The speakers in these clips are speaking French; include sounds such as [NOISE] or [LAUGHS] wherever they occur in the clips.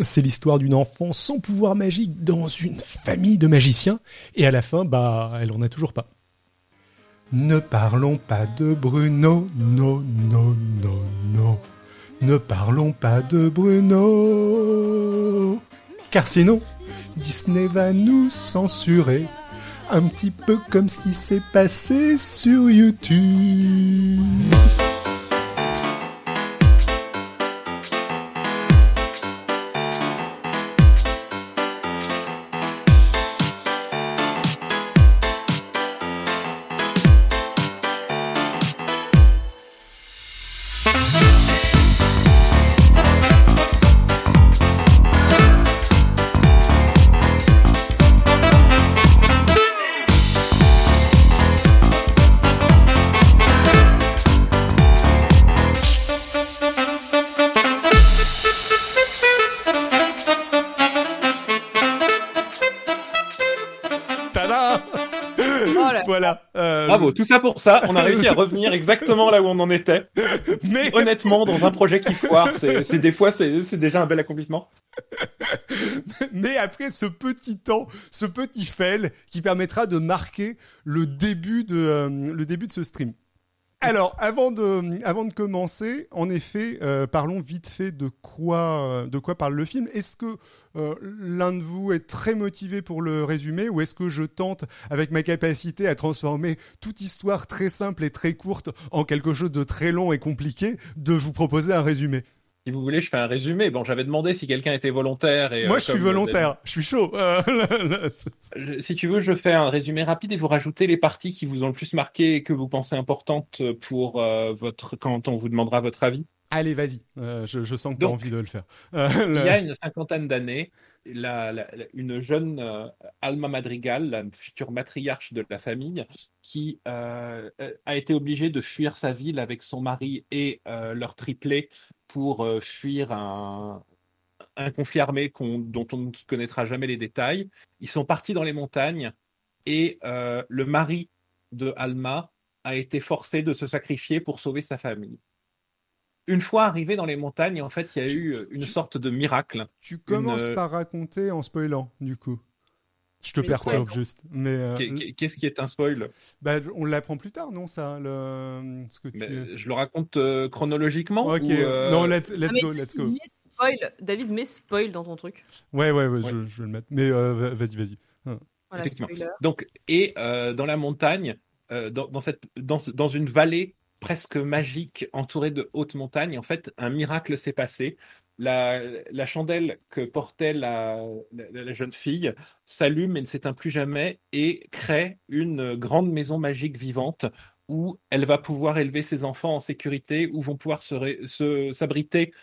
C'est l'histoire d'une enfant sans pouvoir magique dans une famille de magiciens, et à la fin, bah, elle en a toujours pas. Ne parlons pas de Bruno, non, non, non, non. Ne parlons pas de Bruno. Car sinon, Disney va nous censurer. Un petit peu comme ce qui s'est passé sur YouTube. Tout ça pour ça, on a réussi à revenir exactement là où on en était. [LAUGHS] Mais Honnêtement, dans un projet qui foire, c'est des fois c'est c'est déjà un bel accomplissement. [LAUGHS] Mais après ce petit temps, ce petit fail qui permettra de marquer le début de, euh, le début de ce stream. Alors, avant de, commencer, en effet, euh, parlons vite fait de quoi, euh, de quoi parle le film. Est-ce que euh, l'un de vous est très motivé pour le résumer ou est-ce que je tente, avec ma capacité à transformer toute histoire très simple et très courte en quelque chose de très long et compliqué, de vous proposer un résumé? Si vous voulez, je fais un résumé. Bon, j'avais demandé si quelqu'un était volontaire. Et, Moi, euh, je suis volontaire, je suis chaud. Euh, [LAUGHS] Je- Si tu veux, je fais un résumé rapide et vous rajoutez les parties qui vous ont le plus marqué et que vous pensez importantes pour euh, votre quand on vous demandera votre avis. Allez, vas-y. Euh, je, je sens que tu as envie de le faire. Euh, Il y a une cinquantaine d'années, une jeune euh, Alma Madrigal, la future matriarche de la famille, qui euh, euh, a été obligée de fuir sa ville avec son mari et leur triplé pour fuir un, conflit armé dont on ne connaîtra jamais les détails. Ils sont partis dans les montagnes et le mari de Alma a été forcé de se sacrifier pour sauver sa famille. Une fois arrivé dans les montagnes, en fait, il y a Tu- eu euh, une tu- sorte de miracle. Tu commences euh, par raconter en spoilant, du coup. Je te Mais perturbe spoil. juste. Mais euh, Qu'est- qu'est- Qu'est-ce qui est un spoil? bah, on l'apprend plus tard, non, ça le... ce que tu... Je le raconte euh, chronologiquement Ok, ou, euh, non, let's, let's Ah, go, let's go. Mets spoil. David, mets spoil dans ton truc. Ouais, ouais, ouais, Ouais. Je, je vais le mettre. Mais euh, va- vas-y, vas-y. Voilà, Effectivement. spoiler. Donc, et euh, dans la montagne, euh, dans, dans cette, dans, dans une vallée presque magique entourée de hautes montagnes, en fait, un miracle s'est passé. La, chandelle que portait la, jeune fille s'allume et ne s'éteint plus jamais et crée une grande maison magique vivante où elle va pouvoir élever ses enfants en sécurité, où vont pouvoir s'abriter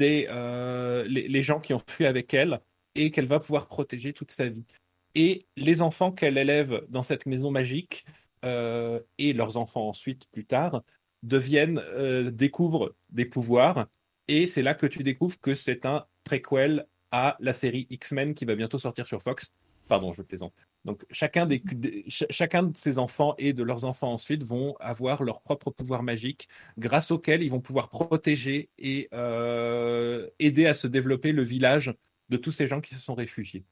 euh, les, les gens qui ont fui avec elle et qu'elle va pouvoir protéger toute sa vie. Et les enfants qu'elle élève dans cette maison magique euh, et leurs enfants ensuite plus tard deviennent euh, découvrent des pouvoirs et c'est là que tu découvres que c'est un préquel à la série X-Men qui va bientôt sortir sur Fox. Pardon, je plaisante. Donc chacun des, des- ch- chacun de ces enfants et de leurs enfants ensuite vont avoir leur propre pouvoir magique grâce auquel ils vont pouvoir protéger et euh, aider à se développer le village de tous ces gens qui se sont réfugiés.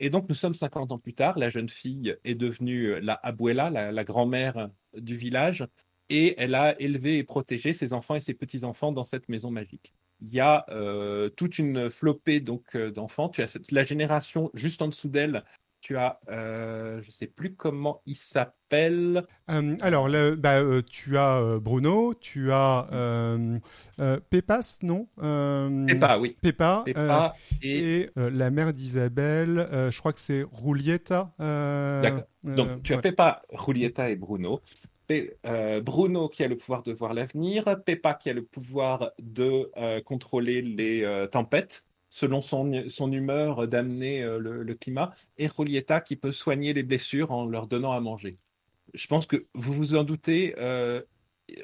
Et donc, nous sommes 50 ans plus tard. La jeune fille est devenue la abuela, la, la grand-mère du village, et elle a élevé et protégé ses enfants et ses petits-enfants dans cette maison magique. Il y a euh, toute une flopée donc euh, d'enfants. Tu as cette- la génération juste en dessous d'elle. Tu as, euh, je sais plus comment il s'appelle. Euh, alors, le- bah, tu as Bruno, tu as Pépas, non Peppa, oui. Peppa, Peppa euh, et et la mère d'Isabelle, je crois que c'est Roulietta. D'accord. Donc, tu as ouais. Peppa, Julieta et Bruno. Euh, Bruno qui a le pouvoir de voir l'avenir, Peppa qui a le pouvoir de euh, contrôler les euh, tempêtes, selon son, son humeur d'amener le, climat, et Julieta qui peut soigner les blessures en leur donnant à manger. Je pense que vous vous en doutez,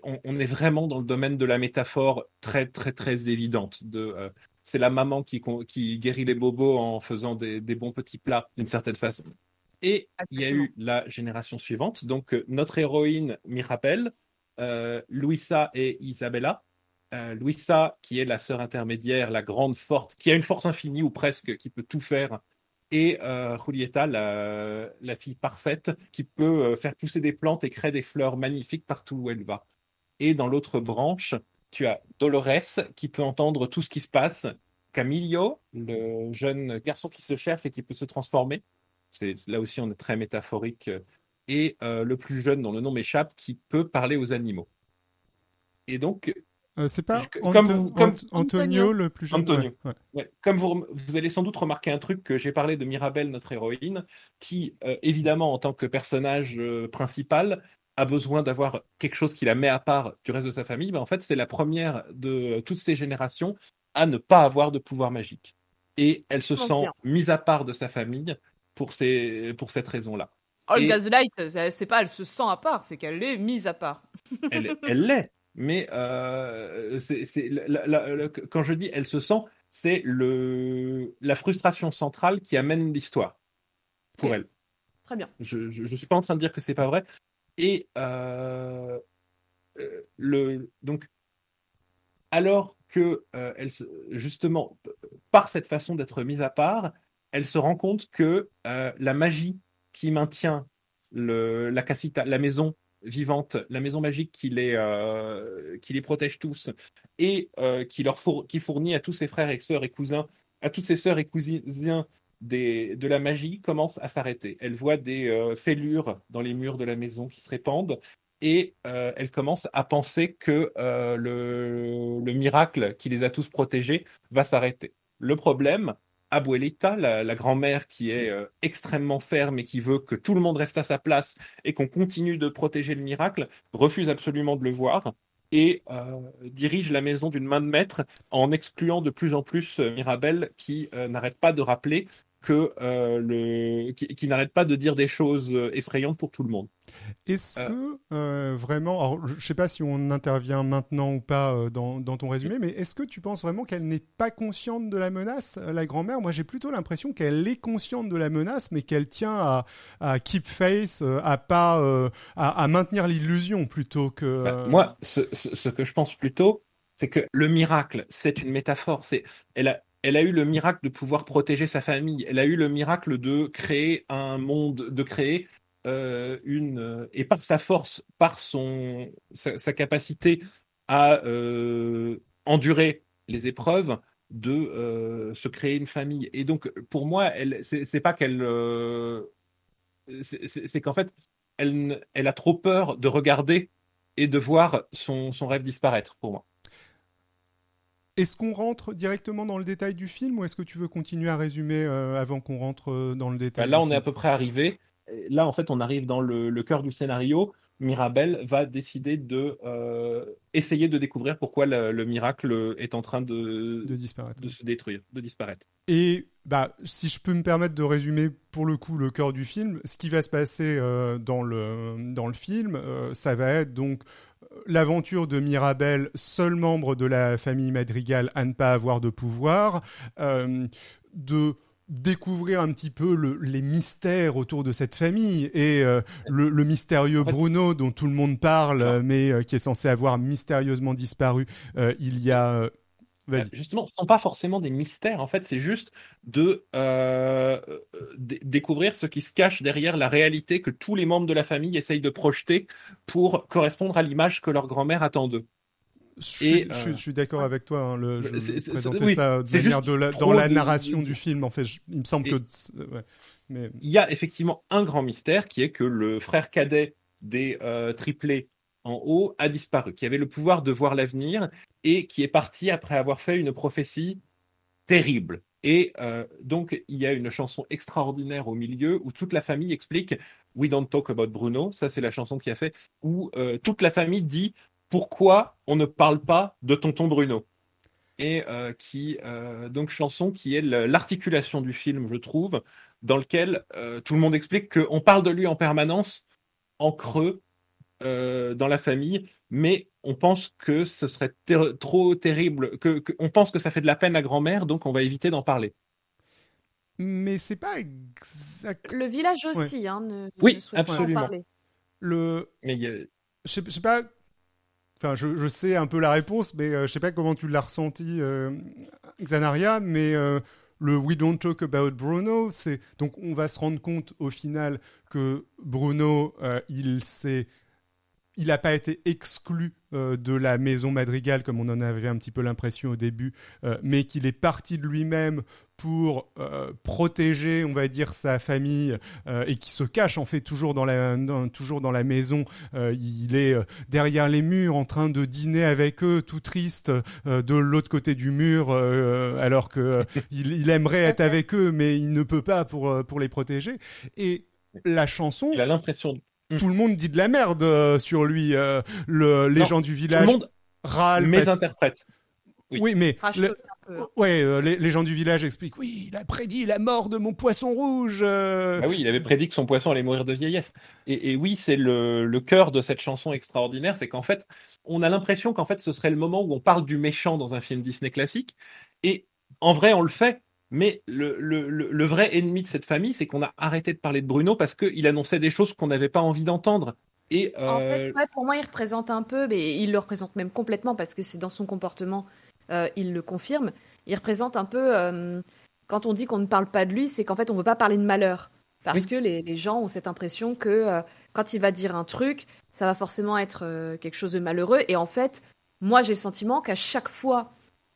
on, est vraiment dans le domaine de la métaphore très, très, très évidente. De, c'est la maman qui, qui guérit les bobos en faisant des bons petits plats, d'une certaine façon. Et il y a eu la génération suivante. Donc, euh, notre héroïne Mirabel, euh, Luisa et Isabella. euh, Louisa, qui est la sœur intermédiaire, la grande forte, qui a une force infinie ou presque, qui peut tout faire, et euh, Julieta, la, la, fille parfaite, qui peut euh, faire pousser des plantes et créer des fleurs magnifiques partout où elle va. Et dans l'autre branche, tu as Dolores, qui peut entendre tout ce qui se passe, Camillo, le jeune garçon qui se cherche et qui peut se transformer. C'est là aussi on est très métaphorique. Et euh, le plus jeune, dont le nom m'échappe, qui peut parler aux animaux. Et donc, euh, c'est pas comme vous, comme, Antonio, le plus jeune. Antonio. Ouais, ouais. Comme vous, vous allez sans doute remarquer un truc que j'ai parlé de Mirabelle, notre héroïne, qui euh, évidemment en tant que personnage euh, principal a besoin d'avoir quelque chose qui la met à part du reste de sa famille. Mais en fait, c'est la première de toutes ces générations à ne pas avoir de pouvoir magique. Et elle se sent mise à part de sa famille pour, ces, pour cette raison-là. Oh, le Gaslight, c'est pas elle se sent à part, c'est qu'elle est mise à part. [LAUGHS] elle l'est, mais euh, c'est, quand je dis elle se sent, c'est le, la frustration centrale qui amène l'histoire pour elle. Très bien. Je ne suis pas en train de dire que c'est pas vrai. Et euh, euh le, donc, alors que euh, elle, justement, par cette façon d'être mise à part, elle se rend compte que euh, la magie qui maintient la maison vivante, la maison magique qui les, euh, protège tous et euh, qui fournit à tous ses frères et sœurs et cousins, à toutes ses sœurs et cousins des, de la magie, commence à s'arrêter. Elle voit des fêlures dans les murs de la maison qui se répandent et elle commence à penser que le miracle qui les a tous protégés va s'arrêter. Le problème, Abuelita, la, la grand-mère qui est euh, extrêmement ferme et qui veut que tout le monde reste à sa place et qu'on continue de protéger le miracle, refuse absolument de le voir et euh, dirige la maison d'une main de maître en excluant de plus en plus euh, Mirabelle qui euh, n'arrête pas de rappeler que euh, le qui, qui n'arrête pas de dire des choses euh, effrayantes pour tout le monde. Est-ce que euh, vraiment, alors je ne sais pas si on intervient maintenant ou pas dans, dans, ton résumé, mais est-ce que tu penses vraiment qu'elle n'est pas consciente de la menace, la grand-mère? Moi, j'ai plutôt l'impression qu'elle est consciente de la menace, mais qu'elle tient à, à, keep face, à pas à, à, maintenir l'illusion plutôt que. Bah, moi, ce, ce, ce, que je pense plutôt, c'est que le miracle, c'est une métaphore. C'est elle a elle a eu le miracle de pouvoir protéger sa famille. Elle a eu le miracle de créer un monde, de créer euh, une et par sa force, par son sa, capacité à euh, endurer les épreuves, de euh, se créer une famille. Et donc pour moi, c'est pas qu'elle euh, c'est qu'en fait elle elle a trop peur de regarder et de voir son, son rêve disparaître pour moi. Est-ce qu'on rentre directement dans le détail du film ou est-ce que tu veux continuer à résumer euh, avant qu'on rentre euh, dans le détail bah Là, on film est à peu près arrivé. Là, en fait, on arrive dans le, le cœur du scénario. Mirabelle va décider de euh, essayer de découvrir pourquoi le, le, miracle est en train de, de disparaître, de se détruire, de disparaître. Et bah, si je peux me permettre de résumer pour le coup le cœur du film, ce qui va se passer euh, dans le dans le film, euh, ça va être donc l'aventure de Mirabelle, seul membre de la famille Madrigal à ne pas avoir de pouvoir, euh, de découvrir un petit peu le, les mystères autour de cette famille et euh, le, le, mystérieux Bruno dont tout le monde parle mais euh, qui est censé avoir mystérieusement disparu il y a Justement, ce ne sont pas forcément des mystères. En fait, c'est juste de euh, découvrir ce qui se cache derrière la réalité que tous les membres de la famille essayent de projeter pour correspondre à l'image que leur grand-mère attend d'eux. Je, et, euh... je, je, suis d'accord avec toi. Hein, le, je présentais oui, ça de manière de la, dans la narration de... du film. En fait, il me semble et que. Ouais, mais... Il y a effectivement un grand mystère qui est que le frère cadet des euh, triplés en haut a disparu, qui avait le pouvoir de voir l'avenir et qui est parti après avoir fait une prophétie terrible. Et euh, donc, il y a une chanson extraordinaire au milieu où toute la famille explique We don't talk about Bruno. Ça, c'est la chanson qui a fait où euh, toute la famille dit pourquoi on ne parle pas de tonton Bruno? Et euh, qui, donc, chanson qui est l'articulation du film, je trouve, dans lequel tout le monde explique qu'on parle de lui en permanence, en creux, euh, dans la famille, mais on pense que ce serait ter trop terrible, que, que, on pense que ça fait de la peine à grand-mère, donc on va éviter d'en parler. Mais c'est pas exact. Le village aussi, ouais. hein, ne, oui, ne absolument. Pas parler. Le. Mais a... je, sais, je sais pas enfin, je, je, sais un peu la réponse, mais je sais pas comment tu l'as ressenti, Xanaria, mais le We Don't Talk About Bruno, c'est donc on va se rendre compte au final que Bruno, il s'est il n'a pas été exclu euh, de la maison madrigale comme on en avait un petit peu l'impression au début, euh, mais qu'il est parti de lui-même pour euh, protéger, on va dire, sa famille et qui se cache en fait toujours dans la, toujours dans la maison. il est derrière les murs en train de dîner avec eux, tout triste, de l'autre côté du mur, alors que [LAUGHS] il, aimerait être avec eux, mais il ne peut pas pour, pour les protéger. Et la chanson. Il a l'impression tout le monde dit de la merde euh, sur lui. Euh, le, les gens du village. Tout le monde râle. Mes interprètes. Oui, mais ouais, euh, les, gens du village expliquent. Oui, il a prédit la mort de mon poisson rouge. Ah oui, il avait prédit que son poisson allait mourir de vieillesse. Et, et oui, c'est le, le cœur de cette chanson extraordinaire, c'est qu'en fait, on a l'impression qu'en fait, ce serait le moment où on parle du méchant dans un film Disney classique. Et en vrai, on le fait mais le, le, le, vrai ennemi de cette famille, c'est qu'on a arrêté de parler de Bruno parce qu'il annonçait des choses qu'on n'avait pas envie d'entendre. Et En fait, euh, pour moi, il représente un peu, mais il le représente même complètement parce que c'est dans son comportement, euh, il le confirme. Il représente un peu, euh, quand on dit qu'on ne parle pas de lui, c'est qu'en fait, on ne veut pas parler de malheur. Parce que les, les, gens ont cette impression que quand il va dire un truc, ça va forcément être quelque chose de malheureux. Et en fait, moi, j'ai le sentiment qu'à chaque fois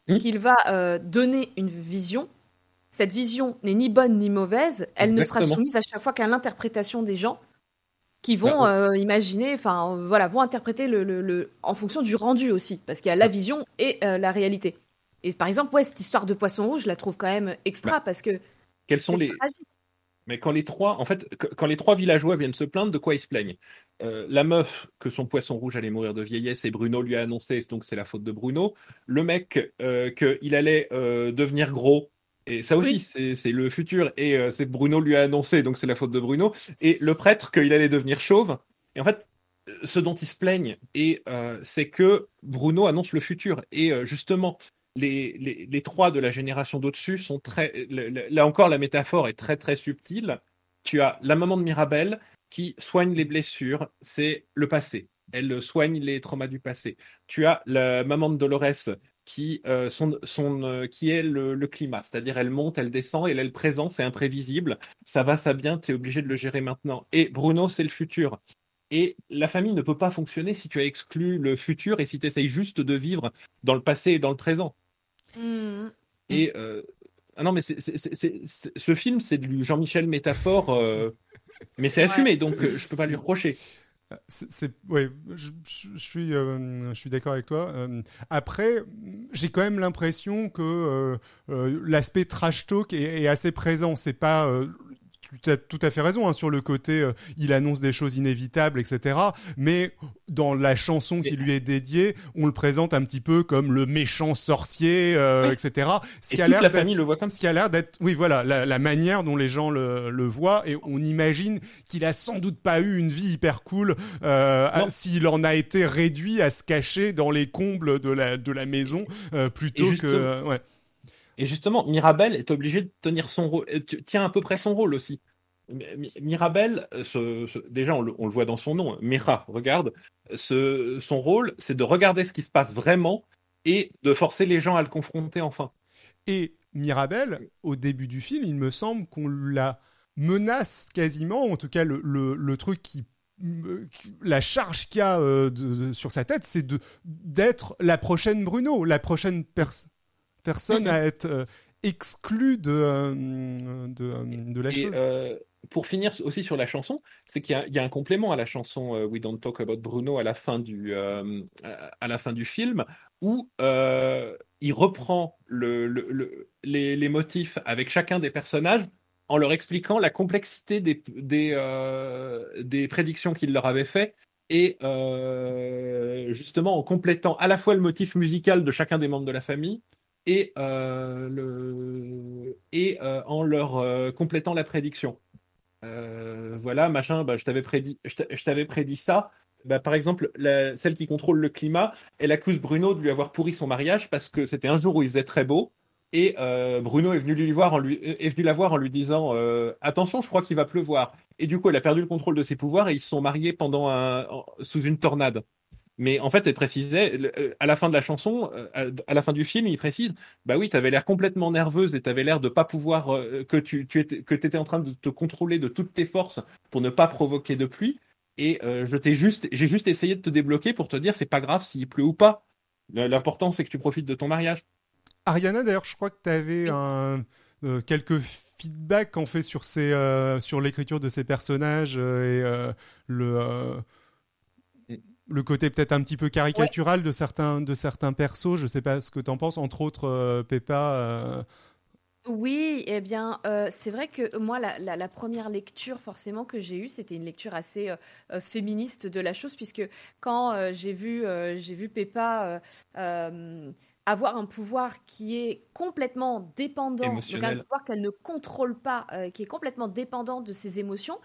mmh. qu'il va donner une vision, cette vision n'est ni bonne ni mauvaise, elle ne sera soumise à chaque fois qu'à l'interprétation des gens qui vont bah, euh, imaginer, enfin euh, voilà, vont interpréter le, en fonction du rendu aussi, parce qu'il y a la vision et euh, la réalité. Et par exemple, ouais, cette histoire de poisson rouge, je la trouve quand même extra bah, parce que quels sont les mais quand les trois, en fait, quand les trois villageois viennent se plaindre, de quoi ils se plaignent? La meuf que son poisson rouge allait mourir de vieillesse et Bruno lui a annoncé, donc c'est la faute de Bruno. Le mec qu'il allait devenir gros et ça aussi, c'est le futur. Et euh, c'est Bruno lui a annoncé, donc c'est la faute de Bruno. Et le prêtre qu'il allait devenir chauve. Et en fait, ce dont ils se plaignent, et euh, c'est que Bruno annonce le futur. Et euh, justement, les, les, les, trois de la génération d'au-dessus sont très. Là encore, la métaphore est très très subtile. Tu as la maman de Mirabel qui soigne les blessures, c'est le passé. Elle soigne les traumas du passé. Tu as la maman de Dolores qui, euh, sont, euh, qui est le, climat. C'est-à-dire, elle monte, elle descend, elle est le présent, c'est imprévisible. Ça va, ça vient, tu es obligé de le gérer maintenant. Et Bruno, c'est le futur. Et la famille ne peut pas fonctionner si tu as exclu le futur et si tu essayes juste de vivre dans le passé et dans le présent. Mmh. Et euh, ah non, mais ce film, c'est du Jean-Michel métaphore, mais c'est assumé, donc je peux pas lui reprocher. C'est, ouais, je, suis, euh, suis d'accord avec toi. Euh, après, j'ai quand même l'impression que euh, l'aspect trash talk est, est assez présent. C'est pas tu as tout à fait raison hein, sur le côté, euh, il annonce des choses inévitables, etc. Mais dans la chanson qui lui est dédiée, on le présente un petit peu comme le méchant sorcier, euh, etc. Ce qui a l'air la famille le voit comme ce qui a l'air d'être, oui, voilà, la, manière dont les gens le, le voient, et on imagine qu'il a sans doute pas eu une vie hyper cool euh, s'il en a été réduit à se cacher dans les combles de la de la maison plutôt que, ouais. Et justement, Mirabel est obligé de tenir son rôle, tient à peu près son rôle aussi. Mirabel, euh, déjà on le, voit dans son nom, Mira, regarde, son rôle c'est de regarder ce qui se passe vraiment et de forcer les gens à le confronter enfin. Et Mirabel, au début du film, il me semble qu'on la menace quasiment, en tout cas le, truc qui la charge qu'il y a euh, sur sa tête, c'est d'être la prochaine Bruno, la prochaine personne personne à être euh, exclu de, euh, de, de, la chose. Euh, pour finir aussi sur la chanson, c'est qu'il y, a un complément à la chanson We Don't Talk About Bruno à la fin du, à la fin du film où il reprend le, le, les, les, motifs avec chacun des personnages en leur expliquant la complexité des, des, des prédictions qu'il leur avait fait et justement en complétant à la fois le motif musical de chacun des membres de la famille et, euh, euh, en leur euh, complétant la prédiction. voilà, machin, bah, je t'avais prédit, je t'avais prédit ça. Bah, par exemple, celle qui contrôle le climat, elle accuse Bruno de lui avoir pourri son mariage parce que c'était un jour où il faisait très beau. Et Bruno est venu, lui voir en lui, est venu la voir en lui disant Attention, je crois qu'il va pleuvoir. Et du coup, elle a perdu le contrôle de ses pouvoirs et ils se sont mariés pendant un, sous une tornade. Mais en fait, elle précisait, euh, à la fin de la chanson, euh, à la fin du film, il précise, bah oui, tu avais l'air complètement nerveuse et tu avais l'air de pas pouvoir, que tu, tu étais, que étais en train de te contrôler de toutes tes forces pour ne pas provoquer de pluie. Et je t'ai juste, j'ai juste essayé de te débloquer pour te dire, c'est pas grave s'il pleut ou pas. L'important, c'est que tu profites de ton mariage. Ariana, d'ailleurs, je crois que tu avais un, quelques feedbacks en fait sur, ces, sur l'écriture de ces personnages et le le côté peut-être un petit peu caricatural de certains de certains persos. Je sais pas ce que tu en penses. Entre autres, euh, Peppa. Euh, oui, eh bien, euh, c'est vrai que moi, la, première lecture forcément que j'ai eue, c'était une lecture assez féministe de la chose, puisque quand j'ai vu, j'ai vu Peppa avoir un pouvoir qui est complètement dépendant, donc un pouvoir qu'elle ne contrôle pas, qui est complètement dépendant de ses émotions,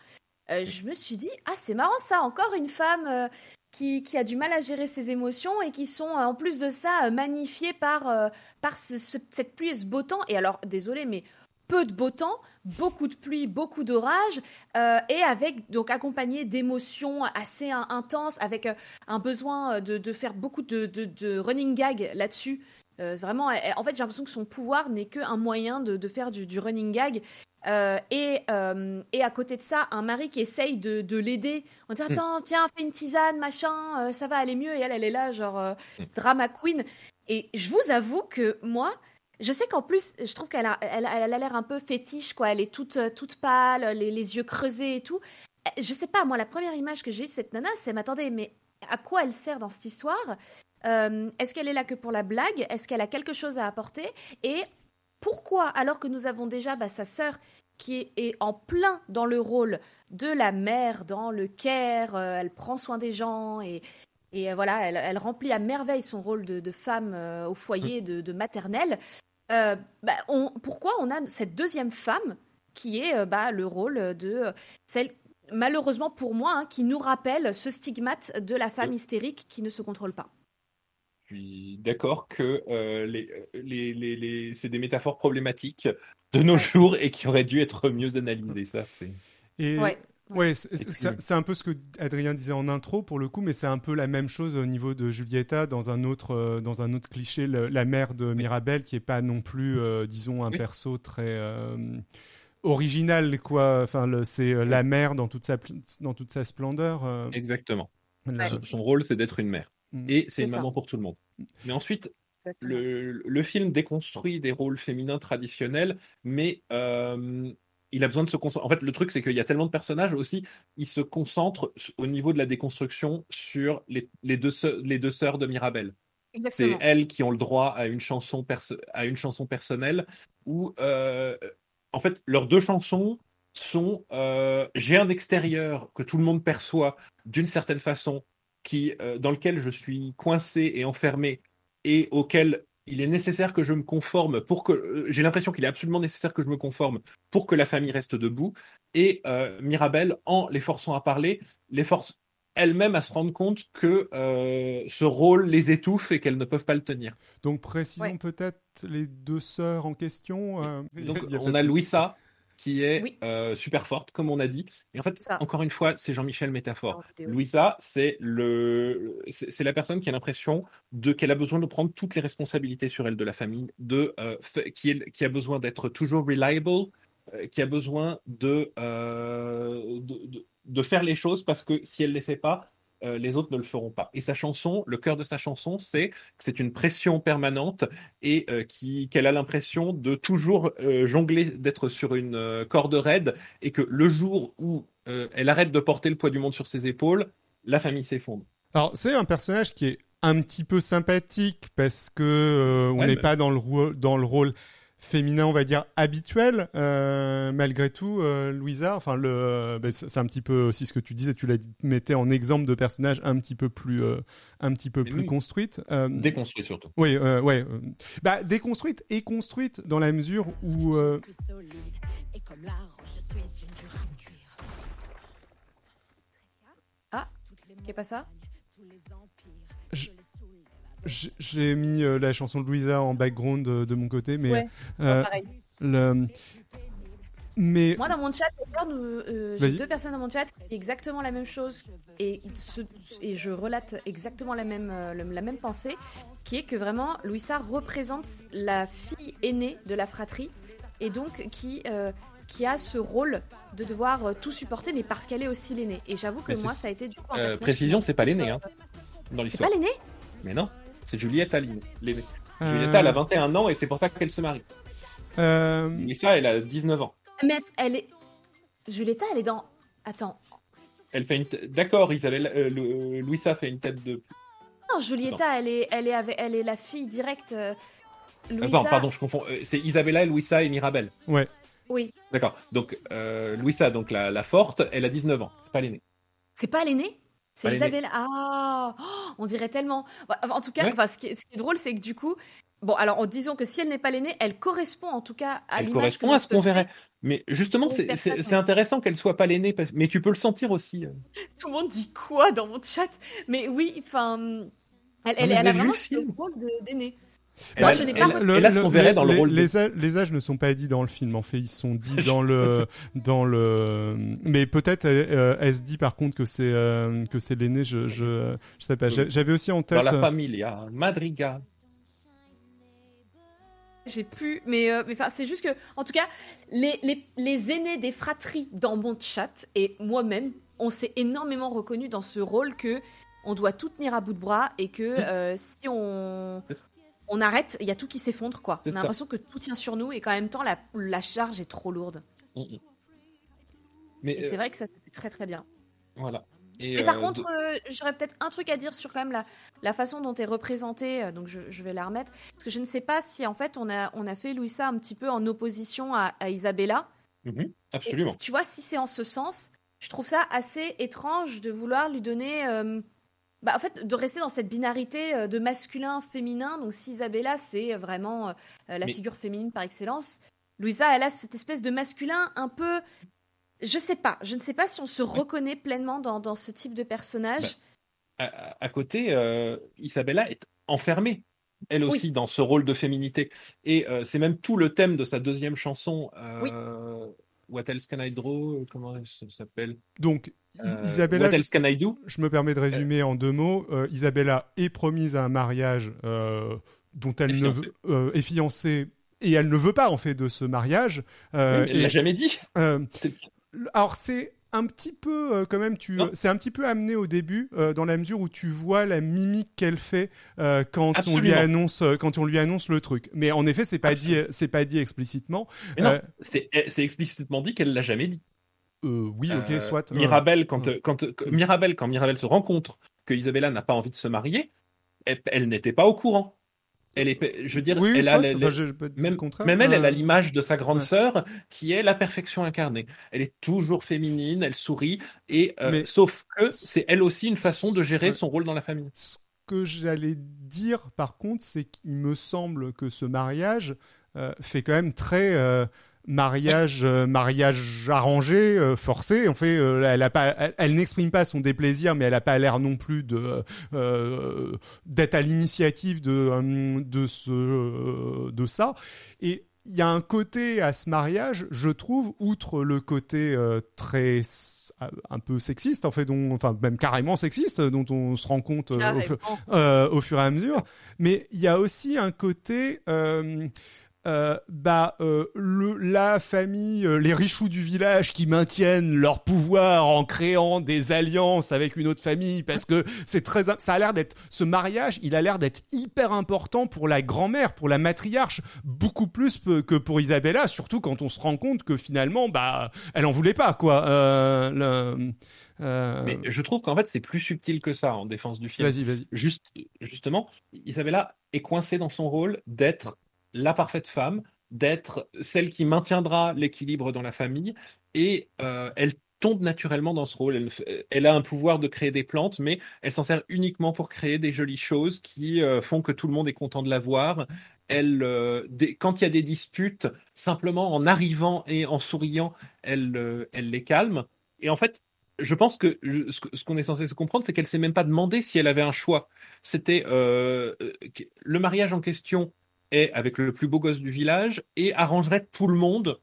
je me suis dit, ah, c'est marrant ça, encore une femme qui, a du mal à gérer ses émotions et qui sont euh, en plus de ça euh, magnifiées par, euh, par cette pluie et ce beau temps. Et alors, désolé, mais peu de beau temps, beaucoup de pluie, beaucoup d'orage, et avec donc accompagné d'émotions assez intenses, avec un besoin de, faire beaucoup de, running gag là-dessus. vraiment, en fait, j'ai l'impression que son pouvoir n'est qu'un moyen de, faire du, running gag euh, et, euh, et, à côté de ça, un mari qui essaye de, de l'aider en disant mm. Attends, tiens, fais une tisane, machin, euh, ça va aller mieux. Et elle, elle est là, genre mm. drama queen. Et je vous avoue que moi, je sais qu'en plus, je trouve qu'elle a l'air elle, a l'air un peu fétiche, quoi. Elle est toute, toute pâle, les, les, yeux creusés et tout. Je sais pas, moi, la première image que j'ai eue de cette nana, c'est m'attendez, mais à quoi elle sert dans cette histoire? Est-ce qu'elle est là que pour la blague? Est-ce qu'elle a quelque chose à apporter? Et pourquoi, alors que nous avons déjà bah, sa sœur qui est, en plein dans le rôle de la mère, dans le care, euh, elle prend soin des gens et, et euh, voilà, elle, remplit à merveille son rôle de, femme euh, au foyer, de, maternelle. Bah, pourquoi on a cette deuxième femme qui est bah, le rôle de celle, malheureusement pour moi, hein, qui nous rappelle ce stigmate de la femme hystérique qui ne se contrôle pas suis d'accord que les, les, les, c'est des métaphores problématiques de nos jours et qui auraient dû être mieux analysées. Ça, c'est. Et... Ouais. c'est un peu ce que Adrien disait en intro pour le coup, mais c'est un peu la même chose au niveau de Julieta dans un autre, dans un autre cliché, la mère de Mirabel qui est pas non plus, disons, un perso très original, quoi. Enfin, c'est la mère dans toute sa, dans toute sa splendeur. Exactement. Son rôle, c'est d'être une mère. Mm. Et c'est une maman pour tout le monde. Mais ensuite, le, film déconstruit des rôles féminins traditionnels, mais euh, il a besoin de se concentrer. En fait, le truc, c'est qu'il y a tellement de personnages aussi, il se concentre au niveau de la déconstruction sur les, deux, les deux sœurs de Mirabel. C'est elles qui ont le droit à une chanson, à une chanson personnelle où, euh, en fait, leurs deux chansons sont euh, J'ai un extérieur que tout le monde perçoit d'une certaine façon qui, euh, dans lequel je suis coincé et enfermé et auquel il est nécessaire que je me conforme pour que euh, j'ai l'impression qu'il est absolument nécessaire que je me conforme pour que la famille reste debout et euh, Mirabel en les forçant à parler les force elle-même à se rendre compte que ce rôle les étouffe et qu'elles ne peuvent pas le tenir. Donc précisons peut-être les deux sœurs en question. Donc [LAUGHS] on a Louisa qui est euh, super forte, comme on a dit. Et en fait, encore une fois, c'est Jean-Michel métaphore. Louisa, c'est le, c'est la personne qui a l'impression de qu'elle a besoin de prendre toutes les responsabilités sur elle de la famille, de euh, qui, est, qui a besoin d'être toujours reliable, euh, qui a besoin de, de, de, faire les choses parce que si elle les fait pas, euh, les autres ne le feront pas. Et sa chanson, le cœur de sa chanson, c'est que c'est une pression permanente et euh, qu'elle a l'impression de toujours euh, jongler, d'être sur une corde raide et que le jour où elle arrête de porter le poids du monde sur ses épaules, la famille s'effondre. Alors c'est un personnage qui est un petit peu sympathique parce que on n'est pas dans le, dans le rôle féminin, on va dire, habituel, euh, malgré tout, euh, Louisa. Enfin, le, euh, ben, c'est un petit peu aussi ce que tu disais, tu la mettais en exemple de personnage un petit peu plus, un petit peu plus construite. déconstruite surtout. Oui, ouais. Bah, déconstruite et construite dans la mesure où. Ah, qu'est pas ça j'ai mis euh, la chanson de Louisa en background de, mon côté, mais euh, le, Mais Moi, dans mon chat, euh, j'ai deux personnes dans mon chat qui disent exactement la même chose et, ce- et je relate exactement la même, euh, la même pensée, qui est que vraiment, Louisa représente la fille aînée de la fratrie et donc qui, euh, qui a ce rôle de devoir euh, tout supporter, mais parce qu'elle est aussi l'aînée. Et j'avoue que Mais moi, c'est- ça a été du coup un Euh, précision, c'est pas l'aîné hein, dans C'est l'histoire. pas l'aîné? Mais non, c'est Julietta l'aîné. l'aîné. euh, Julietta, elle a 21 ans et c'est pour ça qu'elle se marie. euh, Et ça, elle a 19 ans. Mais elle est. Julietta, elle est dans. Attends. Elle fait une. t- D'accord, Isabelle, euh, Lou- Louisa fait une tête de. Non, Julietta, elle est, elle est, avec, elle est la fille directe. euh, Louisa. Attends, pardon, je confonds. Euh, C'est Isabella, Louisa et Mirabel. ouais. Oui. D'accord. Donc, euh, Louisa, donc la, la forte, elle a 19 ans. C'est pas l'aînée. C'est pas l'aînée? C'est. Isabelle. Ah oh, On dirait tellement. Ouais, En tout cas, Ouais. enfin, ce, qui est, ce qui est drôle, c'est que du coup. Bon, alors, en disant que si elle n'est pas l'aînée, elle correspond en tout cas à Elle correspond à ce qu'on verrait. Mais justement, c'est- intéressant qu'elle soit pas l'aînée, mais tu peux le sentir aussi. euh. [LAUGHS] Tout le monde dit quoi dans mon chat? Mais oui, enfin. Elle, elle, mais elle a vraiment le ce rôle d'aînée. Elle a- elle- elle a ce qu'on verrait dans le les, rôle. les âges, les âges ne sont pas dits dans le film. En fait, ils sont dits dans le [LAUGHS] dans le. Mais peut-être euh, est-ce dit par contre que c'est euh, que c'est l'aîné? Je, je je sais pas. J'a- J'avais aussi en tête. Dans la familia, Madrigal. J'ai plus, mais euh, mais enfin, c'est juste que, en tout cas, les, les, les aînés des fratries dans mon chat et moi-même, on s'est énormément reconnu dans ce rôle que on doit tout tenir à bout de bras et que euh, si on. On arrête, il y a tout qui s'effondre quoi. On a l'impression que tout tient sur nous et qu'en même temps la, la charge est trop lourde. Mais Et euh, c'est vrai que ça c'était très très bien. voilà. Et, Mais par euh, contre, euh, j'aurais peut-être un truc à dire sur quand même la, la façon dont est représentée, euh, donc je, je vais la remettre, parce que je ne sais pas si en fait on a, on a fait Louisa un petit peu en opposition à, à Isabella. Et absolument. tu vois, si c'est en ce sens, je trouve ça assez étrange de vouloir lui donner. Euh, bah, en fait, de rester dans cette binarité euh, de masculin-féminin. Donc, si Isabella, c'est vraiment euh, la Mais- figure féminine par excellence, Louisa, elle a cette espèce de masculin un peu. Je sais pas. Je ne sais pas si on se reconnaît pleinement dans, dans ce type de personnage. à, à- à côté, euh, Isabella est enfermée, elle aussi, dans ce rôle de féminité. Et euh, c'est même tout le thème de sa deuxième chanson, euh, What Else Can I Draw Comment elle s- s'appelle? Donc Euh, Isabella. What Else Can I Do? Je me permets de résumer en deux mots. Euh, Isabella est promise à un mariage euh, dont elle Est ne fiancée. veut, euh, est fiancée et elle ne veut pas en fait de ce mariage. Euh, Elle l'a jamais dit. euh, alors c'est un petit peu euh, quand même tu Non. c'est un petit peu amené au début euh, dans la mesure où tu vois la mimique qu'elle fait euh, quand on lui annonce euh, quand on lui annonce le truc. Mais en effet, c'est pas dit c'est pas dit explicitement. Mais non, Euh, c'est explicitement dit qu'elle l'a jamais dit. euh, oui, OK, Euh, soit. Mirabel, quand, euh. euh, quand, euh, quand- Mirabel, quand Mirabel se rend compte que Isabella n'a pas envie de se marier, elle, elle n'était pas au courant. Elle est, je veux dire, oui, elle a enfin, Même, le contraire. même elle, elle a Euh, l'image de sa grande ouais. sœur qui est la perfection incarnée. Elle est toujours féminine, elle sourit, et euh, Mais- sauf que c'est elle aussi une façon de gérer Ouais. son rôle dans la famille. Ce que j'allais dire, par contre, c'est qu'il me semble que ce mariage euh, fait quand même très mariage, euh, mariage arrangé, euh, forcé. En fait, euh, elle, a pas, elle, elle n'exprime pas son déplaisir, mais elle n'a pas l'air non plus de d'être à l'initiative de de ce de ça. Et il y a un côté à ce mariage, je trouve, outre le côté très un peu sexiste en fait dont enfin même carrément sexiste dont on se rend compte au, euh, au fur et à mesure mais il y a aussi un côté euh, bah, euh, le, la famille, euh, les richoux du village qui maintiennent leur pouvoir en créant des alliances avec une autre famille, parce que c'est très, ça a l'air d'être, ce mariage, il a l'air d'être hyper important pour la grand-mère, pour la matriarche, beaucoup plus que pour Isabella, surtout quand on se rend compte que finalement, bah, elle en voulait pas, quoi. Le- euh, Mais je trouve qu'en fait, c'est plus subtil que ça en défense du film. Vas-y, vas-y. Juste, justement, Isabella est coincée dans son rôle d'être la parfaite femme, d'être celle qui maintiendra l'équilibre dans la famille, et euh, elle tombe naturellement dans ce rôle. Elle, a un pouvoir de créer des plantes, mais elle s'en sert uniquement pour créer des jolies choses qui euh, font que tout le monde est content de la voir. Elle, euh, quand il y a des disputes, simplement en arrivant et en souriant, elle, les calme. Et en fait, je pense que ce qu'on est censé se comprendre, c'est qu'elle s'est même pas demandé si elle avait un choix. C'était le mariage en question est avec le plus beau gosse du village et arrangerait tout le monde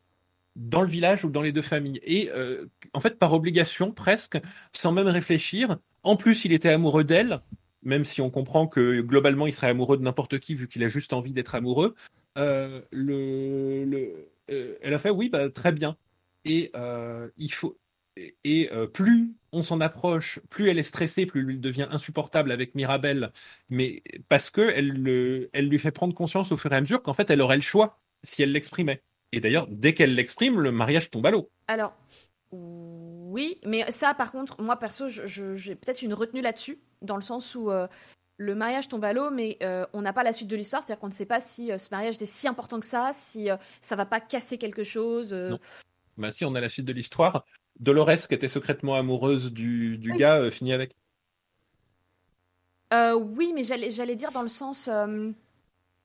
dans le village ou dans les deux familles. Et euh, en fait, par obligation, presque, sans même réfléchir. En plus, il était amoureux d'elle, même si on comprend que globalement, il serait amoureux de n'importe qui vu qu'il a juste envie d'être amoureux. Euh, le, le, euh, elle a fait oui, bah, très bien. Et il faut. Et plus on s'en approche, plus elle est stressée, plus elle devient insupportable avec Mirabelle, mais parce que elle, elle lui fait prendre conscience au fur et à mesure qu'en fait elle aurait le choix si elle l'exprimait. Et d'ailleurs, dès qu'elle l'exprime, le mariage tombe à l'eau. Alors, oui, mais ça, par contre, moi perso, j'ai peut-être une retenue là-dessus, dans le sens où euh, le mariage tombe à l'eau, mais euh, on n'a pas la suite de l'histoire, c'est-à-dire qu'on ne sait pas si euh, ce mariage est si important que ça, si ça va pas casser quelque chose. Non. Bah si, on a la suite de l'histoire. Dolores, qui était secrètement amoureuse du, gars, finit avec. oui, mais j'allais dire dans le sens,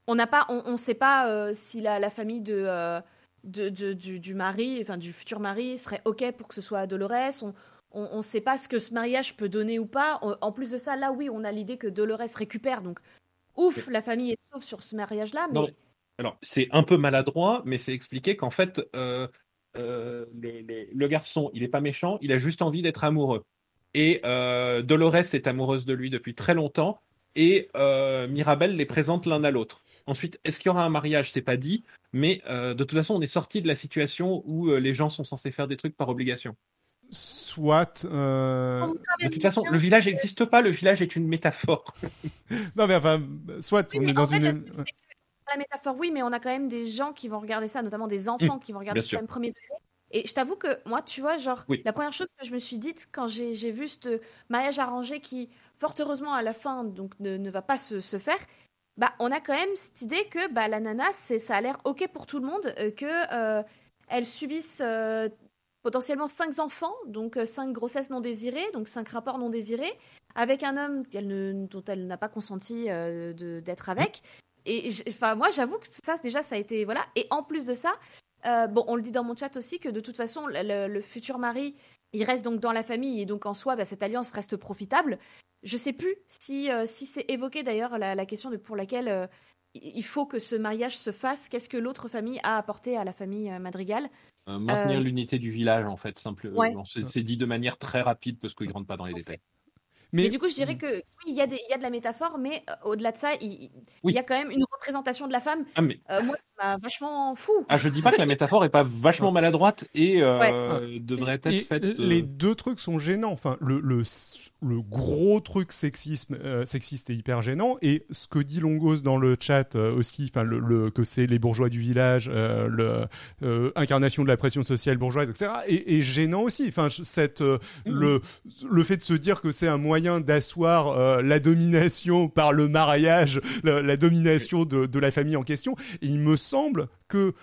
on n'a pas, on, sait pas si la, la, famille de de, du, mari, enfin du futur mari, serait OK pour que ce soit Dolores. On ne sait pas ce que ce mariage peut donner ou pas. En plus de ça, là, oui, on a l'idée que Dolores récupère. Donc, ouf, la famille est sauve sur ce mariage-là. Mais... alors, c'est un peu maladroit, mais c'est expliqué qu'en fait, euh, euh, le, garçon, il n'est pas méchant, il a juste envie d'être amoureux. Et euh, Dolores est amoureuse de lui depuis très longtemps. Et Mirabelle les présente l'un à l'autre. Ensuite, est-ce qu'il y aura un mariage? C'est pas dit, mais euh, de toute façon, on est sorti de la situation où euh, les gens sont censés faire des trucs par obligation. Soit. Euh, de toute façon, le village n'existe pas. Le village est une métaphore. [LAUGHS] non, mais enfin, soit on est dans une. La métaphore, oui, mais on a quand même des gens qui vont regarder ça, notamment des enfants mmh, qui vont regarder ça le premier degré. Et je t'avoue que moi, tu vois, genre, la première chose que je me suis dite quand j'ai vu ce mariage arrangé qui, fort heureusement, à la fin, donc ne, va pas se, se, faire, bah, on a quand même cette idée que bah, la nana, ça a l'air OK pour tout le monde, euh, que euh, elle subisse euh, potentiellement cinq enfants, donc cinq grossesses non désirées, donc cinq rapports non désirés, avec un homme dont elle n'a pas consenti d'être avec. Et enfin, moi, j'avoue que ça, déjà, ça a été voilà. Et en plus de ça, bon, on le dit dans mon chat aussi que de toute façon, le, futur mari, il reste donc dans la famille et donc en soi, bah, cette alliance reste profitable. Je sais plus si, euh, si c'est évoqué d'ailleurs la, question de pour laquelle euh, il faut que ce mariage se fasse. Qu'est-ce que l'autre famille a apporté à la famille euh, Madrigal Maintenir l'unité du village, en fait, simplement. C'est dit de manière très rapide parce qu'il ne rentre pas dans les détails. Mais... du coup, je dirais que oui, il y, a y a de la métaphore, mais au-delà de ça, il, y a quand même une représentation de la femme. Ah, mais... moi, ça m'a vachement fou. Ah, je dis pas que la métaphore est pas vachement maladroite et devrait être faite. Les deux trucs sont gênants. Enfin, le, le le gros truc sexisme, euh, sexiste et hyper gênant. Et ce que dit Longos dans le chat euh, aussi, enfin le, que c'est les bourgeois du village, euh, le incarnation de la pression sociale bourgeoise, etc. Et, gênant aussi. Enfin cette mmh. le le fait de se dire que c'est un moyen d'asseoir la domination par le mariage, la, domination de, la famille en question. Il me semble que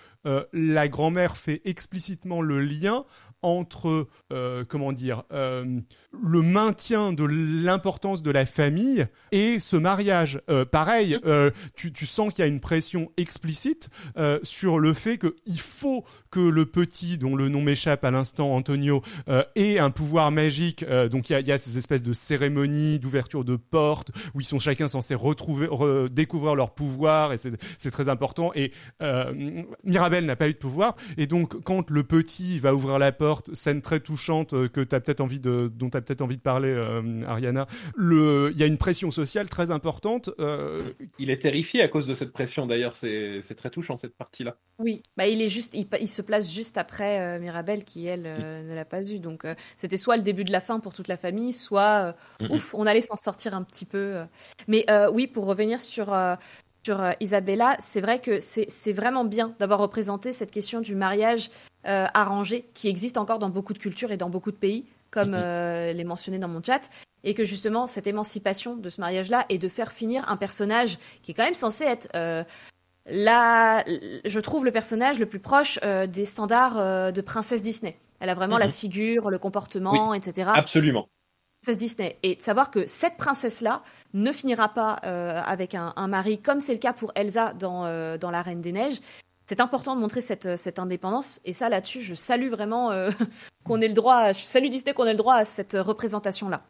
la grand-mère fait explicitement le lien entre, euh, comment dire, euh, le maintien de l'importance de la famille et ce mariage. Euh, pareil, tu, tu, sens qu'il y a une pression explicite sur le fait qu'il faut que le petit, dont le nom m'échappe à l'instant, Antonio, ait un pouvoir magique. donc il y a, y a, ces espèces de cérémonies d'ouverture de portes où ils sont chacun censés retrouver, découvrir leur pouvoir et c'est très important. Et Mirabel n'a pas eu de pouvoir et donc quand le petit va ouvrir la porte scène très touchante euh, que as peut-être envie de, dont tu as peut-être envie de parler, euh, Ariana. Il y a une pression sociale très importante. Euh, il est terrifié à cause de cette pression, d'ailleurs, c'est très touchant cette partie-là. Oui, bah, il, est juste, il, se place juste après Mirabelle qui, elle, ne l'a pas eu. Donc c'était soit le début de la fin pour toute la famille, soit ouf, on allait s'en sortir un petit peu. Mais oui, pour revenir sur sur Isabella, c'est vrai que c'est vraiment bien d'avoir représenté cette question du mariage euh, arrangé qui existe encore dans beaucoup de cultures et dans beaucoup de pays, comme mhm. euh, les mentionné dans mon chat, et que justement cette émancipation de ce mariage-là est de faire finir un personnage qui est quand même censé être euh, là, je trouve le personnage le plus proche des standards de princesse Disney. Elle a vraiment la mhm. figure, le comportement, etc. Absolument. Princesse Disney. Et de savoir que cette princesse-là ne finira pas avec un, mari, comme c'est le cas pour Elsa dans, dans La Reine des Neiges, c'est important de montrer cette, euh, cette indépendance. Et ça, là-dessus, je salue vraiment euh, [LAUGHS] qu'on ait le droit, je salue Disney qu'on ait le droit à cette représentation-là.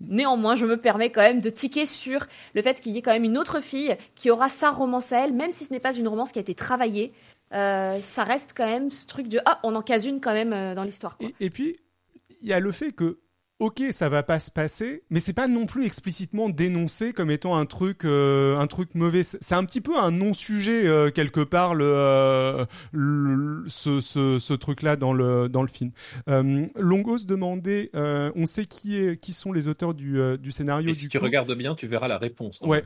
Néanmoins, je me permets quand même de tiquer sur le fait qu'il y ait quand même une autre fille qui aura sa romance à elle, même si ce n'est pas une romance qui a été travaillée. ça reste quand même ce truc de ah, on en case une quand même dans l'histoire. Et, et, puis, il y a le fait que ok, ça va pas se passer, mais c'est pas non plus explicitement dénoncé comme étant un truc, euh, un truc mauvais. C'est un petit peu un non-sujet euh, quelque part le, euh, ce, ce, ce truc-là dans le dans le film. Longos demandait, on sait qui est, qui sont les auteurs du, du scénario. Et si tu regardes bien, tu verras la réponse. Ouais.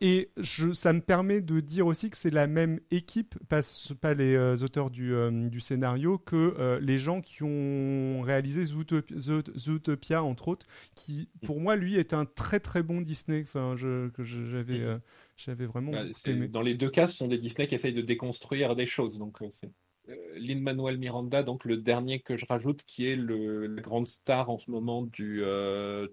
et je, ça me permet de dire aussi que c'est la même équipe, pas, pas les auteurs du, du scénario, que les gens qui ont réalisé Zootopia, Zootopia entre autres, qui mm. pour moi lui est un très très bon Disney. Enfin, je, que j'avais mm. euh, j'avais vraiment aimé. Dans les deux cas, ce sont des Disney qui essayent de déconstruire des choses. Donc euh, c'est euh, Lin Manuel Miranda, donc le dernier que je rajoute, qui est le, la grande star en ce moment du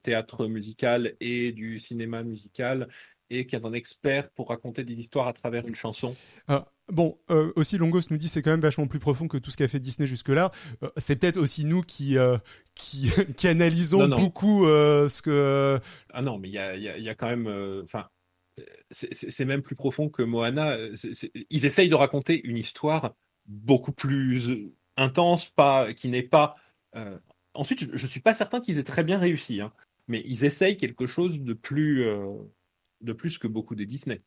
théâtre musical et du cinéma musical, et qui est un expert pour raconter des histoires à travers une chanson. Ah, bon, euh, aussi Longos nous dit c'est quand même vachement plus profond que tout ce qu'a fait Disney jusque-là. Euh, c'est peut-être aussi nous qui euh, qui, [LAUGHS] qui, analysons beaucoup ce que. Ah non, mais il y a, y, y a, quand même, enfin. c'est même plus profond que Moana. ils essayent de raconter une histoire beaucoup plus intense, pas qui n'est pas. Ensuite, je, ne suis pas certain qu'ils aient très bien réussi, hein, mais ils essayent quelque chose de plus de plus que beaucoup des Disney.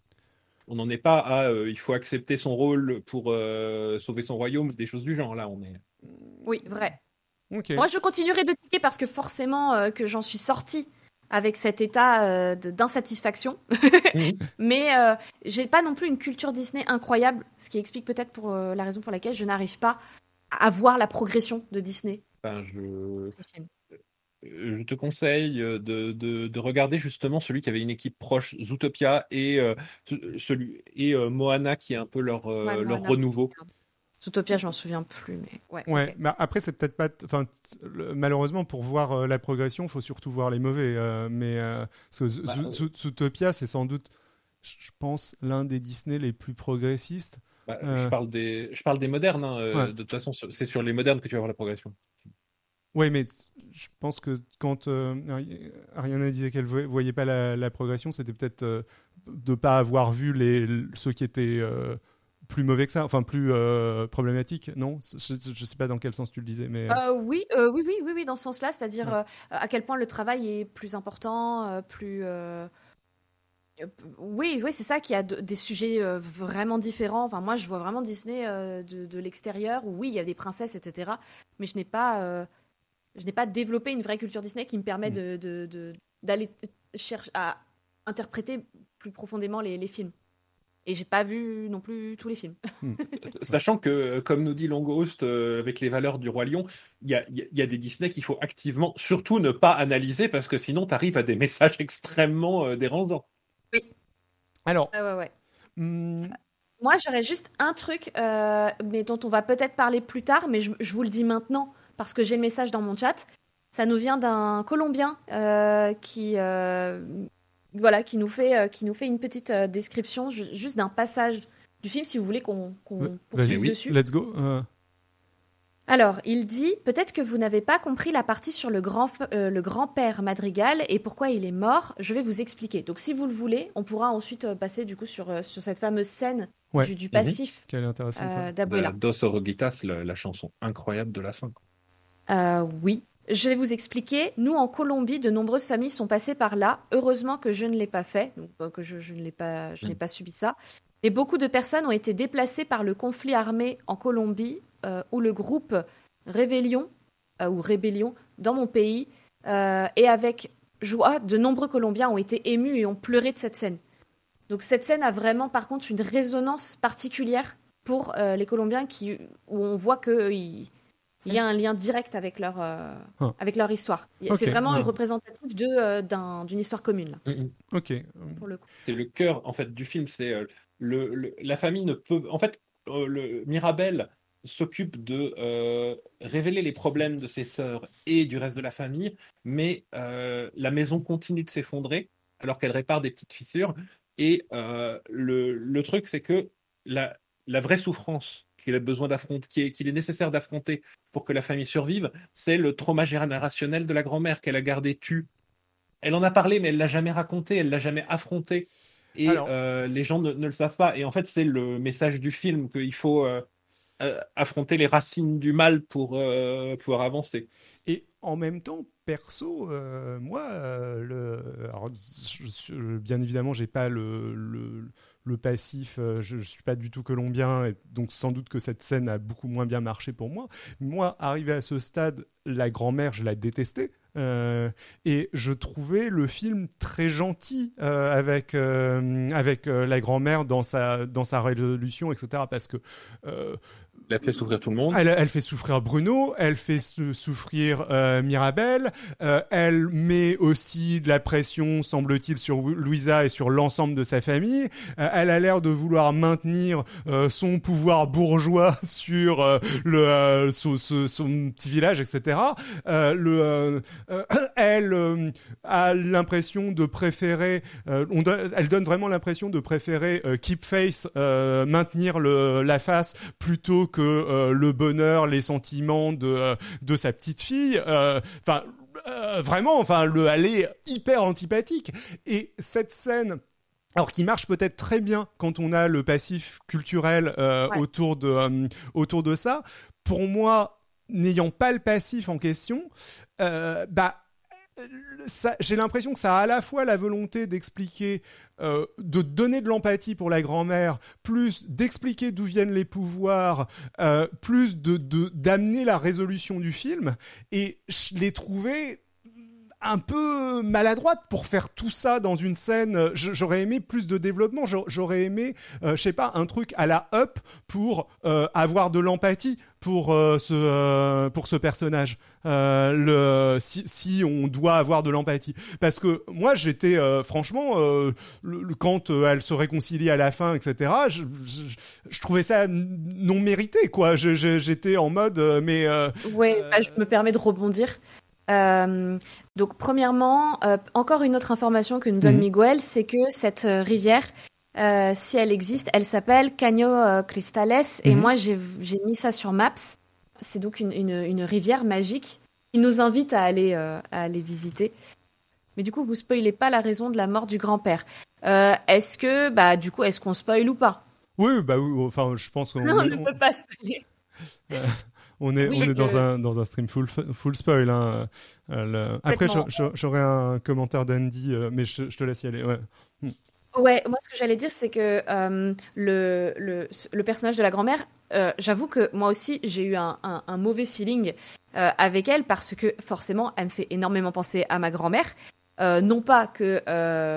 On n'en est pas à euh, il faut accepter son rôle pour euh, sauver son royaume, des choses du genre. Là, on est. Oui, vrai. Moi, je continuerai de tiquer parce que forcément euh, que j'en suis sortie avec cet état d'insatisfaction. [LAUGHS] Mhm. Mais j'ai pas non plus une culture Disney incroyable, ce qui explique peut-être pour la raison pour laquelle je n'arrive pas à voir la progression de Disney. Ben, je... Euh, je te conseille euh, de, de, regarder justement celui qui avait une équipe proche, Zootopia, et, euh, celui, et Moana, qui est un peu leur, leur renouveau. Zootopia, je m'en souviens plus, mais ouais. Ouais, mais après c'est peut-être pas, enfin malheureusement pour voir la progression, il faut surtout voir les mauvais. mais bah, Zootopia, c'est sans doute, je pense, l'un des Disney les plus progressistes. Bah, je parle des, je parle des modernes. Hein, de toute façon, c'est sur les modernes que tu vas voir la progression. Oui, mais je pense que quand euh, Ariana disait qu'elle ne voyait pas la, progression, c'était peut-être euh, de ne pas avoir vu les, ceux qui étaient euh, plus mauvais que ça, enfin plus problématiques, non? Je ne sais pas dans quel sens tu le disais, mais... oui, oui, oui, oui, oui, dans ce sens-là, c'est-à-dire à quel point le travail est plus important, plus... Oui, oui, c'est ça qui a des sujets vraiment différents. Enfin, moi, je vois vraiment Disney de, de l'extérieur où oui, il y a des princesses, etc. Mais je n'ai pas je n'ai pas développé une vraie culture Disney qui me permet mm. de, d'aller chercher à interpréter plus profondément les, films. Et j'ai pas vu non plus tous les films. Mm. [LAUGHS] Sachant que, comme nous dit Longhost, euh, avec les valeurs du Roi Lion, il y a, y a, des Disney qu'il faut activement, surtout ne pas analyser, parce que sinon tu arrives à des messages [LAUGHS] extrêmement euh, dérangeants. Oui. Alors. ouais, ouais. Hmm. Moi, j'aurais juste un truc, euh, mais dont on va peut-être parler plus tard, mais je, je vous le dis maintenant parce que j'ai le message dans mon chat. Ça nous vient d'un Colombien euh, qui, euh, voilà, qui, nous fait, euh, qui nous fait une petite description juste d'un passage du film, si vous voulez qu'on poursuive dessus. Let's go. Alors, il dit peut-être que vous n'avez pas compris la partie sur le grand le grand-père Madrigal et pourquoi il est mort. Je vais vous expliquer. Donc, si vous le voulez, on pourra ensuite passer du coup sur sur cette fameuse scène du, mhm. passif euh, d'Abuela. Dos Oroguitas, la, la, chanson incroyable de la fin. Euh, oui. Je vais vous expliquer. Nous, en Colombie, de nombreuses familles sont passées par là. Heureusement que je ne l'ai pas fait, euh, que je, ne l'ai pas, je n'ai mm. pas subi ça. Mais beaucoup de personnes ont été déplacées par le conflit armé en Colombie, euh, où le groupe Rébellion, ou Rébellion, dans mon pays, et avec joie, de nombreux Colombiens ont été émus et ont pleuré de cette scène. Donc cette scène a vraiment, par contre, une résonance particulière pour les Colombiens qui, où on voit qu'ils il y a un lien direct avec leur, euh, ah. avec leur histoire. C'est vraiment ah. représentatif euh, d'une histoire commune. Mm, mm. Ok. C'est le cœur en fait du film. C'est euh, le, la famille ne peut. En fait, le Mirabel s'occupe de révéler les problèmes de ses sœurs et du reste de la famille, mais la maison continue de s'effondrer alors qu'elle répare des petites fissures. Et le, le truc, c'est que la, la vraie souffrance qu'il a besoin d'affronter, qu'il est, nécessaire d'affronter pour que la famille survive, c'est le trauma générationnel de la grand-mère qu'elle a gardé tue. Elle en a parlé, mais elle l'a jamais raconté, elle l'a jamais affronté. et les gens ne, le savent pas. Et en fait, c'est le message du film qu'il faut affronter les racines du mal pour pouvoir avancer. Et en même temps, perso, moi, le... bien évidemment, j'ai pas le, le passif, euh, je ne suis pas du tout colombien, et donc sans doute que cette scène a beaucoup moins bien marché pour moi. Moi, arrivé à ce stade, la grand-mère, je la détestais. Euh, et je trouvais le film très gentil euh, avec, avec la grand-mère dans sa, dans sa résolution, etc. Parce que elle fait souffrir tout le monde. Elle, fait souffrir Bruno, elle fait souffrir euh, Mirabel, euh, elle met aussi de la pression, semble-t-il, sur Louisa et sur l'ensemble de sa famille. Euh, elle a l'air de vouloir maintenir son pouvoir bourgeois [LAUGHS] sur le son, petit village, etc. le, elle a l'impression de préférer, elle donne vraiment l'impression de préférer keep face, maintenir la face plutôt que euh, le bonheur, les sentiments de, euh, de sa petite fille. Euh, enfin, vraiment, enfin, le, est hyper antipathique. Et cette scène alors qui marche peut-être très bien quand on a le passif culturel autour de autour de ça. Pour moi, n'ayant pas le passif en question, bah j'ai l'impression que ça a à la fois la volonté d'expliquer, euh, de donner de l'empathie pour la grand-mère, plus d'expliquer d'où viennent les pouvoirs, euh, plus de d'amener la résolution du film. Et je l'ai trouvé un peu maladroite pour faire tout ça dans une scène. J'aurais aimé plus de développement. J'aurais aimé, euh, je sais pas, un truc à la Up pour euh, avoir de l'empathie pour ce pour ce personnage. Le si, si on doit avoir de l'empathie, parce que moi j'étais franchement quand elle se réconcilie à la fin, etc. Je, je, trouvais ça non mérité quoi. J'étais en mode mais. ouais, bah, je me permets de rebondir. Euh, donc, premièrement, euh, encore une autre information que nous donne mhm. Miguel, c'est que cette euh, rivière, si elle existe, elle s'appelle Caño Cristales. Et mhm. moi, j'ai mis ça sur Maps. C'est donc une, une, rivière magique qui nous invite à aller, à aller visiter. Mais du coup, vous spoilez pas la raison de la mort du grand-père. est-ce que, bah, du coup, est-ce qu'on spoil ou pas? Oui, bah oui, enfin, je pense qu'on. [LAUGHS] Non, on ne peut pas spoiler. [LAUGHS] on est, on est dans, un, dans un stream full, full spoil. Hein. Euh, après, j'aurais un commentaire d'Andy, euh, mais je, te laisse y aller. Ouais. Ouais, moi ce que j'allais dire, c'est que euh, le, personnage de la grand-mère, j'avoue que moi aussi j'ai eu un, mauvais feeling avec elle parce que forcément elle me fait énormément penser à ma grand-mère. Non pas que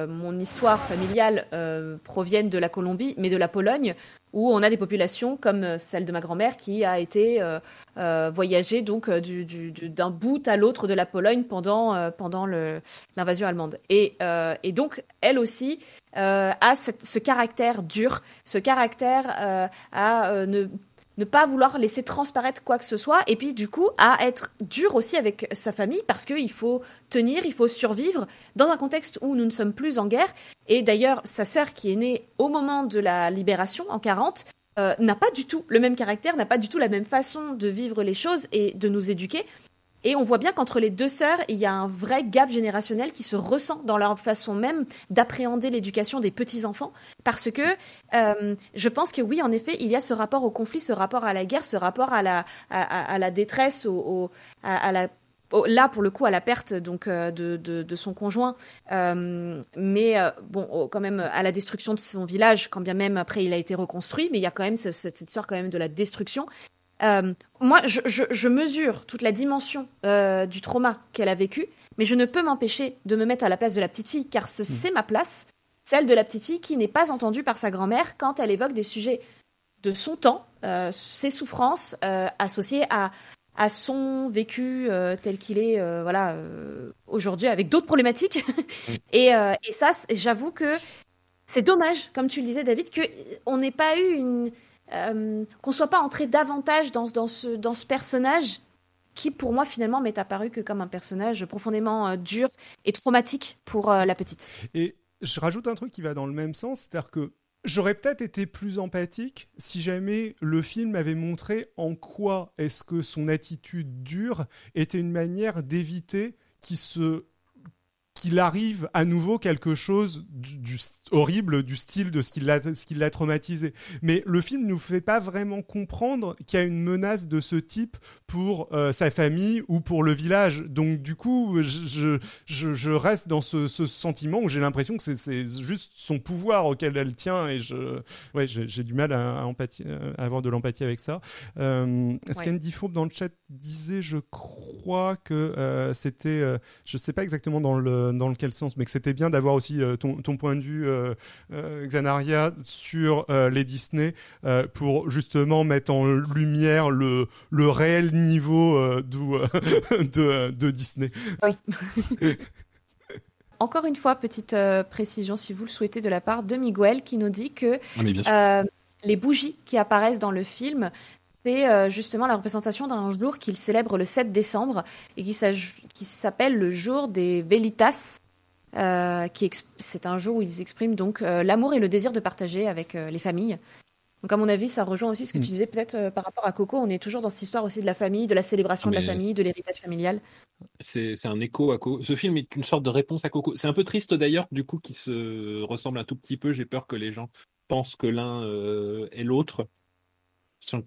mon histoire familiale provienne de la Colombie, mais de la Pologne, où on a des populations comme euh, celle de ma grand-mère qui a été euh, euh voyagée donc euh, du, du, d'un bout à l'autre de la Pologne pendant pendant l'invasion allemande. Et, donc elle aussi a ce caractère dur, ce caractère à ne ne pas vouloir laisser transparaître quoi que ce soit, et puis du coup à être dur aussi avec sa famille parce qu'il faut tenir, il faut survivre dans un contexte où nous ne sommes plus en guerre. Et d'ailleurs, sa sœur qui est née au moment de la libération en 40 euh, n'a pas du tout le même caractère, n'a pas du tout la même façon de vivre les choses et de nous éduquer. Et on voit bien qu'entre les deux sœurs, il y a un vrai gap générationnel qui se ressent dans leur façon même d'appréhender l'éducation des petits-enfants. Parce que euh, je pense que oui, en effet, il y a ce rapport au conflit, ce rapport à la guerre, ce rapport à la, détresse, à, la là pour le coup à la perte donc euh, de, de, son conjoint, euh, mais bon quand même à la destruction de son village, quand bien même après il a été reconstruit, mais il y a quand même cette, cette histoire quand même de la destruction. Euh, moi, je, mesure toute la dimension euh, du trauma qu'elle a vécu, mais je ne peux m'empêcher de me mettre à la place de la petite fille, car mm. c'est ma place, celle de la petite fille qui n'est pas entendue par sa grand-mère quand elle évoque des sujets de son temps, euh, ses souffrances associées à, à son vécu tel qu'il est voilà aujourd'hui avec d'autres problématiques [LAUGHS] mm. et, et, ça j'avoue que c'est dommage comme tu le disais David qu'on n'ait pas eu une euh, qu'on soit pas entré davantage dans, dans, ce, dans ce personnage qui, pour moi, finalement, m'est apparu que comme un personnage profondément euh, dur et traumatique pour euh, la petite. Et je rajoute un truc qui va dans le même sens, c'est-à-dire que J'aurais peut-être été plus empathique si jamais le film avait montré en quoi est-ce que son attitude dure était une manière d'éviter qu'il se qu'il arrive à nouveau quelque chose du, du horrible du style de ce qui l'a traumatisé. Mais le film nous fait pas vraiment comprendre qu'il y a une menace de ce type pour euh, sa famille ou pour le village. Donc du coup, je, je, je reste dans ce, ce sentiment où j'ai l'impression que c'est juste son pouvoir auquel elle tient et je ouais j'ai du mal à, à, empathie, à avoir de l'empathie avec ça. Euh, ouais. Scandy Fourbe dans le chat disait, je crois que euh, c'était, euh, je sais pas exactement dans le dans lequel sens, mais que c'était bien d'avoir aussi euh, ton, ton point de vue euh, euh, Xanaria sur euh, les Disney pour justement mettre en lumière le, le réel niveau [LAUGHS] de, de Disney. Oui. [LAUGHS] Encore une fois, petite euh, précision, si vous le souhaitez, de la part de Miguel, qui nous dit que euh, les bougies qui apparaissent dans le film, c'est euh, justement la représentation d'un jour qu'il célèbre le 7 décembre et qui s'appelle le jour des Velitas, euh, c'est un jour où ils expriment donc euh, l'amour et le désir de partager avec euh, les familles. Donc à mon avis, ça rejoint aussi ce que tu disais peut-être par rapport à Coco. On est toujours dans cette histoire aussi de la famille, de la célébration de la famille, de l'héritage familial. C'est un écho à Coco. Ce film est une sorte de réponse à Coco. C'est un peu triste d'ailleurs, du coup, qui se ressemble un tout petit peu. J'ai peur que les gens pensent que l'un est l'autre.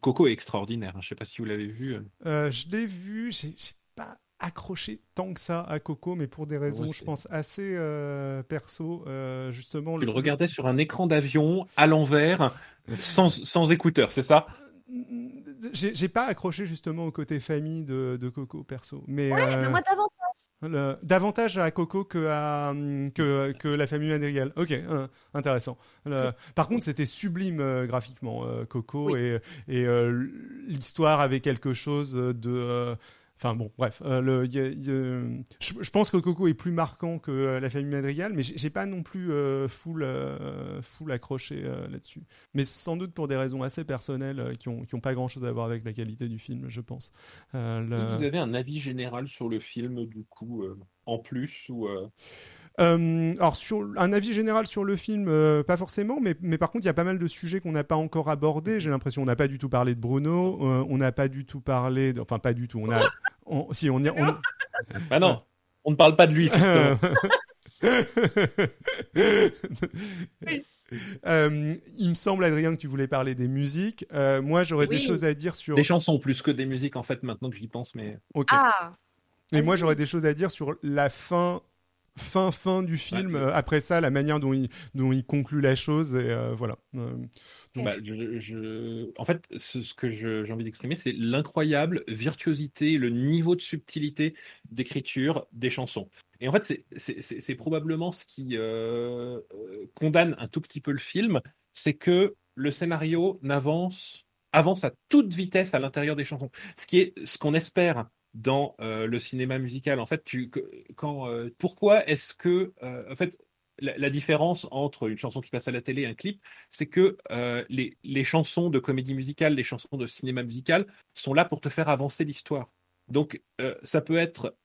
Coco est extraordinaire. Hein. Je ne sais pas si vous l'avez vu. Euh, je l'ai vu. J'ai pas accroché tant que ça à Coco, mais pour des raisons, ouais, je pense, assez euh, perso. Euh, justement, tu le, le regardais sur un écran d'avion à l'envers, sans, sans écouteurs, c'est ça? J'ai pas accroché justement au côté famille de, de Coco perso, mais ouais, euh, moi davantage. Le, davantage à Coco que à que, que la famille Madrigal. Ok, euh, intéressant. Le, par contre, c'était sublime euh, graphiquement euh, Coco oui. et, et l'histoire avait quelque chose de Enfin bon, bref, euh, le, y a, y a, je, je, pense que Coco est plus marquant que euh, la famille Madrigal, mais j'ai pas non plus euh, full, full accroché là-dessus. Mais sans doute pour des raisons assez personnelles qui, ont, qui ont pas grand-chose à voir avec la qualité du film, je pense. Le... Vous avez un avis général sur le film, du coup, en plus ou euh, alors sur un avis général sur le film, euh, pas forcément, mais, mais par contre il y a pas mal de sujets qu'on n'a pas encore abordés. J'ai l'impression on n'a pas du tout parlé de Bruno, euh, on n'a pas du tout parlé, de... enfin pas du tout. On a, [LAUGHS] on, si on y, on... [LAUGHS] Bah non, on ne parle pas de lui. [LAUGHS] Euh, il me semble, Adrien, que tu voulais parler des musiques. Euh, moi, j'aurais oui. des choses à dire sur. Des chansons plus que des musiques, en fait, maintenant que j'y pense, mais. Ok. Ah. Et moi, j'aurais des choses à dire sur la fin fin fin du film. Ouais, euh, après ça, la manière dont il, dont il conclut la chose, et euh, voilà. Euh, donc... bah, je, je... En fait, ce, ce que j'ai envie d'exprimer, c'est l'incroyable virtuosité, le niveau de subtilité d'écriture des chansons. Et en fait, c'est probablement ce qui euh, condamne un tout petit peu le film, c'est que le scénario n'avance avance à toute vitesse à l'intérieur des chansons. Ce qui est ce qu'on espère dans euh, le cinéma musical. En fait, quand, euh, pourquoi est-ce que, euh, en fait, la, différence entre une chanson qui passe à la télé et un clip, c'est que les, les, chansons de comédie musicale, les chansons de cinéma musical sont là pour te faire avancer l'histoire. Donc, ça peut être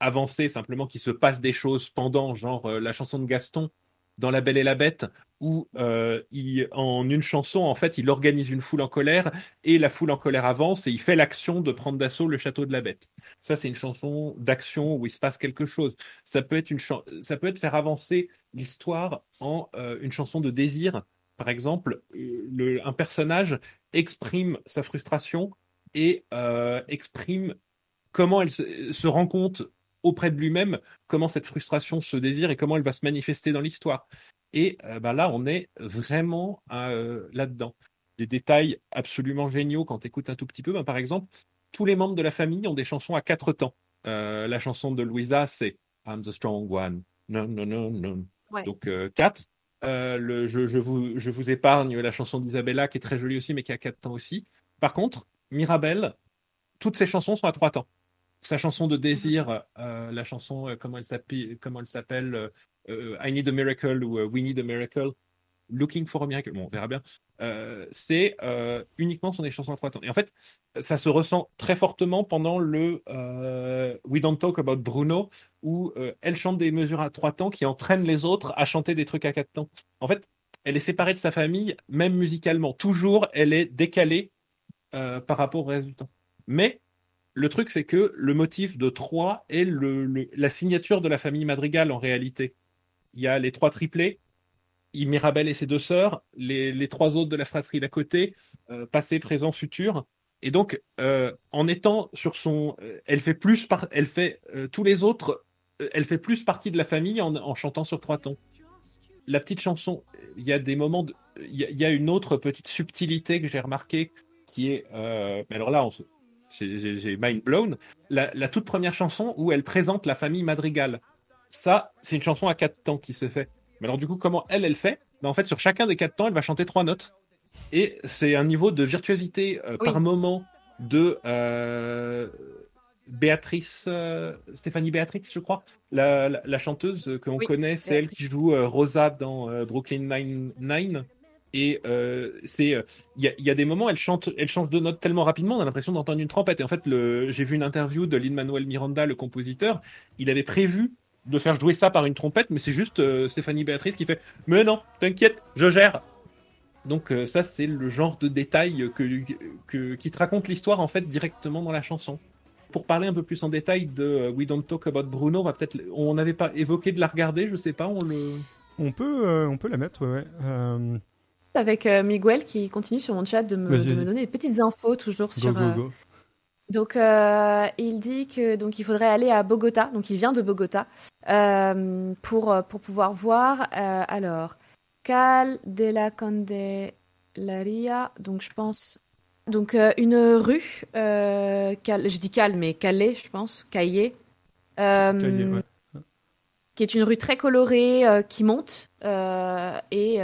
avancé simplement qu'il se passe des choses pendant, genre la chanson de Gaston dans La Belle et la Bête, où euh, en une chanson, en fait, il organise une foule en colère et la foule en colère avance et il fait l'action de prendre d'assaut le château de la Bête. Ça, c'est une chanson d'action où il se passe quelque chose. Ça peut être faire avancer l'histoire en euh, une chanson de désir. Par exemple, euh, un personnage exprime sa frustration et exprime comment elle se rend compte auprès de lui-même comment cette frustration se désire et comment elle va se manifester dans l'histoire. Et euh, ben là, on est vraiment euh, là-dedans. Des détails absolument géniaux quand tu écoutes un tout petit peu. Ben, par exemple, tous les membres de la famille ont des chansons à quatre temps. Euh, la chanson de Louisa, c'est I'm the strong one. Non, non, non, non. Ouais. Donc, quatre. le, je, je, vous, je vous épargne la chanson d'Isabella, qui est très jolie aussi, mais qui a quatre temps aussi. Par contre, Mirabelle, toutes ses chansons sont à trois temps sa chanson de désir, euh, la chanson, euh, comment elle s'appelle, euh, I Need a Miracle ou We Need a Miracle, Looking for a Miracle, bon, on verra bien. c'est uniquement son des à trois temps. Et en fait, ça se ressent très fortement pendant le We Don't Talk About Bruno, où elle chante des mesures à trois temps qui entraînent les autres à chanter des trucs à quatre temps. En fait, elle est séparée de sa famille, même musicalement. Toujours, elle est décalée par rapport au résultat. Mais le truc, c'est que le motif de 3 est la signature de la famille Madrigal en réalité. Il y a les trois triplés, Mirabelle et ses deux sœurs, les, trois autres de la fratrie d'à côté, euh, passé, présent, futur. Et donc, euh, en étant sur son, euh, elle fait plus par, elle fait tous les autres, elle fait plus partie de la famille en, chantant sur trois tons. La petite chanson, il y a des moments, il y, a une autre petite subtilité que j'ai remarqué qui est, mais alors là, on j'ai mind blown. La, la, toute première chanson où elle présente la famille Madrigal. Ça, c'est une chanson à quatre temps qui se fait. Mais alors du coup, comment elle, elle fait? Ben, En fait, sur chacun des quatre temps, elle va chanter trois notes. Et c'est un niveau de virtuosité euh, par moment de euh, Béatrice, euh, Stéphanie Béatrix, je crois, la, la, chanteuse que l'on connaît, c'est elle qui joue Rosa dans Brooklyn Nine-Nine. Et c'est, il y, a des moments, elle chante, elle change de notes tellement rapidement, on a l'impression d'entendre une trompette. Et en fait, j'ai vu une interview de Lin Manuel Miranda, le compositeur. Il avait prévu de faire jouer ça par une trompette, mais c'est juste euh, Stéphanie Béatrice qui fait Mais non, t'inquiète, je gère. Donc euh, ça, c'est le genre de détail que, qui te raconte l'histoire en fait directement dans la chanson. Pour parler un peu plus en détail de euh, We Don't Talk About Bruno, on n'avait pas évoqué de la regarder, je sais pas, on le. On peut, on peut la mettre, ouais. Avec Miguel qui continue sur mon chat de me, de me, donner des petites infos toujours sur, donc, euh, il dit que donc il faudrait aller à Bogota. Donc, il vient de Bogota euh, pour pour pouvoir voir. Euh, alors, Cal de la Candelaria. Donc, je pense. Donc, une rue. Cal, je dis Cal, mais Calais, je pense. Caillé. Qui est une rue très colorée qui monte et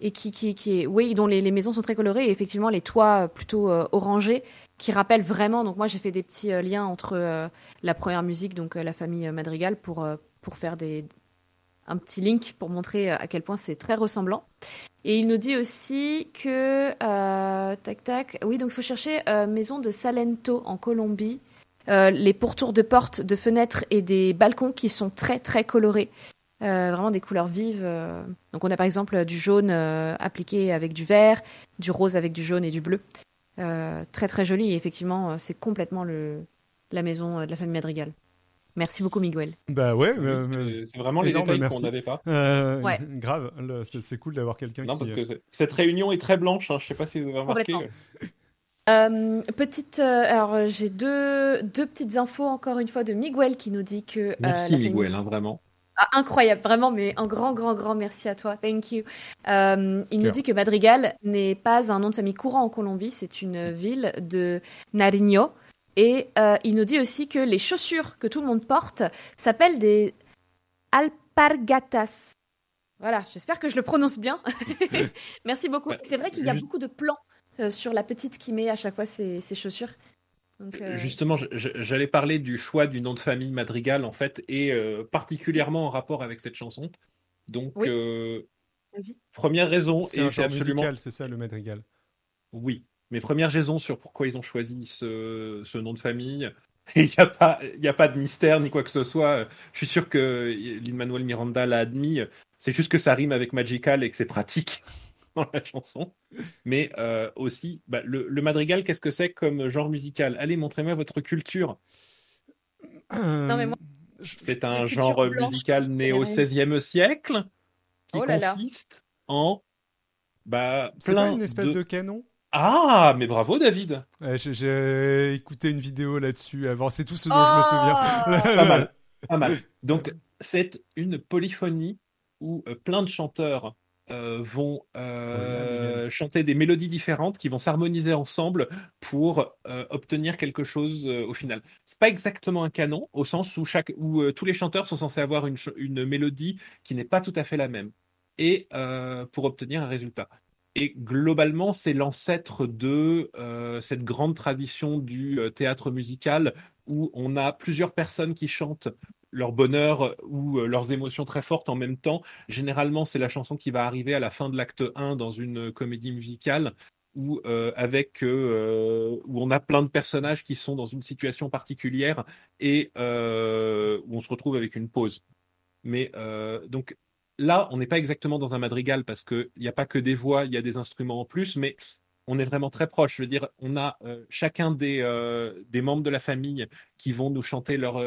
et qui, qui, qui est, oui, dont les, maisons sont très colorées et effectivement les toits plutôt orangés qui rappelle vraiment. Donc moi j'ai fait des petits euh, liens entre euh, la première musique, donc euh, la famille Madrigal, pour pour faire des un petit link pour montrer à quel point c'est très ressemblant. Et il nous dit aussi que tac tac, oui donc il faut chercher maison de Salento en Colombie. les pourtours de portes, de fenêtres et des balcons qui sont très très colorés. Vraiment des couleurs vives. Donc on a par exemple du jaune appliqué avec du vert, du rose avec du jaune et du bleu. Euh, très très joli et effectivement, euh, c'est complètement le, la maison euh, de la famille Madrigal. Merci beaucoup, Miguel. Bah ouais, c'est vraiment les détails qu'on n'avait pas. ouais. Grave, c'est cool d'avoir quelqu'un qui. Non, parce que cette réunion est très blanche. Hein, je sais pas si vous avez remarqué. petite, alors j'ai deux, deux petites infos encore une fois de Miguel qui nous dit que. Merci Miguel, hein, vraiment. Ah, incroyable, vraiment, mais un grand, grand, grand merci à toi. Thank you. Euh, il nous dit que Madrigal n'est pas un nom de famille courant en Colombie, c'est une ville de Nariño. Et euh, il nous dit aussi que les chaussures que tout le monde porte s'appellent des alpargatas. Voilà, j'espère que je le prononce bien. [LAUGHS] merci beaucoup. C'est vrai qu'il y a beaucoup de plans euh, sur la petite qui met à chaque fois ses chaussures. Euh, Justement, j'allais parler du choix du nom de famille Madrigal, en fait, et euh, particulièrement en rapport avec cette chanson. Donc, euh, première raison, et c'est absolument. C'est ça le Madrigal? Oui, mais première raison sur pourquoi ils ont choisi ce, nom de famille. [LAUGHS] Il n'y a, pas, a pas de mystère ni quoi que ce soit. Je suis sûr que Lin-Manuel Miranda l'a admis. C'est juste que ça rime avec Magical et que c'est pratique. Dans la chanson. Mais euh, aussi, bah, le, madrigal, qu'est-ce que c'est comme genre musical? Allez, montrez-moi votre culture. Euh, c'est un genre musical né au XVIe siècle qui oh consiste en bah, c'est pas une espèce de... canon? Ah, mais bravo David. J'ai écouté une vidéo là-dessus avant. C'est tout ce dont je me souviens. Oh [LAUGHS] pas mal, pas mal. Donc c'est une polyphonie où euh, plein de chanteurs euh, vont euh, chanter des mélodies différentes qui vont s'harmoniser ensemble pour euh, obtenir quelque chose au final. C'est pas exactement un canon au sens où chaque où tous les chanteurs sont censés avoir une, une mélodie qui n'est pas tout à fait la même et pour obtenir un résultat. Et globalement, c'est l'ancêtre de cette grande tradition du théâtre musical où on a plusieurs personnes qui chantent leur bonheur ou euh, leurs émotions très fortes en même temps. Généralement, c'est la chanson qui va arriver à la fin de l'acte 1 dans une comédie musicale où euh, avec euh, où on a plein de personnages qui sont dans une situation particulière et où on se retrouve avec une pause. Mais donc là, on n'est pas exactement dans un madrigal parce qu'il n'y a pas que des voix, il y a des instruments en plus, mais on est vraiment très proche. Je veux dire, on a euh, chacun des, euh, des membres de la famille qui vont nous chanter leur,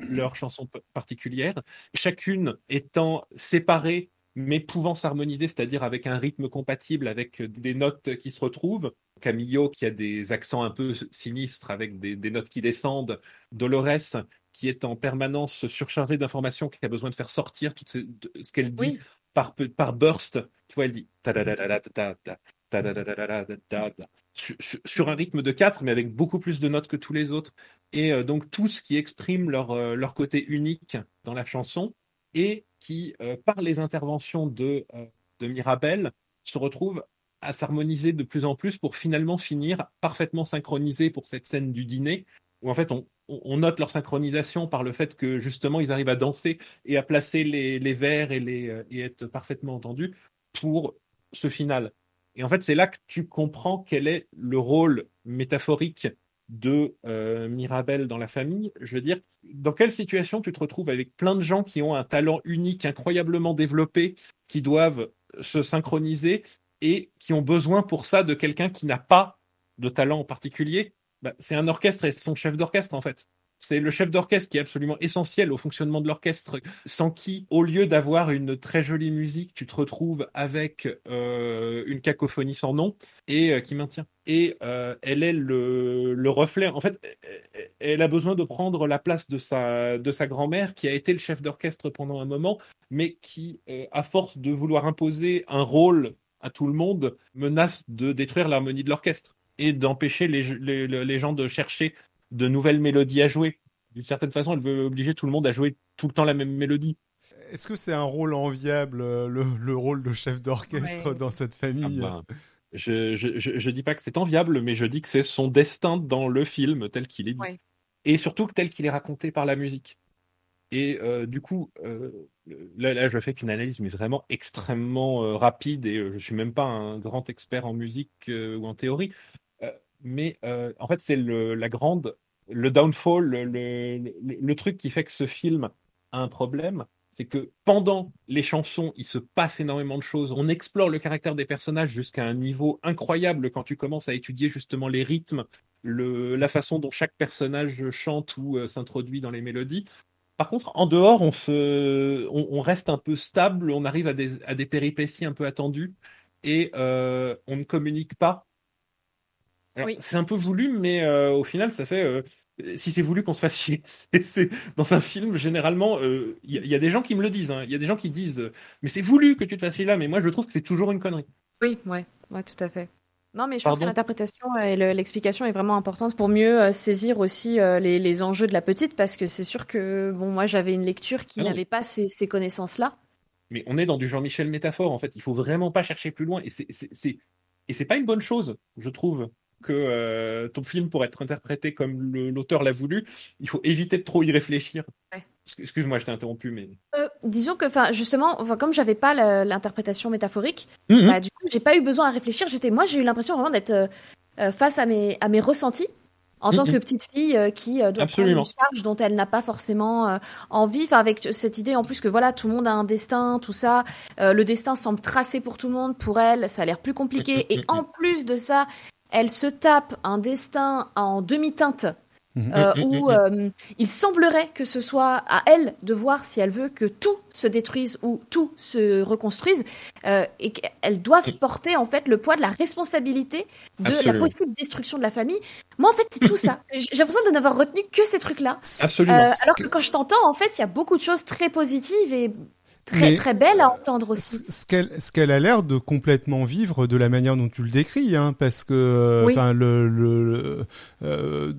euh, leur chanson particulière, chacune étant séparée mais pouvant s'harmoniser, c'est-à-dire avec un rythme compatible, avec des notes qui se retrouvent. Camillo qui a des accents un peu sinistres avec des, des notes qui descendent. Dolores qui est en permanence surchargée d'informations, qui a besoin de faire sortir tout ce, qu'elle dit par, par burst. Tu vois, elle dit sur, un rythme de 4, mais avec beaucoup plus de notes que tous les autres. Et euh, donc tout ce qui exprime leur, euh, leur côté unique dans la chanson et qui, euh, par les interventions de, de Mirabel, se retrouve à s'harmoniser de plus en plus pour finalement finir parfaitement synchronisé pour cette scène du dîner, où en fait on, on note leur synchronisation par le fait que justement ils arrivent à danser et à placer les, les vers et, les, et être parfaitement entendus pour ce final. Et en fait, c'est là que tu comprends quel est le rôle métaphorique de euh, Mirabel dans la famille. Je veux dire, dans quelle situation tu te retrouves avec plein de gens qui ont un talent unique, incroyablement développé, qui doivent se synchroniser et qui ont besoin pour ça de quelqu'un qui n'a pas de talent en particulier? Bah, C'est un orchestre et son chef d'orchestre en fait. C'est le chef d'orchestre qui est absolument essentiel au fonctionnement de l'orchestre, sans qui, au lieu d'avoir une très jolie musique, tu te retrouves avec euh, une cacophonie sans nom et euh, qui maintient. Et euh, elle est le, reflet. En fait, elle a besoin de prendre la place de sa, de sa grand-mère, qui a été le chef d'orchestre pendant un moment, mais qui, à force de vouloir imposer un rôle à tout le monde, menace de détruire l'harmonie de l'orchestre et d'empêcher les, les gens de chercher de nouvelles mélodies à jouer. D'une certaine façon, elle veut obliger tout le monde à jouer tout le temps la même mélodie. Est-ce que c'est un rôle enviable, euh, le, rôle de chef d'orchestre dans cette famille? Ah bah, je, je, dis pas que c'est enviable, mais je dis que c'est son destin dans le film tel qu'il est dit. Et surtout tel qu'il est raconté par la musique. Et euh, du coup, euh, là, là, je fais qu'une analyse, mais vraiment extrêmement rapide, et je suis même pas un grand expert en musique ou en théorie. Mais en fait, c'est la grande le downfall, le, truc qui fait que ce film a un problème, c'est que pendant les chansons, il se passe énormément de choses. On explore le caractère des personnages jusqu'à un niveau incroyable quand tu commences à étudier justement les rythmes, la façon dont chaque personnage chante ou euh, s'introduit dans les mélodies. Par contre, en dehors, on, on, reste un peu stable, on arrive à des, péripéties un peu attendues et euh, on ne communique pas c'est un peu voulu, mais euh, au final, ça fait. Euh, si c'est voulu qu'on se fasse chier, [LAUGHS] c'est dans un film généralement, il euh, y, a des gens qui me le disent. Hein. Il y a des gens qui disent, mais c'est voulu que tu te fasses chier là. Mais moi, je trouve que c'est toujours une connerie. Oui, ouais, ouais, tout à fait. Non, mais je pense que l'interprétation et l'explication est vraiment importante pour mieux saisir aussi les, les, enjeux de la petite, parce que c'est sûr que bon, moi, j'avais une lecture qui ah n'avait pas ces, ces connaissances-là. Mais on est dans du Jean-Michel métaphore, en fait. Il faut vraiment pas chercher plus loin, et c'est et c'est pas une bonne chose, je trouve que euh, ton film, pour être interprété comme l'auteur l'a voulu, il faut éviter de trop y réfléchir. Excuse-moi, je t'ai interrompu, mais. Euh, disons que, enfin, justement, enfin, comme j'avais pas l'interprétation métaphorique, mhm. bah, du coup, j'ai pas eu besoin à réfléchir. J'étais, moi, j'ai eu l'impression vraiment d'être euh, face à mes, à mes ressentis en tant que petite fille qui doit prendre une charge dont elle n'a pas forcément envie. Enfin, avec cette idée en plus que voilà, tout le monde a un destin, tout ça. le destin semble tracé pour tout le monde. Pour elle, ça a l'air plus compliqué. Et en plus de ça, elle se tape un destin en demi-teinte mhm. euh, où euh, il semblerait que ce soit à elle de voir si elle veut que tout se détruise ou tout se reconstruise euh, et qu'elle doit porter en fait le poids de la responsabilité de la possible destruction de la famille. Moi en fait c'est tout ça. [LAUGHS] J'ai l'impression de n'avoir retenu que ces trucs-là. alors que quand je t'entends en fait il y a beaucoup de choses très positives et très très belle à entendre aussi. Ce qu'elle ce qu'elle a l'air de complètement vivre de la manière dont tu le décris, hein, parce que enfin le le, euh,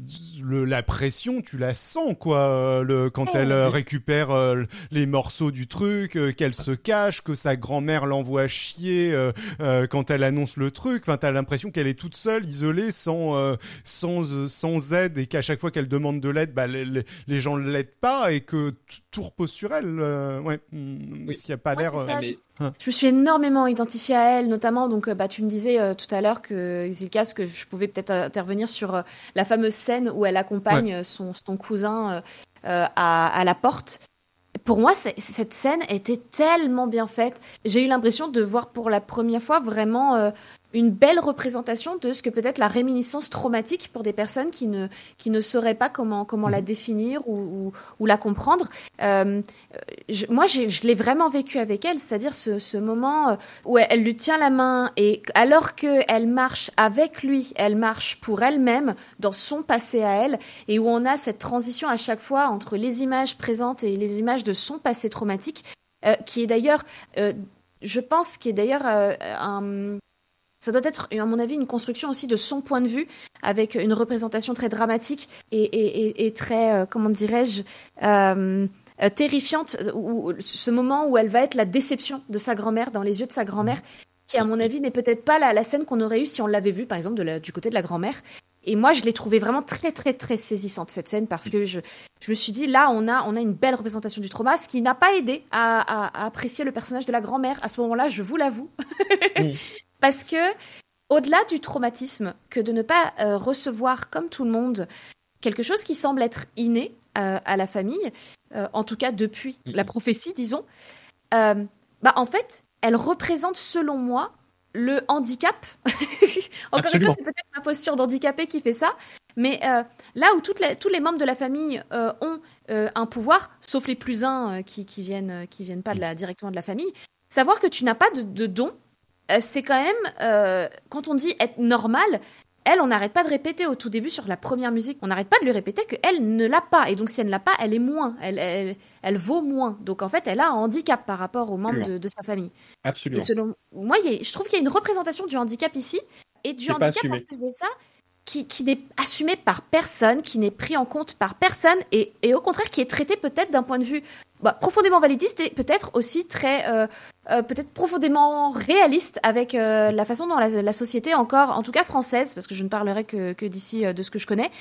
le, la pression tu la sens quoi, le quand elle euh, récupère euh, les morceaux du truc, qu'elle se cache, que sa grand-mère l'envoie chier quand elle annonce le truc. Enfin t'as l'impression qu'elle est toute seule, isolée, sans sans sans aide et qu'à chaque fois qu'elle demande de l'aide, bah les, les gens ne l'aident pas et que tout repose sur elle. ouais. Qu'il n'y a pas l'air. Euh, hein. Je me suis énormément identifiée à elle, notamment. Donc, euh, bah, tu me disais euh, tout à l'heure que Zilkas, que je pouvais peut-être intervenir sur la fameuse scène où elle accompagne son, son, cousin à, à, la porte. Pour moi, cette scène était tellement bien faite. J'ai eu l'impression de voir pour la première fois vraiment une belle représentation de ce que peut être la réminiscence traumatique pour des personnes qui ne, qui ne sauraient pas comment, comment la mhm. définir ou, ou, la comprendre. Euh, moi, je l'ai vraiment vécu avec elle, c'est-à-dire ce, ce, moment euh, où elle, lui tient la main et alors qu'elle marche avec lui, elle marche pour elle-même dans son passé à elle et où on a cette transition à chaque fois entre les images présentes et les images de son passé traumatique, euh, qui est d'ailleurs, je pense, qui est d'ailleurs un ça doit être, à mon avis, une construction aussi de son point de vue, avec une représentation très dramatique et, très, euh, comment dirais-je, euh, euh, terrifiante, où, ce moment où elle va être la déception de sa grand-mère dans les yeux de sa grand-mère, qui, à mon avis, n'est peut-être pas la, scène qu'on aurait eue si on l'avait vue, par exemple, du côté de la grand-mère. Et moi, je l'ai trouvée vraiment très, très, très saisissante, cette scène, parce que je, me suis dit, là, on a, on a une belle représentation du trauma, ce qui n'a pas aidé à, apprécier le personnage de la grand-mère. À ce moment-là, je vous l'avoue. [LAUGHS] Parce que, au-delà du traumatisme, que de ne pas euh, recevoir, comme tout le monde, quelque chose qui semble être inné euh, à la famille, euh, en tout cas depuis la prophétie, disons, bah, en fait, elle représente, selon moi, le handicap. [LAUGHS] Encore une fois, c'est peut-être ma posture d'handicapé qui fait ça. Mais là où tous les membres de la famille ont un pouvoir, sauf les plus uns qui, qui, viennent, qui viennent pas de la, directement de la famille, savoir que tu n'as pas de, de don, c'est quand même, euh, quand on dit être normal, elle, on n'arrête pas de répéter au tout début sur la première musique, on n'arrête pas de lui répéter qu'elle ne l'a pas. Et donc, si elle ne l'a pas, elle est moins, elle, elle, elle, vaut moins. Donc, en fait, elle a un handicap par rapport aux membres de, sa famille. Absolument. Et selon moi, je trouve qu'il y a une représentation du handicap ici, et du handicap en plus de ça, qui, n'est assumé par personne, qui n'est pris en compte par personne, et, et au contraire, qui est traité peut-être d'un point de vue bah, profondément validiste et peut-être aussi très euh, euh, peut-être profondément réaliste avec euh, la façon dont la, société encore en tout cas française parce que je ne parlerai que, que d'ici de ce que je connais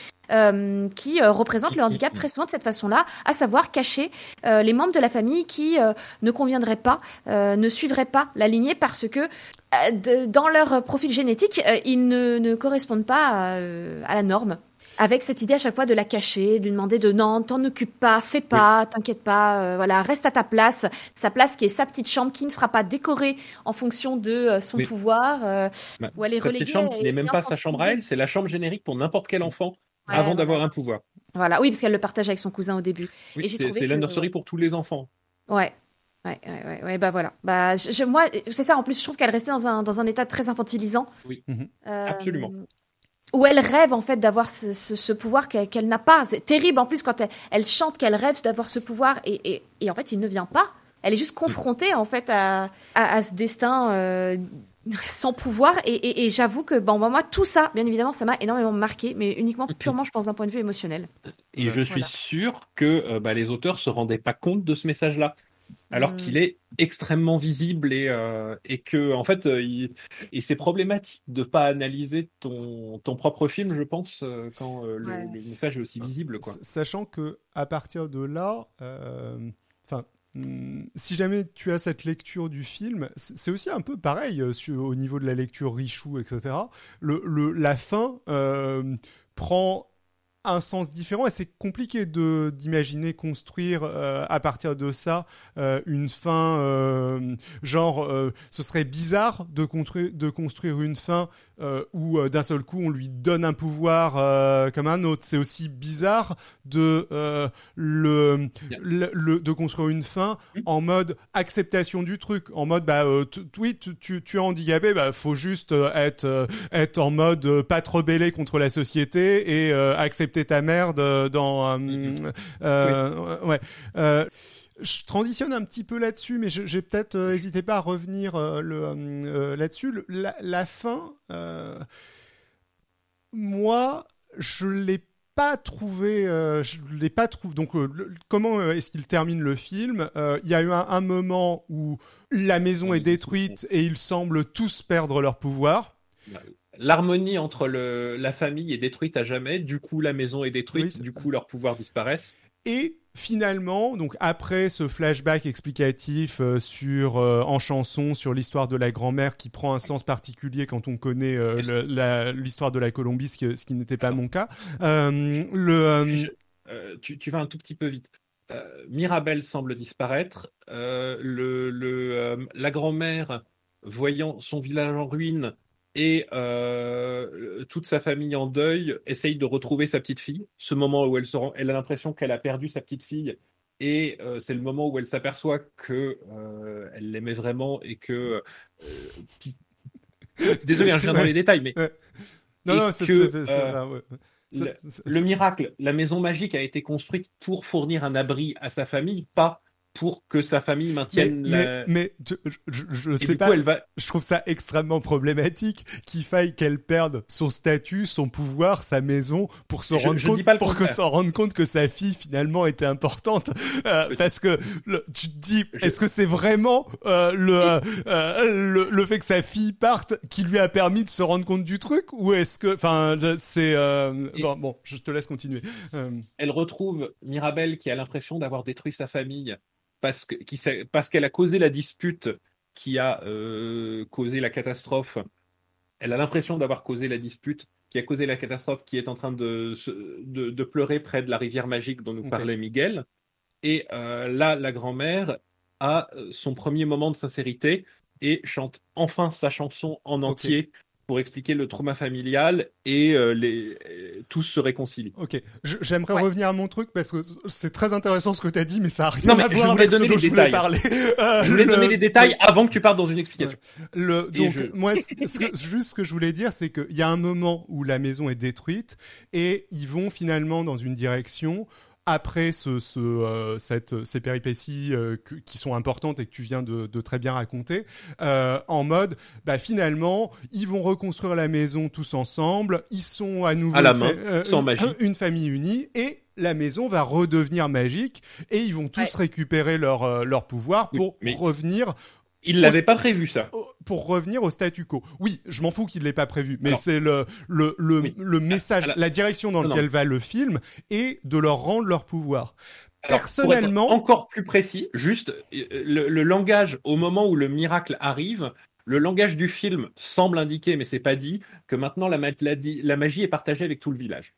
qui représente le handicap très souvent de cette façon-là à savoir cacher les membres de la famille qui ne conviendraient pas ne suivraient pas la lignée parce que dans leur profil génétique ils ne, ne correspondent pas à la norme. Avec cette idée à chaque fois de la cacher, de lui demander de non, t'en occupe pas, fais pas, t'inquiète pas, euh, voilà, reste à ta place, sa place qui est sa petite chambre qui ne sera pas décorée en fonction de euh, son pouvoir, euh, bah, elle est chambre qui n'est même pas sa chambre à elle, c'est la chambre générique pour n'importe quel enfant avant d'avoir un pouvoir. Voilà, oui, parce qu'elle le partage avec son cousin au début. Oui, c'est la nurserie pour tous les enfants. Ouais, Ouais, ouais, ouais, bah voilà. Bah, je, moi, c'est ça. En plus, je trouve qu'elle restait dans un, dans un état très infantilisant. Oui, absolument où elle rêve en fait d'avoir ce, pouvoir qu'elle n'a pas. C'est terrible en plus quand elle, chante qu'elle rêve d'avoir ce pouvoir et, en fait il ne vient pas. Elle est juste confrontée en fait à, ce destin euh, sans pouvoir et, j'avoue que bon moi tout ça bien évidemment ça m'a énormément marqué mais uniquement purement je pense d'un point de vue émotionnel. Et je suis sûr que euh, bah, les auteurs se rendaient pas compte de ce message là alors mm. qu'il est extrêmement visible et, euh, et que en fait euh, et c'est problématique de pas analyser ton, ton propre film je pense euh, quand le, message est aussi visible quoi. Sachant que à partir de là enfin hmm, si jamais tu as cette lecture du film, c'est aussi un peu pareil au niveau de la lecture Richou, etc. Le, le la fin prend un sens différent. Et c'est compliqué de d'imaginer construire euh, à partir de ça euh, une fin euh, genre ce serait bizarre de construire de construire une fin où d'un seul coup on lui donne un pouvoir comme un autre c'est aussi bizarre de le, le, de construire une fin mmh. en mode acceptation du truc en mode bah oui tu, tu es handicapé bah faut juste être être en mode pas te rebeller contre la société et accepter ta merde euh, dans. Euh, euh, ouais. Je transitionne un petit peu là-dessus, mais j'ai peut-être hésité pas à revenir le, là-dessus. La, fin, moi, je l'ai pas trouvé, je l'ai pas trouvé. Donc, comment est-ce qu'il termine le film Il y a eu un, moment où la maison est détruite et ils semblent tous perdre leur pouvoir. Bah, l'harmonie entre le, la famille est détruite à jamais, du coup la maison est détruite, du coup leurs pouvoirs disparaissent. Et finalement, donc après ce flashback explicatif euh, sur euh, en chanson sur l'histoire de la grand-mère qui prend un sens particulier quand on connaît euh, l'histoire de la Colombie, ce qui, ce qui n'était pas mon cas. le, tu, tu, vas un tout petit peu vite. Mirabel semble disparaître. le, le la grand-mère, voyant son village en ruine, et euh, toute sa famille en deuil essaye de retrouver sa petite fille. Ce moment où elle, se rend, elle a l'impression qu'elle a perdu sa petite fille et euh, c'est le moment où elle s'aperçoit que euh, elle l'aimait vraiment et que désolé, hein, je viens dans les détails, mais Ouais. Non, non, ouais. le, c'est- le miracle, la maison magique a été construite pour fournir un abri à sa famille, pas pour que sa famille mais, maintienne la. mais, mais je, je, sais pas, coup, elle va. je trouve ça extrêmement problématique qu'il faille qu'elle perde son statut, son pouvoir, sa maison pour se rendre je compte, pas pour que contraire. se rendre compte que sa fille finalement était importante. Euh, parce que le- tu te dis, est-ce que c'est vraiment euh, le, euh, le le fait que sa fille parte qui lui a permis de se rendre compte du truc ou est-ce que, enfin, c'est bon, bon, je te laisse continuer. Elle retrouve Mirabelle qui a l'impression d'avoir détruit sa famille parce qu'elle a causé la dispute qui a euh, causé la catastrophe. Elle a l'impression d'avoir causé la dispute qui a causé la catastrophe, qui est en train de, se- de, de pleurer près de la rivière magique dont nous parlait Miguel. Et euh, là, la grand-mère a euh, son premier moment de sincérité et chante enfin sa chanson en entier pour expliquer le trauma familial et euh, les, euh, tous se réconcilient. Ok, j'aimerais Ouais. revenir à mon truc parce que c'est très intéressant ce que tu as dit, mais ça a rien Non, mais à je voir voulais avec ce donner dont je voulais détails. parler. [LAUGHS] Euh, Je voulais le- donner les détails avant que tu partes dans une explication. Le, donc, je- moi, c- ce [LAUGHS] que, juste ce que je voulais dire, c'est qu'il y a un moment où la maison est détruite et ils vont finalement dans une direction. Après ce, ce, euh, cette, ces péripéties euh, que- qui sont importantes et que tu viens de, de très bien raconter, euh, en mode, bah, finalement, ils vont reconstruire la maison tous ensemble, ils sont à nouveau À la une, main, euh, sans une- magie. une famille unie et la maison va redevenir magique et ils vont tous Ouais. récupérer leur, euh, leur pouvoir pour mais- revenir Il l'avait pas prévu ça. pour revenir au statu quo. Oui, je m'en fous qu'il l'ait pas prévu, mais c'est le le le, Oui. le message, Alors- la direction dans laquelle va le film et de leur rendre leur pouvoir. Alors, Personnellement- pour être encore plus précis, juste euh, le, le langage au moment où le miracle arrive, le langage du film semble indiquer, mais c'est pas dit, que maintenant la, ma- la, la magie est partagée avec tout le village.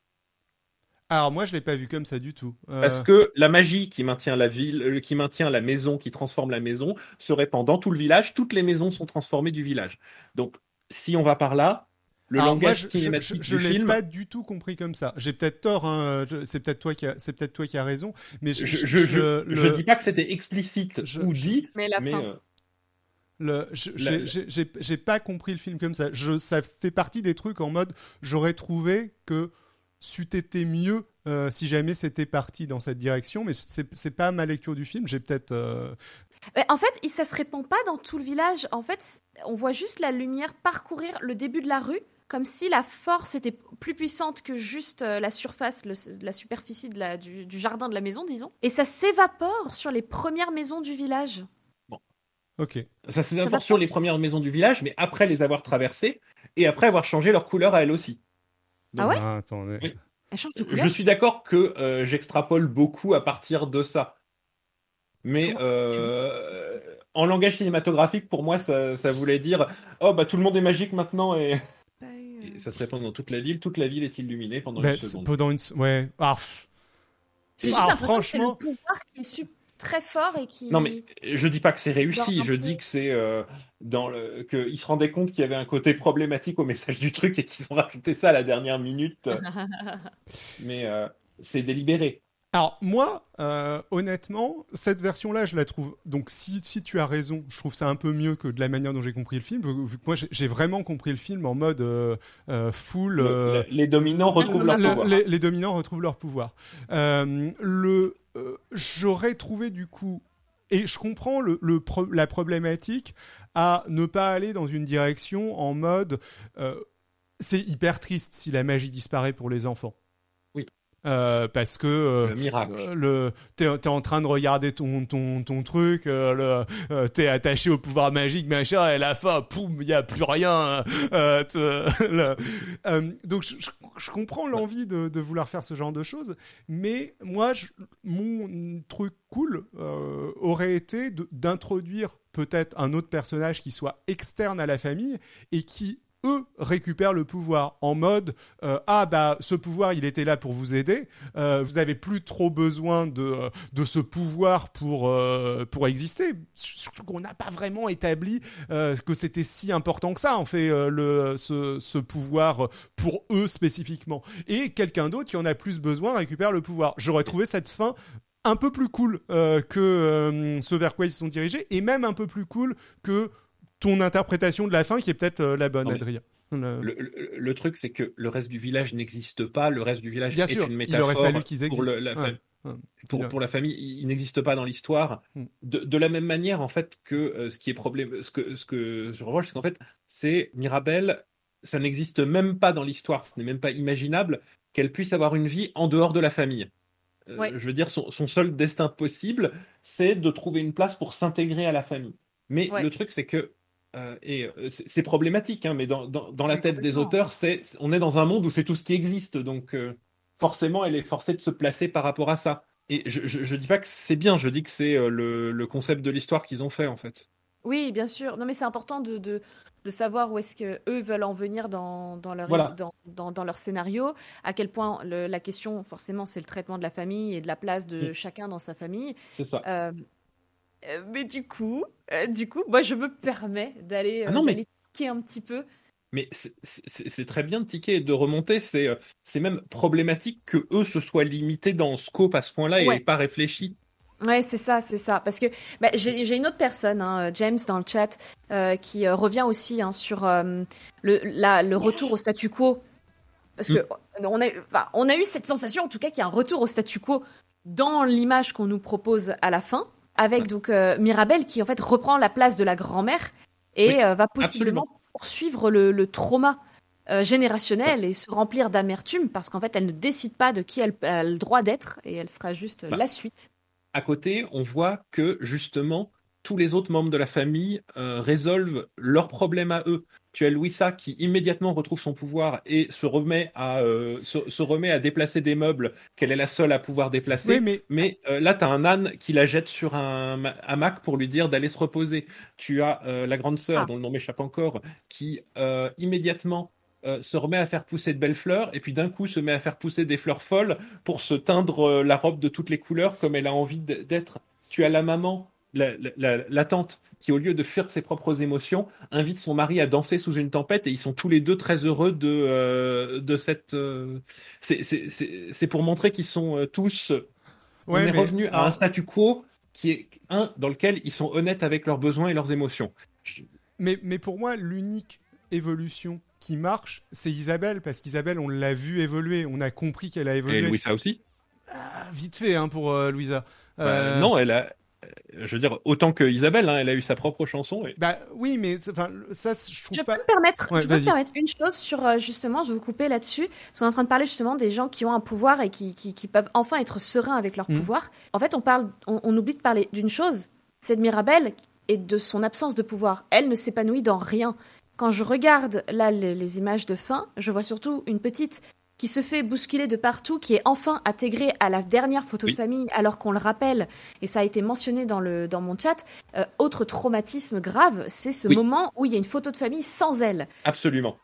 Alors moi je l'ai pas vu comme ça du tout. Euh, Parce que la magie qui maintient la ville, euh, qui maintient la maison, qui transforme la maison, se répand dans tout le village. Toutes les maisons sont transformées du village. Donc, si on va par là, le alors, langage je, je, cinématique je, je du l'ai pas du tout compris comme ça. J'ai peut-être tort, hein, je- c'est peut-être toi qui c'est peut-être toi qui a raison, mais je, je, je, je, le- je dis pas que c'était explicite je- ou je- dit, Mais la mais fin. euh, Le, je- La- j'ai- la- j'ai j'ai- j'ai pas compris le film comme ça. Je, ça fait partie des trucs en mode j'aurais trouvé que c'eût été mieux euh, si jamais c'était parti dans cette direction, mais c'est pas ma lecture du film. J'ai peut-être. euh, Mais En fait, ça se répand pas dans tout le village. En fait, on voit juste la lumière parcourir le début de la rue, comme si la force était plus puissante que juste euh, la surface, le- la superficie de la- du, du jardin de la maison, disons. Et ça s'évapore sur les premières maisons du village. Ok. ça d'abord sur les premières maisons du village, mais après les avoir traversées et après avoir changé leur couleur à elles aussi. Ah ouais? Ah, attendez. Oui. Elle change de couleur? Je suis d'accord que euh, j'extrapole beaucoup à partir de ça. Mais Comment euh, en langage cinématographique, pour moi, ça, ça voulait dire oh bah tout le monde est magique maintenant et, [LAUGHS] eu, euh, et ça se répand dans toute la ville. Toute la ville est illuminée pendant Bah, une c'est seconde. pendant une. Ouais. Ah. J'ai juste Ah, l'impression que c'est le franchement- pouvoir qui est su- très fort et qui. Non mais je dis pas que c'est réussi, je peu- dis que c'est euh, dans le qu'ils se rendaient compte qu'il y avait un côté problématique au message du truc et qu'ils ont rajouté ça à la dernière minute. [LAUGHS] Mais euh, c'est délibéré. Alors moi, euh, honnêtement, cette version-là, je la trouve. Donc si, si tu as raison, je trouve ça un peu mieux que de la manière dont j'ai compris le film. Vu, vu que moi, j'ai- vraiment compris le film en mode euh, euh, full. Le- euh, le- les dominants retrouvent leur le- pouvoir. Les, les dominants retrouvent leur pouvoir. Euh, le, euh, j'aurais trouvé du coup, et je comprends la problématique à ne pas aller dans une direction en mode, euh, c'est hyper triste si la magie disparaît pour les enfants. Euh, parce que euh, Le miracle. euh, le t'es t'es en train de regarder ton ton ton truc euh, le t'es attaché au pouvoir magique machin et à la fin poum il y a plus rien [LAUGHS] le- donc je, je- je comprends l'envie de, de vouloir faire ce genre de choses mais moi je- mon truc cool aurait été de- d'introduire peut-être un autre personnage qui soit externe à la famille et qui eux récupèrent le pouvoir en mode euh, ah bah ce pouvoir il était là pour vous aider euh, vous avez plus trop besoin de euh, de ce pouvoir pour pour exister. Qu'on n'a pas vraiment établi que c'était si important que ça en fait le ce, ce pouvoir pour eux spécifiquement. Et quelqu'un d'autre qui en a plus besoin récupère le pouvoir. J'aurais trouvé cette fin un peu plus cool que ce vers quoi ils se sont dirigés et même un peu plus cool que ton interprétation de la fin qui est peut-être euh, la bonne, Adrien. Le, truc, c'est que le reste du village n'existe pas. Le reste du village Bien est sûr, une métaphore il aurait fallu qu'ils pour, la, pour, pour, la famille. Il n'existe pas dans l'histoire. Mm. De, la même manière, en fait, que euh, ce qui est problème, ce que, ce que je reproche, c'est qu'en fait, c'est Mirabelle, ça n'existe même pas dans l'histoire. Ce n'est même pas imaginable qu'elle puisse avoir une vie en dehors de la famille. Euh, je veux dire, son, son seul destin possible, c'est de trouver une place pour s'intégrer à la famille. Mais le truc, c'est que euh, et euh, c'est problématique, hein, mais dans, dans, la tête des auteurs, c'est on est dans un monde où c'est tout ce qui existe, donc euh, forcément, elle est forcée de se placer par rapport à ça. Et je, je, dis pas que c'est bien, je dis que c'est le, le, concept de l'histoire qu'ils ont fait en fait. Oui, bien sûr. Non, mais c'est important de, de, de, savoir où est-ce que eux veulent en venir dans, dans leur dans, dans, dans, leur scénario. À quel point la question, forcément, c'est le traitement de la famille et de la place de mm. chacun dans sa famille. C'est ça. Euh, mais du coup, euh, du coup, moi, je me permets d'aller ah euh, tiquer un petit peu. Mais c'est très bien de tiquer et de remonter. C'est même problématique que eux se soient limités dans scope à ce point-là et pas réfléchi. Ouais, c'est ça, c'est ça. Parce que bah, j'ai une autre personne, hein, James, dans le chat, qui revient aussi hein, sur le, le retour au statu quo. Parce que mm. on, a, on a eu cette sensation, en tout cas, qu'il y a un retour au statu quo dans l'image qu'on nous propose à la fin avec donc euh, Mirabelle qui en fait reprend la place de la grand-mère et euh, va possiblement poursuivre le, trauma euh, générationnel et se remplir d'amertume parce qu'en fait elle ne décide pas de qui elle, a le droit d'être et elle sera juste bah. la suite. À côté, on voit que justement tous les autres membres de la famille résolvent leurs problèmes à eux tu as Louisa qui immédiatement retrouve son pouvoir et se remet à, euh, se, remet à déplacer des meubles qu'elle est la seule à pouvoir déplacer. mais euh, là, tu as un âne qui la jette sur un hamac pour lui dire d'aller se reposer. Tu as euh, la grande sœur, ah. dont le nom m'échappe encore, qui immédiatement se remet à faire pousser de belles fleurs et puis d'un coup se met à faire pousser des fleurs folles pour se teindre la robe de toutes les couleurs comme elle a envie d'être. Tu as la maman la, tante qui, au lieu de fuir ses propres émotions, invite son mari à danser sous une tempête et ils sont tous les deux très heureux de, euh, de cette. Euh, c'est pour montrer qu'ils sont euh, tous. on est revenu à un statu quo qui est un dans lequel ils sont honnêtes avec leurs besoins et leurs émotions. Mais, mais pour moi, l'unique évolution qui marche, c'est Isabelle, parce qu'Isabelle, on l'a vu évoluer, on a compris qu'elle a évolué. Et Louisa aussi ah, Vite fait hein, pour Louisa. Bah, non, elle a, je veux dire, autant que Isabelle, hein, elle a eu sa propre chanson. Bah oui, mais enfin, ça, je trouve je pas. Peux me permettre, je peux me permettre une chose sur euh, justement, je vais vous couper là-dessus, parce qu'on est en train de parler justement des gens qui ont un pouvoir et qui, qui, peuvent enfin être sereins avec leur mmh. pouvoir. En fait, on parle, on, oublie de parler d'une chose, c'est de Mirabelle et de son absence de pouvoir. Elle ne s'épanouit dans rien. Quand je regarde là les, images de fin, je vois surtout une petite qui se fait bousculer de partout, qui est enfin intégré à la dernière photo de famille, alors qu'on le rappelle, et ça a été mentionné dans, le, dans mon chat, euh, autre traumatisme grave, c'est ce moment où il y a une photo de famille sans elle. Absolument.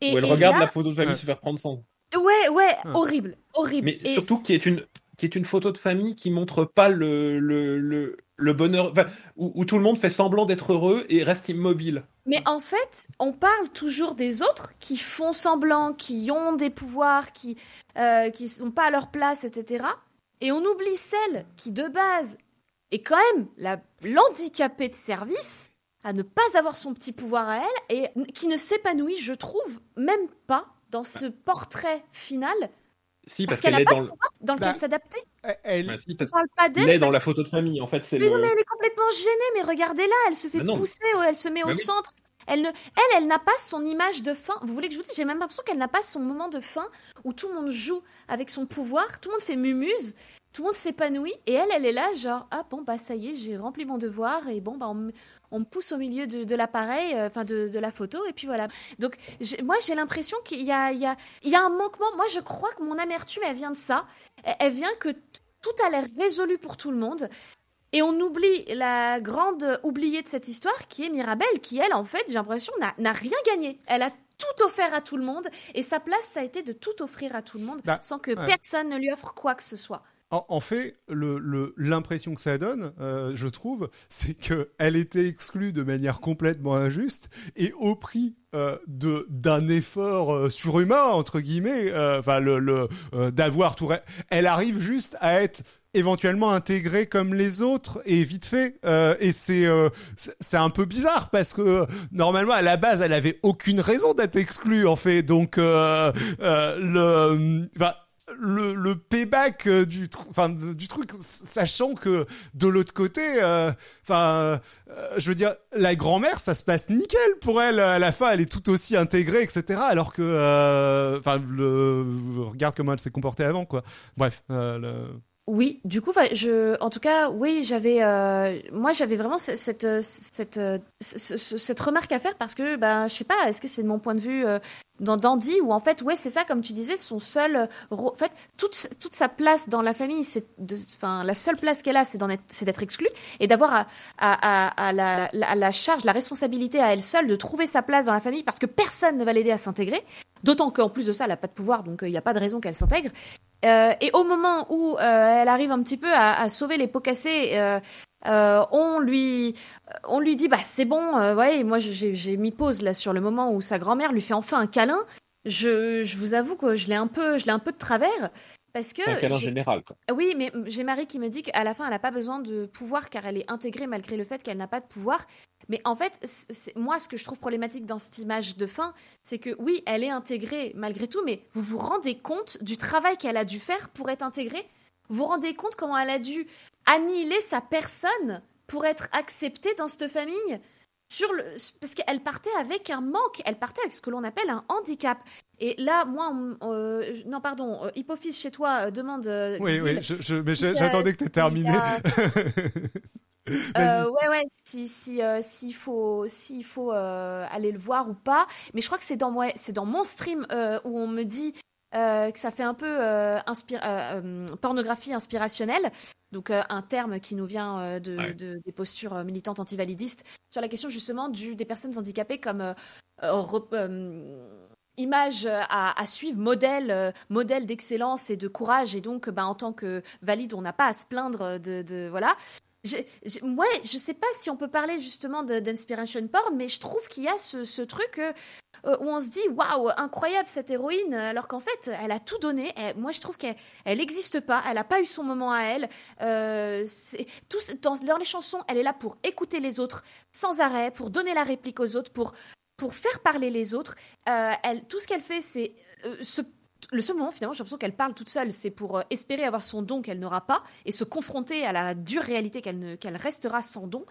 Et, où elle regarde la photo de famille se faire prendre sang. Ouais, ouais, horrible, horrible. Mais surtout qui est une qui est une photo de famille qui montre pas le, le, le, le bonheur, où, tout le monde fait semblant d'être heureux et reste immobile. Mais en fait, on parle toujours des autres qui font semblant, qui ont des pouvoirs, qui euh, qui sont pas à leur place, etc. Et on oublie celle qui de base est quand même l'handicapée de service à ne pas avoir son petit pouvoir à elle et qui ne s'épanouit, je trouve, même pas dans ce portrait final si, parce, qu'elle est dans le... dans lequel bah, s'adapter. Elle... Bah, si, parle pas d'elle. est dans la photo de famille, en fait. C'est mais non, mais elle est complètement gênée. Mais regardez-là, elle se fait pousser, elle se met au centre. Elle, ne, elle, elle n'a pas son image de fin. Vous voulez que je vous dise J'ai même l'impression qu'elle n'a pas son moment de fin où tout le monde joue avec son pouvoir, tout le monde fait mumuse, tout le monde s'épanouit, et elle, elle est là, genre, ah bon, bah ça y est, j'ai rempli mon devoir, et bon, bah on, on me pousse au milieu de, l'appareil, euh, enfin de, la photo, et puis voilà. Donc moi j'ai l'impression qu'il y a, il y, a, il y a un manquement. Moi je crois que mon amertume elle vient de ça. Elle, vient que tout a l'air résolu pour tout le monde. Et on oublie la grande oubliée de cette histoire qui est Mirabelle, qui elle, en fait, j'ai l'impression, n'a rien gagné. Elle a tout offert à tout le monde. Et sa place, ça a été de tout offrir à tout le monde Bah, sans que ouais. personne ne lui offre quoi que ce soit. En, fait, l'impression que ça donne, euh, je trouve, [LAUGHS] c'est qu'elle était exclue de manière complètement injuste et au prix euh, d'un effort euh, surhumain entre guillemets, enfin d'avoir tout. Elle arrive juste à être éventuellement intégrée comme les autres et vite fait. Et c'est un peu bizarre parce que normalement à la base elle avait aucune raison d'être exclue en fait. Donc le, le, payback euh, du, enfin, du truc, sachant que de l'autre côté, euh, enfin, euh, je veux dire, la grand-mère, ça se passe nickel pour elle. À la fin, elle est tout aussi intégrée, etc. Alors que, enfin, regarde comment elle s'est comportée avant, quoi. Bref, Oui, du coup, en tout cas, oui, j'avais, euh, moi, j'avais vraiment ce- cette, euh, cette, euh, ce- ce- cette remarque à faire parce que, ben, je sais pas, est-ce que c'est de mon point de vue euh, dans Dandy où en fait, ouais, c'est ça, comme tu disais, son seul, en fait, toute, toute sa place dans la famille, c'est, enfin, la seule place qu'elle a, c'est d'être exclue et d'avoir à, à, à, la, la charge, la responsabilité à elle seule de trouver sa place dans la famille parce que personne ne va l'aider à s'intégrer. D'autant qu'en plus de ça, elle n'a pas de pouvoir, donc il n'y a pas de raison qu'elle s'intègre. Euh, et au moment où euh, elle arrive un petit peu à, sauver les pots cassés, euh, euh, on lui, on lui dit bah c'est bon, euh, ouais, moi j'ai mis pause là sur le moment où sa grand-mère lui fait enfin un câlin. Je, je vous avoue que je l'ai un peu, je l'ai un peu de travers parce que un câlin général. Quoi. oui, mais j'ai Marie qui me dit qu'à la fin, elle n'a pas besoin de pouvoir car elle est intégrée malgré le fait qu'elle n'a pas de pouvoir. Mais en fait, moi, ce que je trouve problématique dans cette image de fin, c'est que oui, elle est intégrée malgré tout, mais vous vous rendez compte du travail qu'elle a dû faire pour être intégrée? Vous vous rendez compte comment elle a dû annihiler sa personne pour être acceptée dans cette famille? Sur le, parce qu'elle partait avec un manque, elle partait avec ce que l'on appelle un handicap. Et là, moi, on- euh, non, pardon, euh, Hippofils chez toi euh, demande. euh, oui, oui, je, je- mais si, euh, j'attendais que tu aies s'il terminé. Euh, [LAUGHS] ouais, ouais, si, si, euh, s'il faut, s'il faut euh, aller le voir ou pas. Mais je crois que c'est dans, ouais, c'est dans mon stream euh, où on me dit euh, que ça fait un peu euh, inspir- euh, pornographie inspirationnelle. Donc un terme qui nous vient de, Ouais. de- des postures militantes antivalidistes sur la question justement du, des personnes handicapées comme image à, à suivre, modèle, modèle d'excellence et de courage. Et donc, ben, en tant que valide, on n'a pas à se plaindre de, de voilà. J'ai- j'ai- ouais, je sais pas si on peut parler justement d'inspiration porn, mais je trouve qu'il y a ce, truc euh, euh, où on se dit waouh, incroyable cette héroïne, alors qu'en fait, elle a tout donné. Moi, je trouve qu'elle elle n'existe pas, elle n'a pas eu son moment à elle. Euh, dans, les chansons, elle est là pour écouter les autres sans arrêt, pour donner la réplique aux autres, pour, faire parler les autres. Euh, tout ce qu'elle fait, c'est euh, se le seul moment finalement j'ai l'impression qu'elle parle toute seule c'est pour euh, espérer avoir son don qu'elle n'aura pas et se confronter à la dure réalité qu'elle restera sans don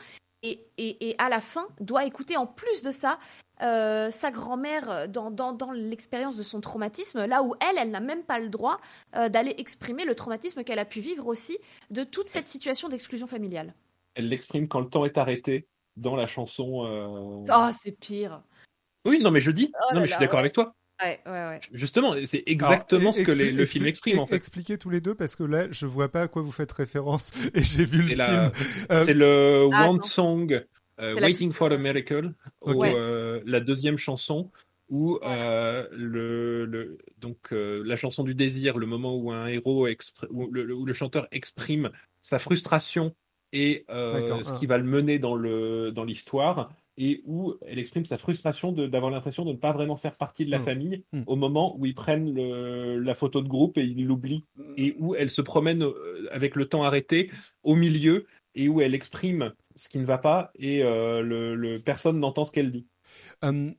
et, et, et à la fin doit écouter en plus de ça euh, sa grand-mère dans, dans, dans l'expérience de son traumatisme là où elle elle n'a même pas le droit euh, d'aller exprimer le traumatisme qu'elle a pu vivre aussi de toute cette situation d'exclusion familiale Elle l'exprime quand le temps est arrêté dans la chanson. euh, oh c'est pire Oui, non, mais je dis. Oh non, là mais je suis d'accord ouais. avec toi. Ouais ouais ouais Justement, c'est exactement Alors, ce que les- le film exprime en fait. Expliquez tous les deux parce que là, je vois pas à quoi vous faites référence [LAUGHS] et j'ai vu le C'est film. Euh, C'est le Ah, attends. Song, euh, Waiting for a Miracle, où, euh, la deuxième chanson, où euh, le, le- donc euh, la chanson du désir, le moment où un héros où le, le- où le chanteur exprime sa frustration et euh, ce ah. qui va le mener dans le dans l'histoire et où elle exprime sa frustration d'avoir l'impression de ne pas vraiment faire partie de la Mm. famille Mm. au moment où ils prennent le- la photo de groupe et ils l'oublient et où elle se promène euh, avec le temps arrêté au milieu et où elle exprime ce qui ne va pas et euh, le, le- personne n'entend ce qu'elle dit. Euh,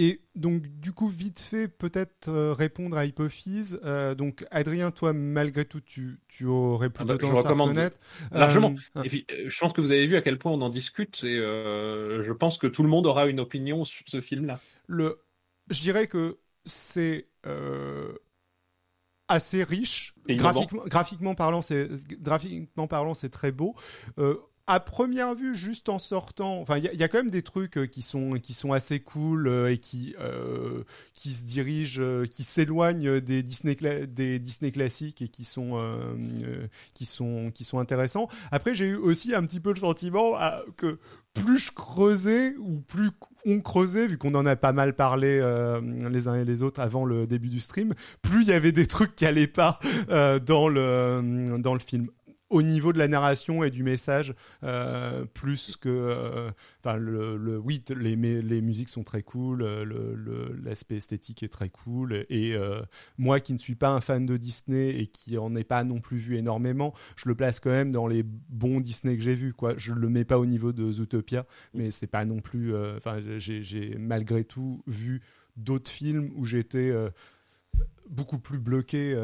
et donc, du coup, vite fait, peut-être euh, répondre à Hypophyse. Euh, donc, Adrien, toi, malgré tout, tu, tu aurais plutôt bah, je tendance à reconnaître. largement. Euh, Et puis, je pense que vous avez vu à quel point on en discute et je pense que tout le monde aura une opinion sur ce film-là. le, je dirais que c'est assez riche. Graphiquement, graphiquement parlant, c'est graphiquement parlant, c'est très beau. Euh, à première vue, juste en sortant, enfin, il y, a quand même des trucs euh, qui sont qui sont assez cool euh, et qui euh, qui se dirigent, qui s'éloignent des Disney des Disney classiques et qui sont qui sont qui sont intéressants. Après, j'ai eu aussi un petit peu le sentiment que plus je creusais ou plus on creusait, vu qu'on en a pas mal parlé les uns et les autres avant le début du stream, plus il y avait des trucs qui allaient pas dans le dans le film au niveau de la narration et du message euh, plus que euh, enfin le, oui les, les musiques sont très cool l'aspect esthétique est très cool et euh, moi qui ne suis pas un fan de Disney et qui en ai pas non plus vu énormément je le place quand même dans les bons Disney que j'ai vus quoi je le mets pas au niveau de Zootopia mais c'est pas non plus enfin j'ai malgré tout vu d'autres films où j'étais beaucoup plus bloqué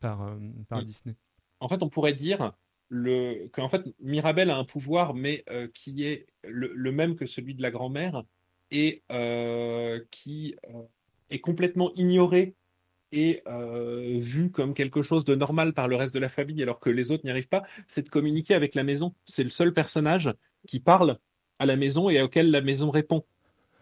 par, par mm. Disney en fait, on pourrait dire le, qu'en fait, Mirabel a un pouvoir, mais euh, qui est le, même que celui de la grand-mère et euh, qui euh, est complètement ignoré et vu comme quelque chose de normal par le reste de la famille, alors que les autres n'y arrivent pas, c'est de communiquer avec la maison. C'est le seul personnage qui parle à la maison et auquel la maison répond.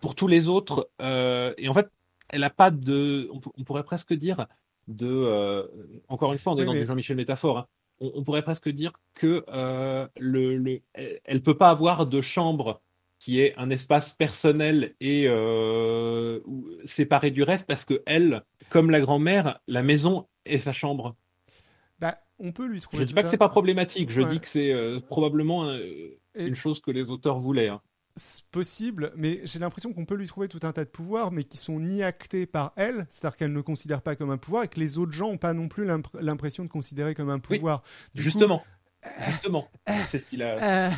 Pour tous les autres, et en fait, elle n'a pas de, on pourrait presque dire, de, euh, encore une fois, on est dans des Jean-Michel métaphores, hein. on, pourrait presque dire que euh, le, elle peut pas avoir de chambre qui est un espace personnel et euh, séparé du reste parce que elle, comme la grand-mère, la maison est sa chambre. Bah, on peut lui trouver. Je dis pas que c'est pas problématique, je dis que c'est probablement une chose que les auteurs voulaient. Hein possible, mais j'ai l'impression qu'on peut lui trouver tout un tas de pouvoirs, mais qui sont ni actés par elle, c'est-à-dire qu'elle ne considère pas comme un pouvoir, et que les autres gens n'ont pas non plus l'impression de considérer comme un pouvoir. justement. Justement, c'est ce qu'il a. Euh,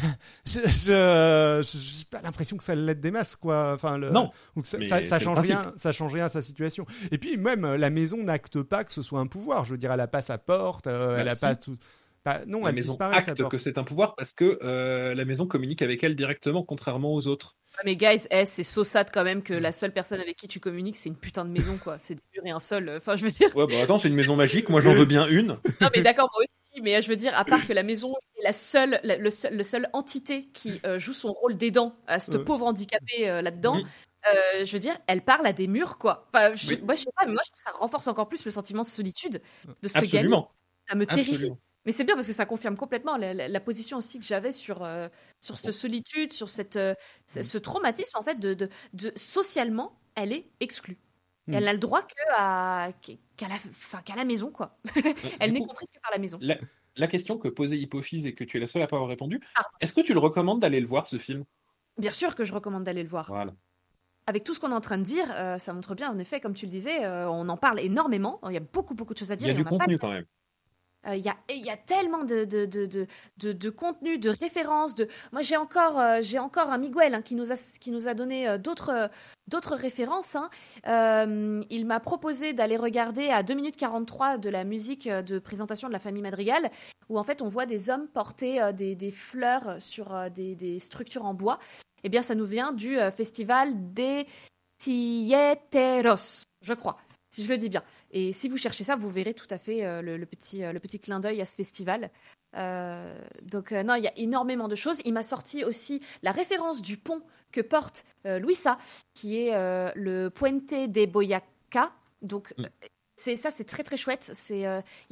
je n'ai pas l'impression que ça l'aide des masses, quoi. Enfin, le, non. Ça, ça, change rien, ça change rien à sa situation. Et puis même la maison n'acte pas que ce soit un pouvoir. Je veux dire, elle a pas sa porte, euh, elle a pas tout. Bah, non, la maison acte que c'est un pouvoir parce que euh, la maison communique avec elle directement, contrairement aux autres. mais guys, eh, c'est saussade quand même que la seule personne avec qui tu communiques, c'est une putain de maison, quoi. C'est des murs et un sol. Enfin, je veux dire. Ouais, bah attends, c'est une maison magique. Moi, j'en veux bien une. [LAUGHS] non, mais d'accord, moi aussi. Mais je veux dire, à part que la maison est la seule, le, seul, entité qui euh, joue son rôle d'aidant à cette pauvre handicapée euh, là-dedans. je veux dire, elle parle à des murs, quoi. Enfin, Moi, je sais pas, mais moi, je trouve que ça renforce encore plus le sentiment de solitude de ce gamin. Ça me terrifie. Mais c'est bien parce que ça confirme complètement la, position aussi que j'avais sur, euh, sur cette solitude, sur cette, euh, ce traumatisme, en fait, de, de, de socialement, elle est exclue. Hmm. elle n'a le droit qu'à qu'à la, qu'à la maison, quoi. [LAUGHS] elle n'est comprise que par la maison. La, question que posait Hypophyse et que tu es la seule à pas avoir répondu, est-ce que tu le recommandes d'aller le voir, ce film? Bien sûr que je recommande d'aller le voir. Voilà avec tout ce qu'on est en train de dire, euh, ça montre bien, en effet, comme tu le disais, on en parle énormément. Il y a beaucoup, beaucoup de choses à dire. Il y a du contenu quand même. Euh, il y, a, y, a, tellement de, contenu, de références. Moi, j'ai encore, euh, encore un Miguel hein, qui, nous a, qui nous a donné euh, d'autres, références. Hein. il m'a proposé d'aller regarder à 2 minutes 43 de la musique de présentation de la famille Madrigal, où en fait on voit des hommes porter des, des, fleurs sur des, des, structures en bois. Eh bien, ça nous vient du festival des Tieteros, je crois si je le dis bien. Et si vous cherchez ça, vous verrez tout à fait euh, le, petit, euh, le petit clin d'œil à ce festival. Euh, donc non, il y a énormément de choses. Il m'a sorti aussi la référence du pont que porte Luisa, qui est le Puente de Boyaca. Donc mm. c'est ça, c'est très très chouette. C'est,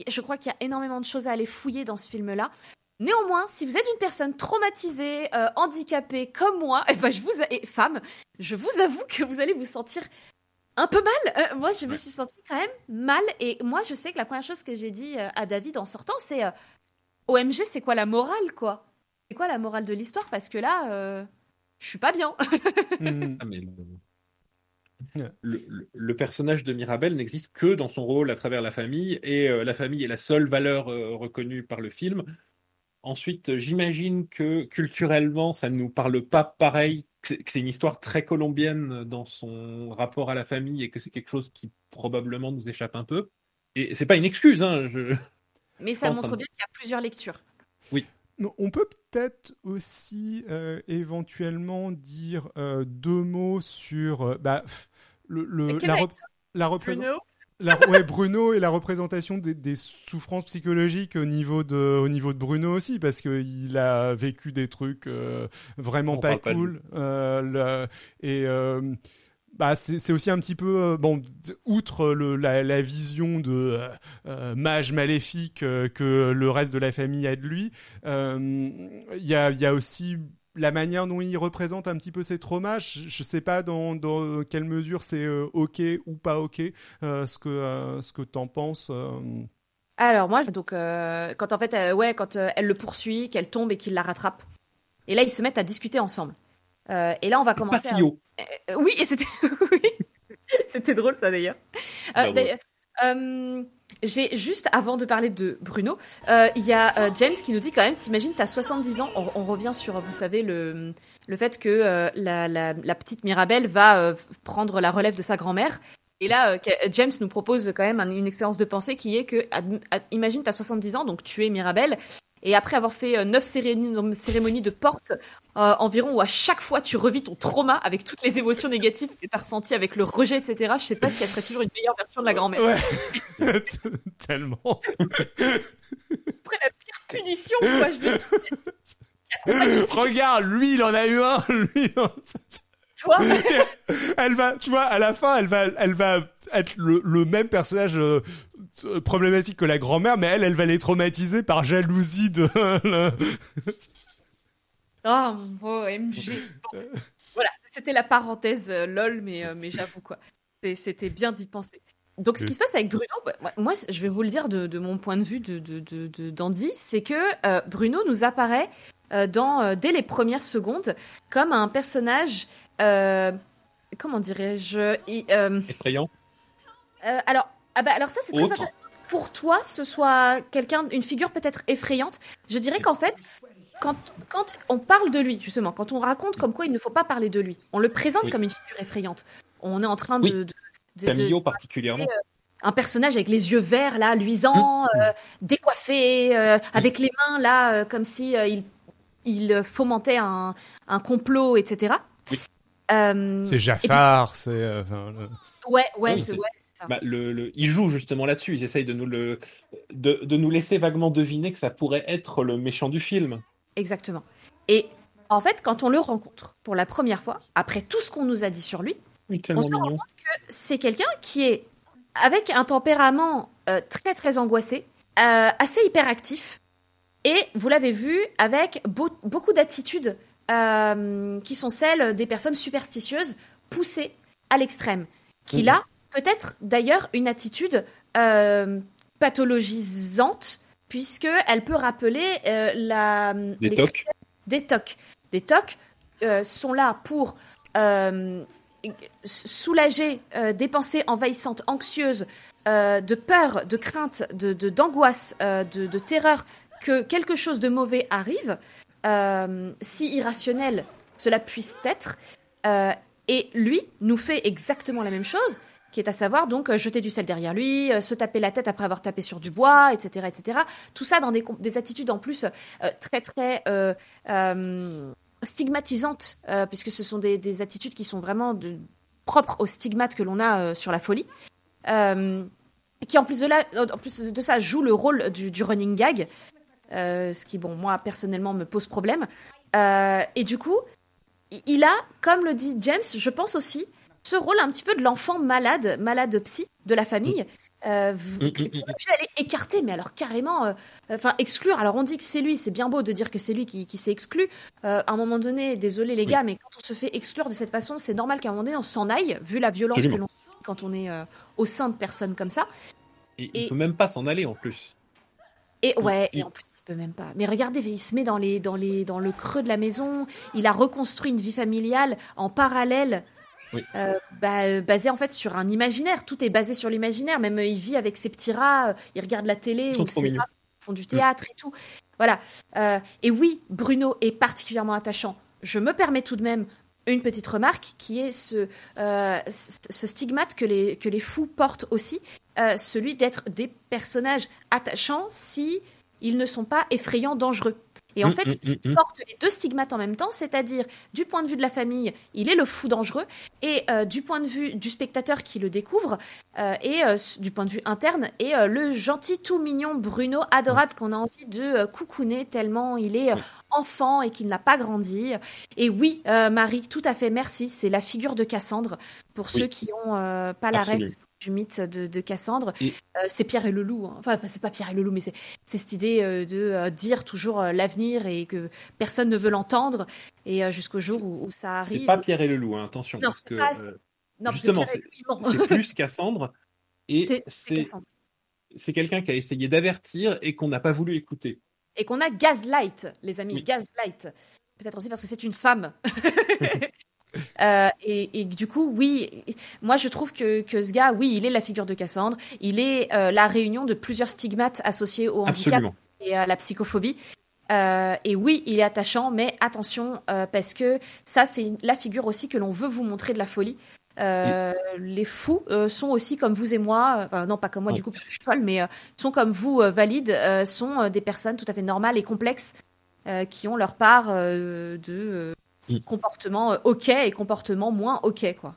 je crois qu'il y a énormément de choses à aller fouiller dans ce film-là. Néanmoins, si vous êtes une personne traumatisée, handicapée comme moi, et, [LAUGHS] eh ben je vous et femme, je vous avoue que vous allez vous sentir un peu mal. Euh, moi, je me suis sentie quand même mal. Et moi, je sais que la première chose que j'ai dit euh, à David en sortant, c'est euh, OMG, c'est quoi la morale, quoi? C'est quoi la morale de l'histoire? Parce que là, je suis pas bien. [LAUGHS] Hmm. Ah, le, personnage de Mirabel n'existe que dans son rôle à travers la famille, et la famille est la seule valeur reconnue par le film. Ensuite, j'imagine que culturellement, ça ne nous parle pas pareil que c'est une histoire très colombienne dans son rapport à la famille et que c'est quelque chose qui probablement nous échappe un peu. Et c'est pas une excuse, hein, Mais ça montre bien qu'il y a plusieurs lectures. Oui. On peut peut-être aussi euh, éventuellement dire euh, deux mots sur euh, bah, le, la, la, La, ouais, Bruno et la représentation des, des, souffrances psychologiques au niveau de, au niveau de Bruno aussi, parce qu'il a vécu des trucs euh, vraiment pas cool. Euh, le, et euh, bah, c'est aussi un petit peu, bon, outre le, la, la, vision de mage maléfique que le reste de la famille a de lui, il y a, y a aussi la manière dont il représente un petit peu ses traumas, je, ne sais pas dans, dans quelle mesure c'est euh, ok ou pas ok, euh, ce que euh, ce que t'en penses. Alors moi, donc quand en fait, ouais, quand elle le poursuit, qu'elle tombe et qu'il la rattrape, et là ils se mettent à discuter ensemble. et là on va commencer. À... oui, et c'était [LAUGHS] oui, c'était drôle ça d'ailleurs. J'ai juste avant de parler de Bruno, euh, il y a euh, James qui nous dit quand même, t'imagines, t'as 70 ans, on, revient sur, vous savez, le, le fait que euh, la, la, la, petite Mirabelle va prendre la relève de sa grand-mère. Et là, James nous propose quand même une expérience de pensée qui est que, imagine, t'as 70 ans, donc tu es Mirabelle, et après avoir fait euh, neuf cérémonies de porte euh, environ, où à chaque fois tu revis ton trauma avec toutes les émotions négatives que tu as ressenties avec le rejet, etc., je sais pas si elle serait toujours une meilleure version de la grand-mère. Ouais, [LAUGHS] tellement. Ce serait la pire punition, quoi. Je veux... Regarde, lui, il en a eu un. Lui, Toi [LAUGHS] Elle va, tu vois, à la fin, elle va, elle va être le, même personnage euh, problématique que la grand-mère, mais elle, elle va les traumatiser par jalousie de. [LAUGHS] oh, OMG. voilà, c'était la parenthèse euh, lol, mais, euh, mais j'avoue quoi. C'était bien d'y penser. Donc, ce qui se passe avec Bruno, bah, moi, je vais vous le dire de, mon point de vue de, de, d'Andy, c'est que euh, Bruno nous apparaît dans, dès les premières secondes comme un personnage, comment dirais-je Effrayant. alors, ah bah alors ça c'est très intéressant. Pour toi, ce soit quelqu'un, une figure peut-être effrayante. Je dirais qu'en fait, quand, quand on parle de lui, justement, quand on raconte comme quoi il ne faut pas parler de lui, on le présente comme une figure effrayante. On est en train de, de, particulièrement. Euh, un personnage avec les yeux verts là, luisants, hum. euh, décoiffé, euh, avec les mains là, comme si il, il fomentait un, un complot, etc. c'est Jafar, c'est. Ouais, ouais, c'est ouais, bah, le, il joue justement là-dessus. Ils essayent de nous, le, de, de, nous laisser vaguement deviner que ça pourrait être le méchant du film. Exactement. Et en fait, quand on le rencontre pour la première fois, après tout ce qu'on nous a dit sur lui, on se rend compte que c'est quelqu'un qui est avec un tempérament euh, très très angoissé, euh, assez hyperactif, et vous l'avez vu avec beaucoup d'attitudes euh, qui sont celles des personnes superstitieuses poussées à l'extrême, qui mhm. là peut-être d'ailleurs une attitude euh, pathologisante, puisqu'elle peut rappeler euh, la, des tocs. Des tocs. Des tocs euh, sont là pour soulager des pensées envahissantes, anxieuses, de peur, de crainte, de, d'angoisse, de, de, terreur que quelque chose de mauvais arrive, si irrationnel cela puisse être. et lui nous fait exactement la même chose qui est à savoir donc euh, jeter du sel derrière lui, euh, se taper la tête après avoir tapé sur du bois, etc., etc. Tout ça dans des, des attitudes en plus euh, très très stigmatisantes, puisque ce sont des, des, attitudes qui sont vraiment propres au stigmate que l'on a sur la folie. qui en plus de là, en plus de ça, joue le rôle du running gag, ce qui bon moi personnellement me pose problème. et du coup, il a, comme le dit James, je pense aussi, ce rôle un petit peu de l'enfant malade, malade psy de la famille. Euh, mm, mm, mm, elle est écartée, mais alors carrément, euh, enfin exclure. Alors on dit que c'est lui, c'est bien beau de dire que c'est lui qui, s'est exclu. Euh, à un moment donné, désolé les gars, mais quand on se fait exclure de cette façon, c'est normal qu'à un moment donné on s'en aille, vu la violence que l'on subit quand on est au sein de personnes comme ça. Et, il peut même pas s'en aller en plus. Et ouais, et en plus il peut même pas. Mais regardez, il se met dans les, dans les, dans le creux de la maison. Il a reconstruit une vie familiale en parallèle euh, bah, basé en fait sur un imaginaire. Tout est basé sur l'imaginaire. Même euh, il vit avec ses petits rats, euh, il regarde la télé, ou ses rats font du théâtre et tout. Voilà. et oui, Bruno est particulièrement attachant. Je me permets tout de même une petite remarque qui est ce, ce stigmate que les, que les fous portent aussi, celui d'être des personnages attachants si ils ne sont pas effrayants, dangereux. Et en Mm, fait, mm, mm, il mm. porte les deux stigmates en même temps, c'est-à-dire du point de vue de la famille, il est le fou dangereux, et euh, du point de vue du spectateur qui le découvre, euh, et euh, du point de vue interne, et le gentil tout mignon Bruno adorable qu'on a envie de coucouner tellement il est enfant et qu'il n'a pas grandi. Et oui, Marie, tout à fait, merci. C'est la figure de Cassandre pour Oui. ceux qui ont euh, pas la rêve Absolument. Du mythe de, de Cassandre. Et- Euh, c'est Pierre et le loup. hein. Enfin, c'est pas Pierre et le loup, mais c'est cette idée euh, de euh, dire toujours l'avenir et que personne ne veut l'entendre. Et jusqu'au jour où, où ça arrive. C'est pas Pierre et le loup, hein, attention, Non, parce que pas- Non, justement, c'est plus Cassandre et c'est quelqu'un qui a essayé d'avertir et qu'on n'a pas voulu écouter. Et qu'on a Gaslight, les amis, Oui. Gaslight. Peut-être aussi parce que c'est une femme. [LAUGHS] Euh, et, et du coup, oui, moi je trouve que, que ce gars, oui, il est la figure de Cassandre. Il est euh, la réunion de plusieurs stigmates associés au handicap Absolument. et à la psychophobie. Euh, et oui, il est attachant, mais attention, parce que ça, c'est la figure aussi que l'on veut vous montrer de la folie. Euh, Les fous euh, sont aussi comme vous et moi, enfin non pas comme moi du coup parce que je suis folle, mais euh, sont comme vous valides, sont des personnes tout à fait normales et complexes qui ont leur part de. Comportement euh, ok et comportement moins ok quoi.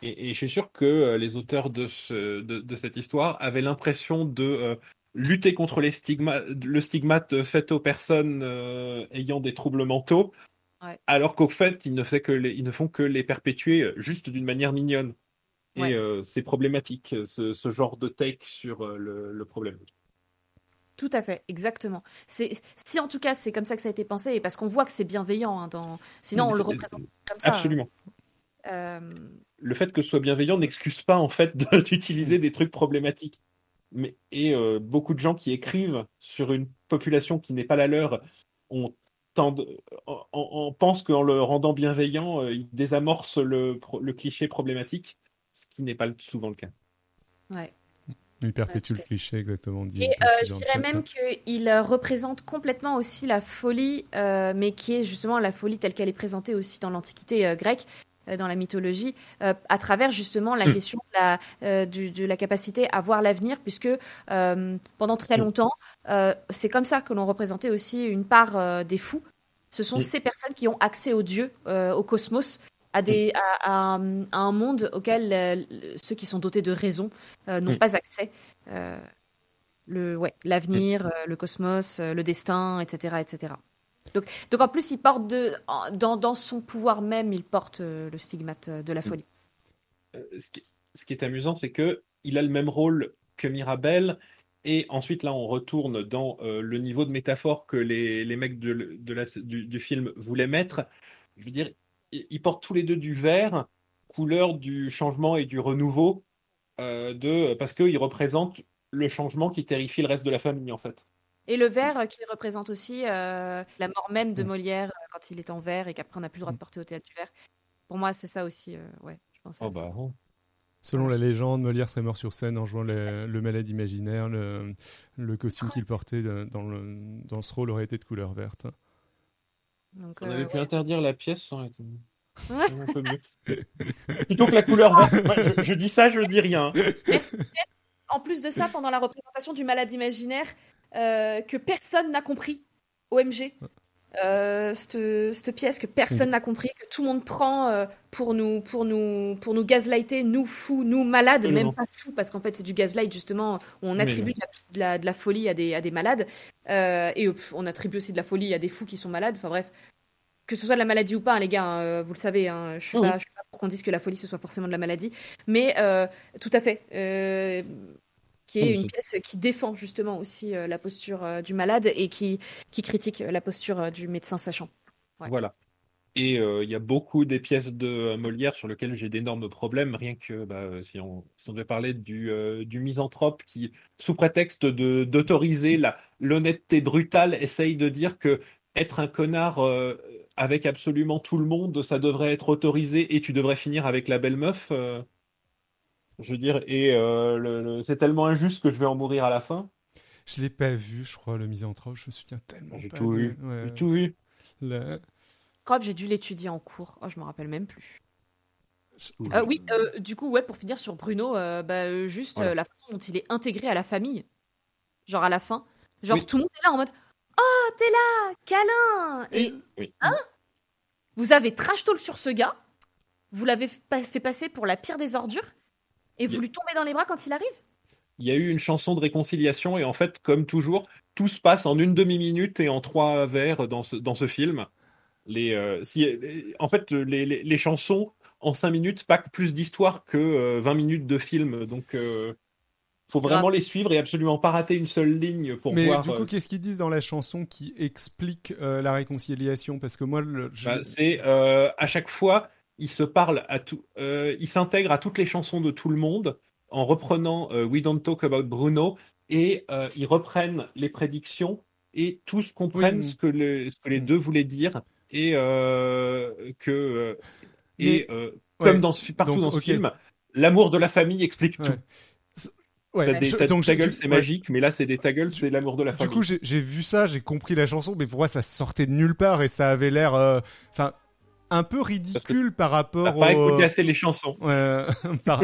Et, et je suis sûr que euh, les auteurs de, ce, de, de cette histoire avaient l'impression de euh, lutter contre les stigma, le stigmate fait aux personnes euh, ayant des troubles mentaux, Ouais. alors qu'au fait, ils ne, fait que les- ils ne font que les perpétuer juste d'une manière mignonne. Et Ouais. euh, c'est problématique, ce, ce genre de take sur le, le problème. Tout à fait, exactement. C'est si en tout cas c'est comme ça que ça a été pensé, et parce qu'on voit que c'est bienveillant. hein, dans... Sinon on le représente comme ça. Absolument. Euh, le fait que ce soit bienveillant n'excuse pas en fait [LAUGHS] d'utiliser des trucs problématiques. Mais, et euh, beaucoup de gens qui écrivent sur une population qui n'est pas la leur ont tend- en, en- en- pensent qu'en le rendant bienveillant, euh, ils désamorcent le, le cliché problématique, ce qui n'est pas souvent le cas. ouais. Il perpétue le cliché, exactement. dit Et euh, je dirais même qu'il euh, représente complètement aussi la folie, euh, mais qui est justement la folie telle qu'elle est présentée aussi dans l'Antiquité euh, grecque, dans la mythologie, à travers justement la Mm. question de la, du- de la capacité à voir l'avenir, puisque pendant très Mm. longtemps, c'est comme ça que l'on représentait aussi une part des fous. Ce sont Mm. ces personnes qui ont accès aux dieux, au cosmos, à, des, à, à- à un monde auquel euh, ceux qui sont dotés de raison euh, n'ont Mm. pas accès. Euh, le ouais l'avenir, euh, le cosmos, euh, le destin, etc., etc. Donc, donc en plus, il porte de, en- dans, dans son pouvoir même, il porte euh, le stigmate de la folie. Euh, ce, qui, ce qui est amusant, c'est que il a le même rôle que Mirabel. Et ensuite, là, on retourne dans euh, le niveau de métaphore que les, les mecs de, de la, du, du film voulaient mettre. Je veux dire, ils, portent tous les deux du vert, couleur du changement et du renouveau, euh, de, parce qu'ils représentent le changement qui terrifie le reste de la famille, en fait. Et le verre euh, qui représente aussi euh, la mort même de Mm. Molière quand il est en verre et qu'après on n'a plus le droit de porter au théâtre du verre. Pour moi, c'est ça aussi. euh, ouais, je pense. Oh bah, oh. Selon la légende, Molière serait mort sur scène en jouant le, le malade imaginaire. Le, le costume qu'il portait dans, le, dans ce rôle aurait été de couleur verte. Donc, On euh, avait pu ouais. interdire la pièce, ça aurait été Ouais. un peu mieux. [LAUGHS] Plutôt que la couleur verte. Moi, je, je dis ça, je dis rien. Merci. En plus de ça, pendant la représentation du malade imaginaire, euh, que personne n'a compris, OMG, euh, cette, cette pièce que personne n'a compris, que tout le monde prend euh, pour nous, pour nous, pour nous gaslighter, nous fous, nous malades, Absolument. même pas fous, parce qu'en fait c'est du gaslight justement, où on attribue de la, de la- de la folie à des, à des malades, euh, et pff, on attribue aussi de la folie à des fous qui sont malades. Enfin bref, que ce soit de la maladie ou pas, hein, les gars, hein, vous le savez, hein, je suis oui. pas, pas pour qu'on dise que la folie ce soit forcément de la maladie, mais tout à fait. Qui est une pièce qui défend justement aussi euh, la posture euh, du malade et qui, qui critique la posture euh, du médecin sachant. Ouais. Voilà. Et euh, il y a beaucoup des pièces de Molière sur lesquelles j'ai d'énormes problèmes, rien que bah, si, on, si on devait parler du, euh, du misanthrope qui, sous prétexte d'autoriser la l'honnêteté brutale, essaye de dire que être un connard euh, avec absolument tout le monde, ça devrait être autorisé et tu devrais finir avec la belle meuf. Je veux dire, et euh, le- le- c'est tellement injuste que je vais en mourir à la fin. Je l'ai pas vu, je crois, le misanthrope. Je me souviens tellement J'ai pas. tout de- vu. ouais. J'ai tout vu. La- Rob, j'ai dû l'étudier en cours. Oh, je me rappelle même plus. Euh, oui, euh, du coup, ouais, pour finir sur Bruno, euh, bah, juste Voilà. euh, la façon dont il est intégré à la famille. Genre à la fin. Genre Oui. tout le monde est là en mode Oh, t'es là Câlin Et, Oui. Hein? Vous avez trash talk sur ce gars, vous l'avez fa- fait passer pour la pire des ordures, et vous lui tombez dans les bras quand il arrive? Il y a eu une chanson de réconciliation et en fait, comme toujours, tout se passe en une demi-minute et en trois vers dans ce, dans ce film. Les, euh, si, les- en fait, les, les, les chansons en cinq minutes packent plus d'histoire que euh, 20 minutes de film. Donc, euh, faut vraiment les suivre et absolument pas rater une seule ligne pour Mais voir. du coup, euh, qu'est-ce qu'ils disent dans la chanson qui explique euh, la réconciliation? Parce que moi, le, je- bah, c'est euh, à chaque fois, ils se parlent à tout, euh, ils s'intègrent à toutes les chansons de tout le monde en reprenant euh, We Don't Talk About Bruno et euh, ils reprennent les prédictions et tous comprennent Oui. ce que, le- ce que les Mm. deux voulaient dire et que Mais- et ouais. comme dans ce, partout Donc, dans ce film, l'amour de la famille explique Ouais. tout. Ouais, T'as des, t'as- donc ta gueule du- c'est ouais. magique, mais là c'est des ta gueule c'est l'amour de la Du famille. coup, j'ai vu ça, j'ai compris la chanson, mais pour moi, ça sortait de nulle part et ça avait l'air, euh, enfin, un peu ridicule par rapport pas au... écouté assez les chansons. Ouais, [LAUGHS] par,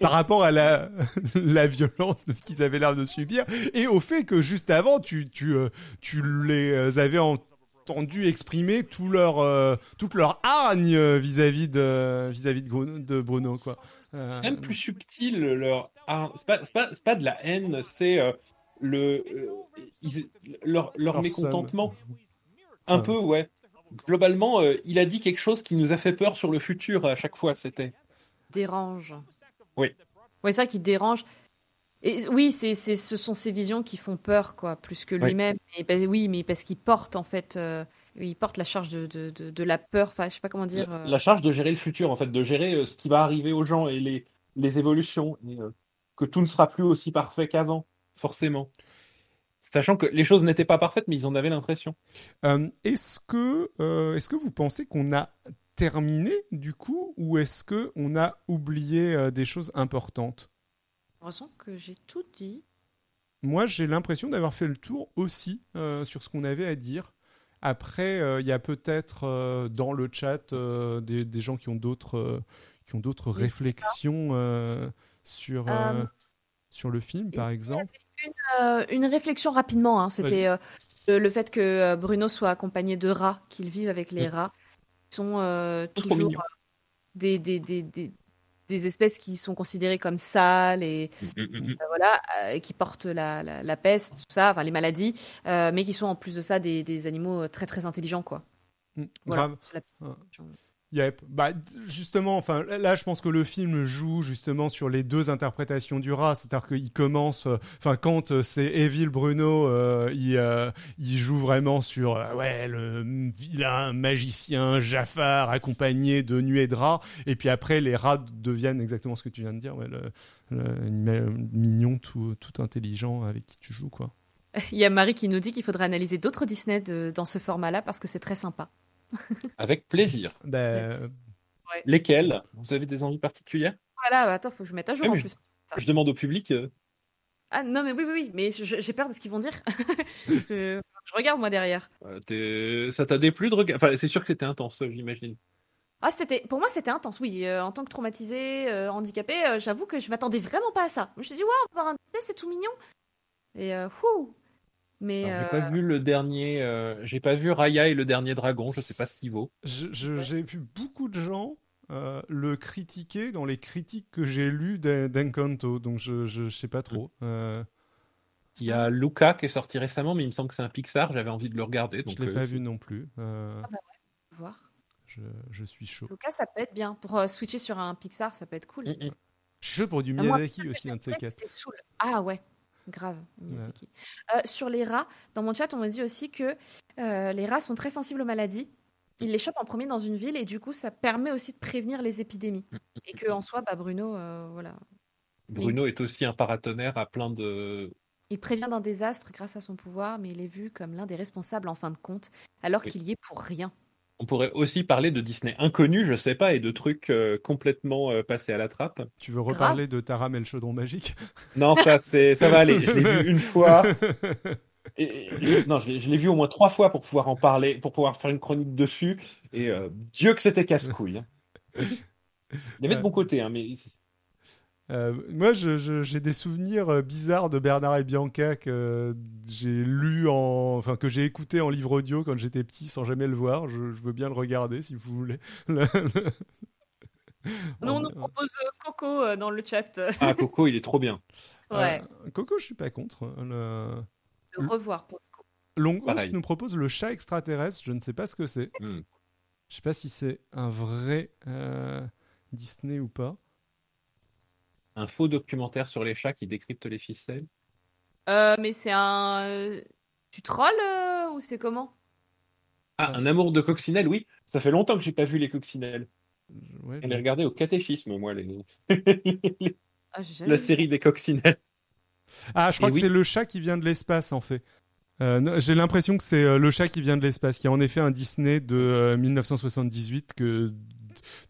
par rapport à la, [LAUGHS] la violence de ce qu'ils avaient l'air de subir et au fait que juste avant tu, tu, euh, tu les avais entendu exprimer tout leur, euh, toute leur hargne euh, vis-à-vis de, vis-à-vis de, Gro- de Bruno quoi. Euh, même plus subtil leur c'est pas, pas, de la haine c'est euh, le euh, ils- leur, leur Leur mécontentement. Un peu ouais globalement euh, il a dit quelque chose qui nous a fait peur sur le futur à chaque fois c'était Dérange. Oui. Ouais, c'est ça qui dérange. Et oui, c'est, c'est, ce sont ces visions qui font peur, quoi, plus que Oui. lui-même. Et ben oui, mais parce qu'il porte, en fait, euh, il porte la charge de, de, de, de la peur. Enfin, je sais pas comment dire. la, euh, la charge de gérer le futur en fait de gérer euh, ce qui va arriver aux gens et les, les évolutions et, que tout ne sera plus aussi parfait qu'avant forcément sachant que les choses n'étaient pas parfaites mais ils en avaient l'impression euh, est-ce que, euh, est-ce que vous pensez qu'on a terminé du coup ou est-ce que on a oublié euh, des choses importantes? J'ai l'impression que j'ai tout dit. Moi, j'ai l'impression d'avoir fait le tour aussi euh, sur ce qu'on avait à dire. Après, euh, il y a peut-être euh, dans le chat euh, des, des gens qui ont d'autres euh, qui ont d'autres réflexions euh, sur euh, Euh, sur le film, par exemple. Euh, une réflexion rapidement, hein, c'était euh, le, le fait que euh, Bruno soit accompagné de rats, qu'il vive avec les rats, qui sont toujours des, des, des, des, des espèces qui sont considérées comme sales et Mm, mm, mm. euh, voilà, euh, qui portent la, la, la peste, tout ça, enfin les maladies, euh, mais qui sont en plus de ça des, des animaux très très intelligents, quoi. Voilà, Grave. la. Yep. Bah, justement, enfin, là, je pense que le film joue justement sur les deux interprétations du rat. C'est-à-dire qu'il commence, euh, enfin, quand euh, c'est Evil Bruno, euh, il, joue vraiment sur, ouais, le vilain magicien Jafar accompagné de nuées de rats. Et puis après, les rats deviennent exactement ce que tu viens de dire, ouais, le, mignon, tout, intelligent avec qui tu joues, quoi. [LAUGHS] Il y a Marie qui nous dit qu'il faudrait analyser d'autres Disney dans ce format-là parce que c'est très sympa. [LAUGHS] avec plaisir Bah, lesquels? Vous avez des envies particulières? Voilà, bah, attends, faut que je mette à jour Ah, en plus. je demande au public euh, Ah non, mais oui, oui, oui, mais j'ai peur de ce qu'ils vont dire. [LAUGHS] Parce que je regarde moi derrière. euh, ça t'a déplu de regarder enfin c'est sûr que c'était intense j'imagine Ah, c'était, pour moi, c'était intense, oui. Euh, en tant que traumatisée, euh, handicapée, euh, j'avoue que je m'attendais vraiment pas à ça. Je me suis dit, waouh, Disney, c'est tout mignon. Et euh, wouh. Mais Alors, euh, J'ai pas vu le dernier. euh, j'ai pas vu Raya et le dernier dragon. Je sais pas ce qu'il vaut. Je- je- J'ai vu beaucoup de gens euh, le critiquer dans les critiques que j'ai lues d'En- d'Encanto, donc je, je, je sais pas trop. Euh, Il y a Luca qui est sorti récemment, mais il me semble que c'est un Pixar. J'avais envie de le regarder. Donc je l'ai euh, pas vu non plus. Euh, voir. je, je suis chaud. Lucas, ça peut être bien. Pour euh, switcher sur un Pixar, ça peut être cool. mm, mm. Je suis chaud pour du Ah, moi, Miyazaki aussi, un de ces Ouais, quatre. Ah ouais, grave. Miyazaki. Euh, sur les rats, dans mon chat, on me dit aussi que euh, les rats sont très sensibles aux maladies. Ils les chopent en premier dans une ville et du coup, ça permet aussi de prévenir les épidémies. Et que en soi, bah, Bruno, euh, voilà, Bruno est aussi un paratonnerre à plein de. il prévient d'un désastre grâce à son pouvoir, mais il est vu comme l'un des responsables en fin de compte, alors Oui. qu'il y est pour rien. On pourrait aussi parler de Disney inconnu, je sais pas, et de trucs euh, complètement euh, passés à la trappe. Tu veux reparler de Taram et le chaudron magique? Non, ça c'est, ça va aller. Je l'ai vu une fois. [LAUGHS] Et, et- non, je l'ai, je l'ai vu au moins trois fois pour pouvoir en parler, pour pouvoir faire une chronique dessus. Et euh, Dieu que c'était casse-couille. hein. Il y avait de bon côté, hein, mais Euh, moi, j'ai des souvenirs euh, bizarres de Bernard et Bianca que j'ai lu en, enfin que j'ai écouté en livre audio quand j'étais petit, sans jamais le voir. Je, je veux bien le regarder si vous voulez. [LAUGHS] Le- le- Nous, on nous propose euh, Coco euh, dans le chat. Ah, Coco, il est trop bien. [LAUGHS] ouais, Euh, Coco, je suis pas contre. Le... de revoir pour Coco. Longos nous propose le chat extraterrestre. Je ne sais pas ce que c'est. Hmm. Je sais pas si c'est un vrai euh, Disney ou pas. Un faux documentaire sur les chats qui décrypte les ficelles? Euh, mais c'est un. euh, Tu trolls euh, ou c'est comment? Ah, un amour de coccinelle, oui. Ça fait longtemps que j'ai pas vu les coccinelles. Je- ouais, les regardais au catéchisme, moi, les... ah, j'ai jamais la série des coccinelles. Ah, je crois Et que oui. c'est le chat qui vient de l'espace, en fait. Euh, J'ai l'impression que c'est le chat qui vient de l'espace. Il y a en effet un Disney de euh, 1978 que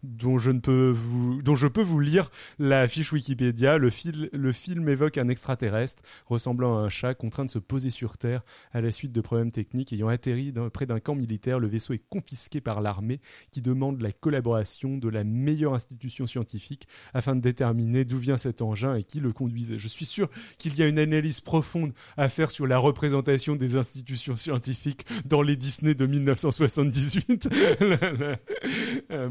dont je ne peux vous dont je peux vous lire la fiche Wikipédia. Le, fil- le film évoque un extraterrestre ressemblant à un chat contraint de se poser sur Terre à la suite de problèmes techniques ayant atterri près d'un camp militaire. Le vaisseau est confisqué par l'armée qui demande la collaboration de la meilleure institution scientifique afin de déterminer d'où vient cet engin et qui le conduisait. Je suis sûr qu'il y a une analyse profonde à faire sur la représentation des institutions scientifiques dans les Disney de 1978. [LAUGHS] Euh,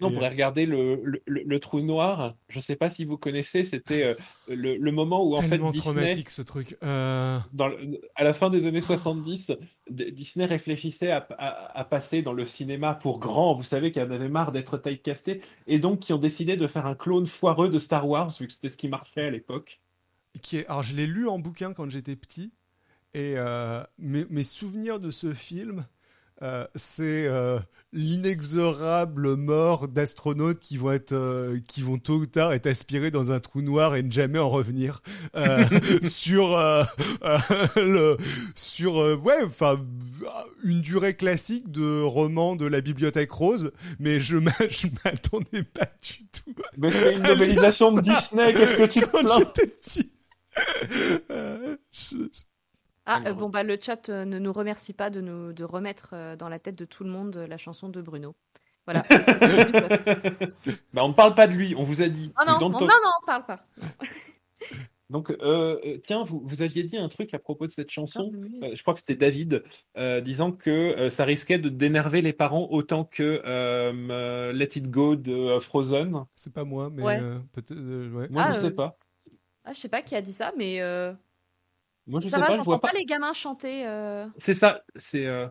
Non, on pourrait regarder le, le, le- le trou noir. Je sais pas si vous connaissez, c'était euh, le, moment où en fait tellement Disney, traumatique ce truc. Euh, dans à la fin des années 70, D- Disney réfléchissait à, à- à passer dans le cinéma pour grand. Vous savez qu'il en avait marre d'être typecasté et donc qui ont décidé de faire un clone foireux de Star Wars vu que c'était ce qui marchait à l'époque. qui est, alors je l'ai lu en bouquin quand j'étais petit et euh, mes, mes souvenirs de ce film, euh, c'est euh, l'inexorable mort d'astronautes qui vont être, euh, qui vont tôt ou tard être aspirés dans un trou noir et ne jamais en revenir euh, [LAUGHS] sur euh, euh, le, sur euh, ouais, enfin une durée classique de roman de la bibliothèque rose, mais je m'a- [LAUGHS] je m'attendais pas du tout Mais c'est une novélisation de. Disney. Qu'est-ce que tu quand plains j'étais petit. Je- Ah, euh, bon, bah, le chat euh, ne nous remercie pas de nous de remettre euh, dans la tête de tout le monde euh, la chanson de Bruno. Voilà. [LAUGHS] Bah, on ne parle pas de lui, on vous a dit. Ah non, non, non, non, on parle pas. [LAUGHS] Donc, tiens, vous, vous aviez dit un truc à propos de cette chanson. Ah, oui. Euh, je crois que c'était David, euh, disant que euh, ça risquait de d'énerver les parents autant que euh, euh, Let It Go de euh, Frozen. C'est pas moi, mais Ouais. euh, peut-être. euh, ouais. Moi, Ah, je euh, sais pas. Ah, je sais pas qui a dit ça, mais euh, Moi, je ça sais va, pas, je j'entends vois pas. pas. les gamins chanter. euh, C'est ça, c'est euh,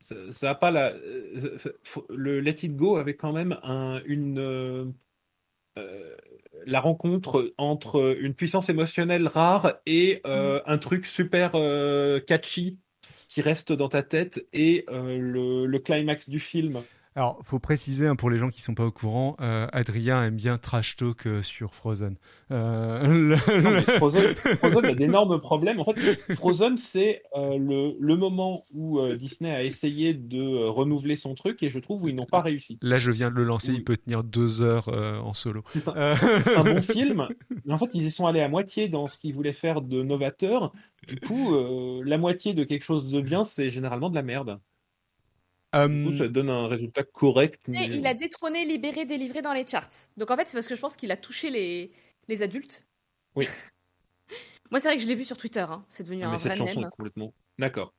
ça, ça a pas la euh, le Let It Go avait quand même un, une euh, la rencontre entre une puissance émotionnelle rare et euh, un truc super catchy qui reste dans ta tête et le, le climax du film. Alors, faut préciser hein, pour les gens qui sont pas au courant, euh, Adrien aime bien trash talk euh, sur Frozen. Euh, le- Non, mais Frozen, [LAUGHS] Frozen a d'énormes problèmes. En fait, Frozen, c'est le, le moment où Disney a essayé de renouveler son truc et je trouve où ils n'ont pas réussi. Là, je viens de le lancer, Oui. il peut tenir deux heures en solo. C'est un, un bon [LAUGHS] film, mais en fait, ils y sont allés à moitié dans ce qu'ils voulaient faire de novateur. Du coup, la moitié de quelque chose de bien, c'est généralement de la merde. Du coup, euh, ça donne un résultat correct. Mais... il a détrôné, libéré, délivré dans les charts. Donc en fait, c'est parce que je pense qu'il a touché les, les adultes. Oui. [LAUGHS] Moi, c'est vrai que je l'ai vu sur Twitter. hein. C'est devenu Ah, un mais cette vrai chanson mème. est complètement. D'accord.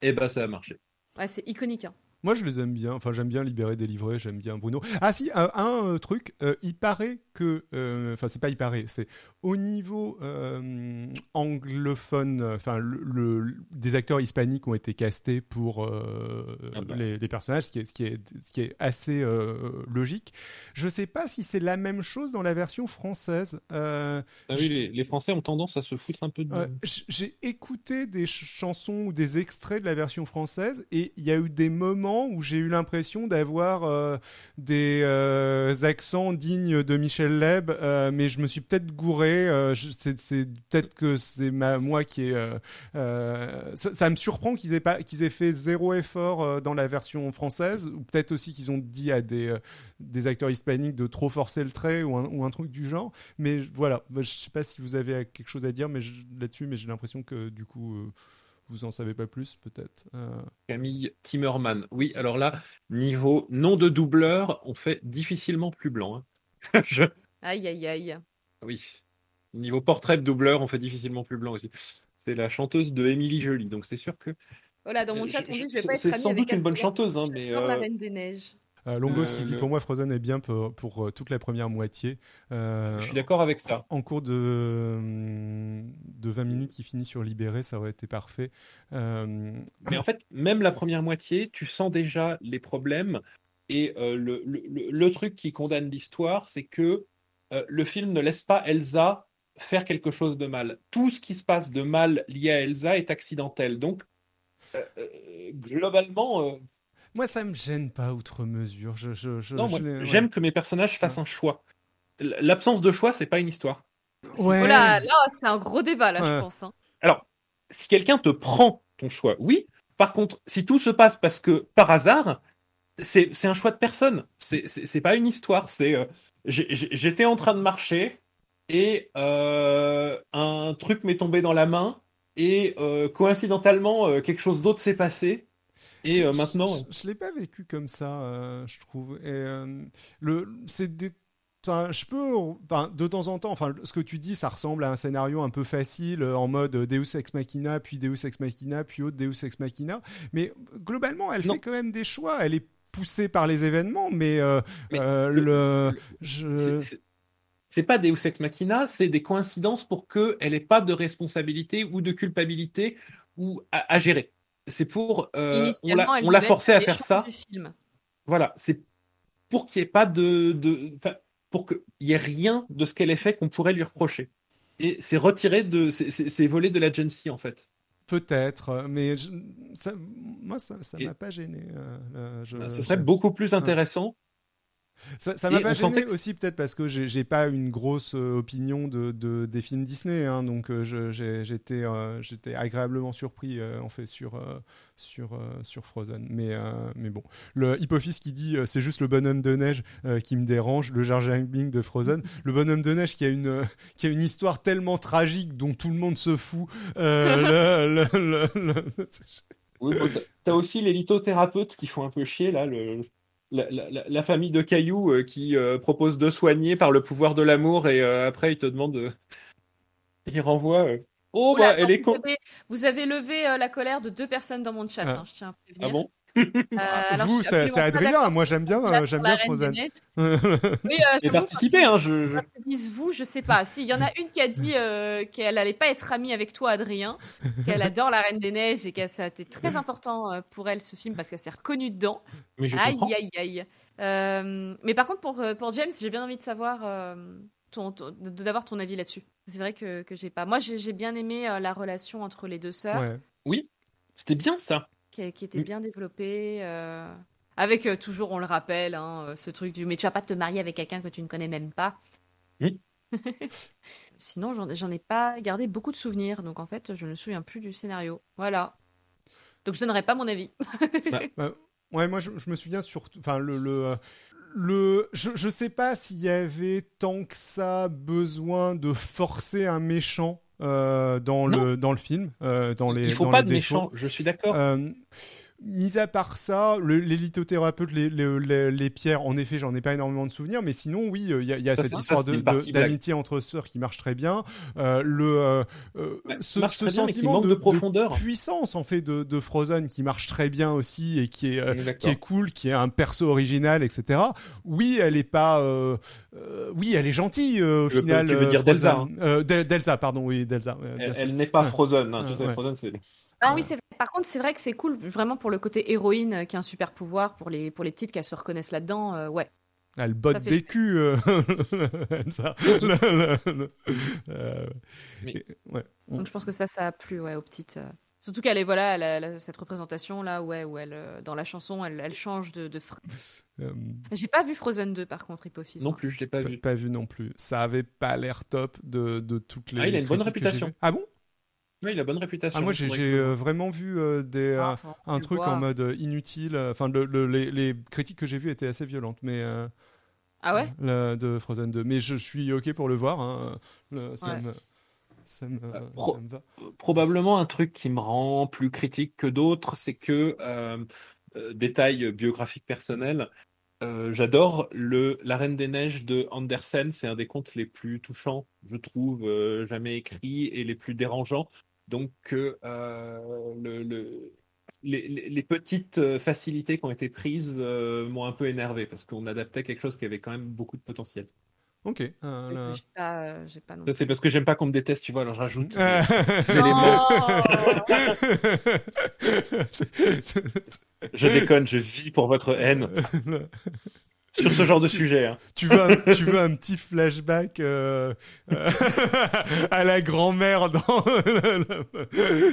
Et ben, ça a marché. Ouais, c'est iconique. hein. Moi, je les aime bien. Enfin, j'aime bien Libérer, Délivrer. J'aime bien Bruno. Ah si, un, un, euh, truc. euh, il paraît que, euh, enfin, c'est pas il paraît. C'est au niveau euh, anglophone. euh, Enfin, le, le- des acteurs hispaniques ont été castés pour euh, Ah bah. les, les personnages, ce qui est, ce qui est, ce qui est assez euh, logique. Je sais pas si c'est la même chose dans la version française. Euh, Ah oui, les, les Français ont tendance à se foutre un peu de. euh, J'ai écouté des ch- chansons ou des extraits de la version française et il y a eu des moments où j'ai eu l'impression d'avoir euh, des euh, accents dignes de Michel Leb, euh, mais je me suis peut-être gouré. c'est peut-être que c'est moi qui ai. ça, me surprend qu'ils aient pas qu'ils aient fait zéro effort dans la version française ou peut-être aussi qu'ils ont dit à des des acteurs hispaniques de trop forcer le trait ou un, truc du genre. Mais voilà, Moi, je sais pas si vous avez quelque chose à dire mais là-dessus, mais j'ai l'impression que du coup, vous en savez pas plus, peut-être. Euh, Camille Timmerman. Oui, alors là, niveau nom de doubleur, on fait difficilement plus blanc. hein. [LAUGHS] Je- Aïe, aïe, aïe. Oui. Niveau portrait de doubleur, on fait difficilement plus blanc aussi. C'est la chanteuse de Émilie Jolie, donc c'est sûr que. Voilà, dans mon chat, je- on dit je- que je vais pas être c'est sans avec doute une bonne chanteuse, hein, mais. La euh, Reine des Neiges. Euh, Longos Euh, qui dit le- pour moi Frozen est bien pour, pour, euh, toute la première moitié. Euh, Je suis d'accord avec ça. en cours de, hum, de 20 minutes qui finit sur Libéré, ça aurait été parfait. Euh, Mais en fait, même la première moitié, tu sens déjà les problèmes. Et euh, le, le- truc qui condamne l'histoire, c'est que euh, le film ne laisse pas Elsa faire quelque chose de mal. Tout ce qui se passe de mal lié à Elsa est accidentel. Donc, euh, euh, globalement, euh, moi, ça me gêne pas outre mesure. Je, je, je- non, moi, je- ouais. j'aime que mes personnages fassent un choix. L'absence de choix, c'est pas une histoire. Ouais, Oh là, c'est- là, c'est un gros débat, là, Ouais. je pense. hein. Alors, si quelqu'un te prend ton choix, oui. Par contre, si tout se passe parce que par hasard, c'est c'est un choix de personne. C'est c'est c'est pas une histoire. C'est euh, j'étais en train de marcher et euh, un truc m'est tombé dans la main et euh, coïncidentalement euh, quelque chose d'autre s'est passé et Je- euh, maintenant. je, je l'ai pas vécu comme ça, euh, je trouve. Et euh, le, c'est des, je peux, de temps en temps, enfin, ce que tu dis, ça ressemble à un scénario un peu facile, en mode Deus ex machina, puis Deus ex machina, puis autre Deus ex machina. Mais globalement, elle Non. fait quand même des choix. Elle est poussée par les événements, mais, euh, Mais euh, le- le, le- je, C'est- c'est- C'est pas Deus ex machina, c'est des coïncidences pour qu'elle n'ait pas de responsabilité ou de culpabilité ou à, à gérer. C'est pour euh, on l'a on forcé à faire ça. Voilà, c'est pour qu'il n'y ait pas de, de pour qu'il y ait rien de ce qu'elle ait fait qu'on pourrait lui reprocher. Et c'est retiré de, c'est- volé de l'agency en fait. peut-être, mais je- ça, moi, ça, ça Et- m'a pas gêné. euh, euh, je- Ce serait je- beaucoup plus intéressant. Ça, ça m'a pas gêné que- aussi peut-être parce que j'ai pas une grosse euh, opinion de, de- des films Disney, hein, donc euh, j'étais euh, j'étais agréablement surpris euh, en fait sur euh, sur euh, sur Frozen. Mais euh, mais bon, le Hippofis qui dit euh, c'est juste le bonhomme de neige euh, qui me dérange, le Jar Jar de Frozen, [LAUGHS] le bonhomme de neige qui a une euh, qui a une histoire tellement tragique dont tout le monde se fout. euh, le- le- le- le- Oui, bon, t'as- T'as aussi les lithothérapeutes qui font un peu chier là, le, la, la- la- la famille de cailloux euh, qui euh, propose de soigner par le pouvoir de l'amour et euh, après ils te demandent, de... ils renvoient. euh, Oh Oula, bah elle est vous, con. avez, vous avez levé la colère de deux personnes dans mon chat, Ah. hein, je tiens à prévenir. Ah bon? [LAUGHS] Euh, alors, je Vous, c'est Adrien. Moi, j'aime bien, j'aime bien Reine des Frozen. Neiges. [LAUGHS] Oui, euh, Et j'avoue, participer, hein, je, disent vous, je sais pas. Si, il y en a une qui a dit euh, qu'elle allait pas être amie avec toi, Adrien, qu'elle adore la Reine des Neiges et que ça a été très important euh, pour elle ce film parce qu'elle s'est reconnue dedans. mais je Aïe, comprends. aïe, aïe. Euh, mais par contre, pour, pour James, j'ai bien envie de savoir, euh, ton, d'avoir ton avis là-dessus. C'est vrai que, que j'ai pas. Moi, j'ai j'ai bien aimé euh, la relation entre les deux sœurs, Ouais. Oui, c'était bien ça. Qui, qui était bien développée. euh, avec euh, toujours, on le rappelle, hein, euh, ce truc du mais tu vas pas te marier avec quelqu'un que tu ne connais même pas. [LAUGHS] Sinon, j'en ai pas gardé beaucoup de souvenirs, donc en fait, je ne me souviens plus du scénario. Voilà. Donc je donnerai pas mon avis. [LAUGHS] Ouais, moi je, je me souviens surtout, enfin le le, le je, je sais pas s'il y avait tant que ça besoin de forcer un méchant dans Non. le dans le film, euh, dans les Il faut dans pas les de défauts. méchants, je suis d'accord. Euh, Mis à part ça, le- les lithothérapeutes, les, les, les- les pierres, en effet, j'en ai pas énormément de souvenirs, mais sinon, oui, il y a, il y a Ça, cette histoire de- de- d'amitié entre sœurs qui marche très bien. Euh, le, euh, euh, ce, ce bien, sentiment manque de profondeur. puissance en fait de, de Frozen qui marche très bien aussi et qui est, euh, qui est cool, qui est un perso original, etc. Oui, elle est pas, euh, euh, oui, elle est gentille euh, au final. tu veux euh, dire Delsa. Euh, Del- Delsa, pardon, oui, Delsa. euh, Elle, n'est pas Ouais. Frozen, hein, tu Ouais, sais, ouais. Frozen c'est. Ah oui, c'est vrai. Par contre, c'est vrai que c'est cool, vraiment pour le côté héroïne euh, qui a un super pouvoir pour les, pour les petites qui se reconnaissent là-dedans. euh, ouais. Elle botte Ça, des culs, euh, [LAUGHS] Elsa. [LAUGHS] Le- le- le- euh, ouais. Donc je pense que ça, ça a plu ouais, aux petites. Surtout qu'elle est, voilà, elle a- elle a cette représentation là, ouais, où elle, dans la chanson, elle, elle change de. de fr- [LAUGHS] J'ai pas vu Frozen 2 par contre, Hippofis. Non moi. plus, je l'ai pas vu. pas vu non plus. Ça avait pas l'air top de, de toutes les. Ah, il a une bonne réputation. Ah bon? Ouais, il a bonne réputation. Ah moi j'ai que- euh, vraiment vu euh, des Ah, euh, un truc en mode inutile. Enfin le- le- les, les critiques que j'ai vues étaient assez violentes, mais euh, Ah ouais? la- de Frozen 2. Mais je suis ok pour le voir. hein. Le- ça Ouais. me ça me, Euh, pro- ça me va. probablement un truc qui me rend plus critique que d'autres, c'est que, euh, euh, détail biographique personnel, euh, j'adore le La Reine des Neiges de Andersen. C'est un des contes les plus touchants, je trouve, euh, jamais écrits et les plus dérangeants. Donc, euh, le, le, les, les, petites facilités qui ont été prises m'ont un peu énervé parce qu'on adaptait quelque chose qui avait quand même beaucoup de potentiel. Ok. Euh, pas, c'est parce que j'aime pas qu'on me déteste, tu vois, alors je rajoute [LAUGHS] [LAUGHS] je déconne, je vis pour votre haine. [LAUGHS] Sur ce genre de sujet. Hein. Tu, veux un, tu veux un petit flashback euh, euh, [LAUGHS] à la grand-mère dans.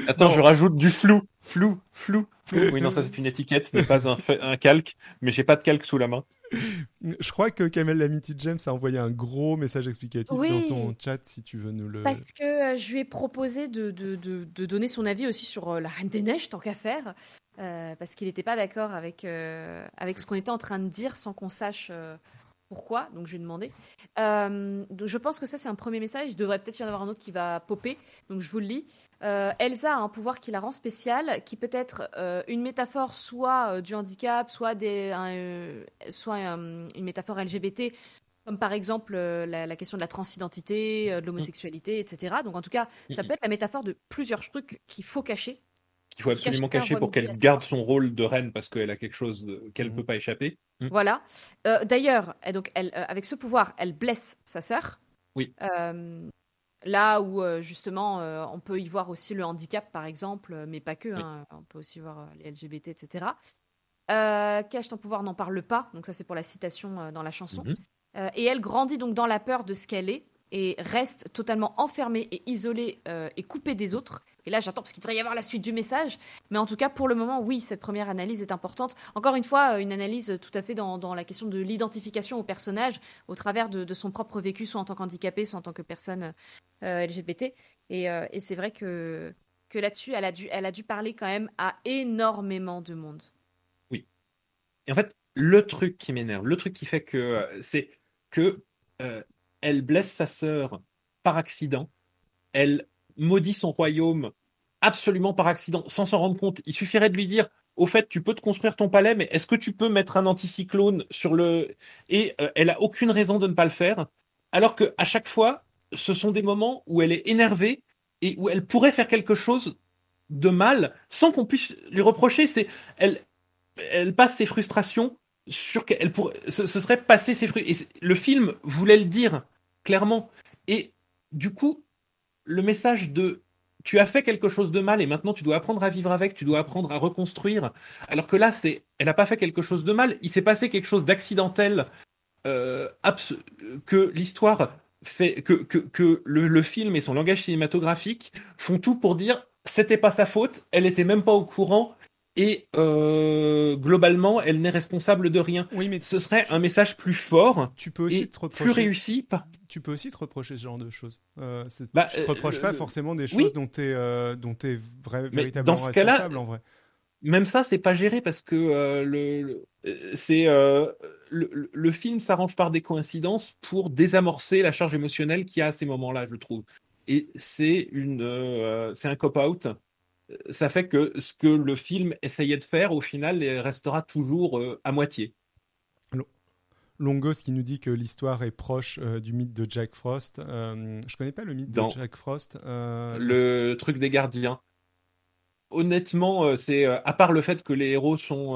Attends, je rajoute du flou. Flou, flou, flou. Oui, non, ça [LAUGHS] c'est une étiquette, ce n'est pas un, un calque, mais j'ai pas de calque sous la main. [LAUGHS] Je crois que Kamel Lamiti James a envoyé un gros message explicatif dans ton chat si tu veux nous le. Parce que euh, je lui ai proposé de, de, de, donner son avis aussi sur euh, la Reine des Neiges, tant qu'à faire. Euh, parce qu'il n'était pas d'accord avec, avec ce qu'on était en train de dire sans qu'on sache pourquoi, donc je lui ai demandé. Euh, je pense que ça, c'est un premier message. Il devrait peut-être y en avoir un autre qui va popper, donc je vous le lis. Euh, Elsa a un pouvoir qui la rend spéciale, qui peut être euh, une métaphore soit du handicap, soit, des, soit une métaphore LGBT, comme par exemple la, question de la transidentité, de l'homosexualité, etc. Donc en tout cas, ça peut être la métaphore de plusieurs trucs qu'il faut cacher qu'il faut absolument cacher pour qu'elle garde son rôle de reine parce qu'elle a quelque chose qu'elle ne mmh. peut pas échapper. Mmh. Voilà. Euh, d'ailleurs, donc elle, euh, avec ce pouvoir, elle blesse sa sœur. Oui. Euh, là où justement, on peut y voir aussi le handicap, par exemple, mais pas que. Hein, on peut aussi voir les LGBT, etc. cache ton pouvoir n'en parle pas. Donc ça, c'est pour la citation dans la chanson. Mmh. et elle grandit donc dans la peur de ce qu'elle est et reste totalement enfermée et isolée et coupée des autres. Et là, j'attends parce qu'il devrait y avoir la suite du message. Mais en tout cas, pour le moment, oui, cette première analyse est importante. Encore une fois, une analyse tout à fait dans, la question de l'identification au personnage au travers de, son propre vécu, soit en tant qu'handicapé, soit en tant que personne euh, LGBT. Euh, et, c'est vrai que, que là-dessus, elle, a dû, elle a dû parler quand même à énormément de monde. Oui. Et en fait, le truc qui m'énerve, le truc qui fait que euh, c'est que elle blesse sa sœur par accident. Elle maudit son royaume absolument par accident, sans s'en rendre compte. Il suffirait de lui dire, au fait, tu peux te construire ton palais, mais est-ce que tu peux mettre un anticyclone sur le... Et euh, elle a aucune raison de ne pas le faire, alors que à chaque fois, ce sont des moments où elle est énervée et où elle pourrait faire quelque chose de mal sans qu'on puisse lui reprocher. C'est elle, elle passe ses frustrations sur qu'elle pourrait, ce, serait passer ses frustrations. Le film voulait le dire clairement. Et du coup, le message de tu as fait quelque chose de mal et maintenant tu dois apprendre à vivre avec, tu dois apprendre à reconstruire. Alors que là, elle n'a pas fait quelque chose de mal, il s'est passé quelque chose d'accidentel euh, que l'histoire fait, que, que, le, film et son langage cinématographique font tout pour dire c'était pas sa faute, elle était même pas au courant et euh, globalement, elle n'est responsable de rien. Oui, mais ce serait un message plus fort, tu peux aussi et te plus réussi. Tu peux aussi te reprocher ce genre de choses. Euh, bah, tu te reproches pas euh, forcément des choses dont tu es, euh, dont es véritablement dans ce responsable en vrai. Même ça, c'est pas géré parce que euh, le, c'est le, le, film s'arrange par des coïncidences pour désamorcer la charge émotionnelle qu'il y a à ces moments-là, je trouve. Et c'est une, c'est un cop-out ça fait que ce que le film essayait de faire, au final, restera toujours euh, à moitié. Longos qui nous dit que l'histoire est proche euh, du mythe de Jack Frost. Euh, je connais pas le mythe de Jack Frost. Le truc des gardiens. Honnêtement, c'est à part le fait que les héros sont,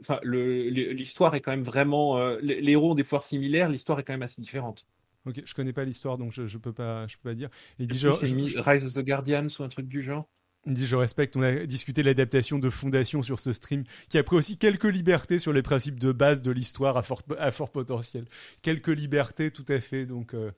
enfin, l'histoire est quand même vraiment, les, héros ont des pouvoirs similaires. L'histoire est quand même assez différente. Ok, je connais pas l'histoire, donc je, je peux pas, je peux pas dire. Il dit genre, Rise of the Guardians ou un truc du genre? Il dit je respecte, on a discuté l'adaptation de Fondation sur ce stream, qui a pris aussi quelques libertés sur les principes de base de l'histoire à fort, à fort potentiel. Quelques libertés tout à fait, donc euh,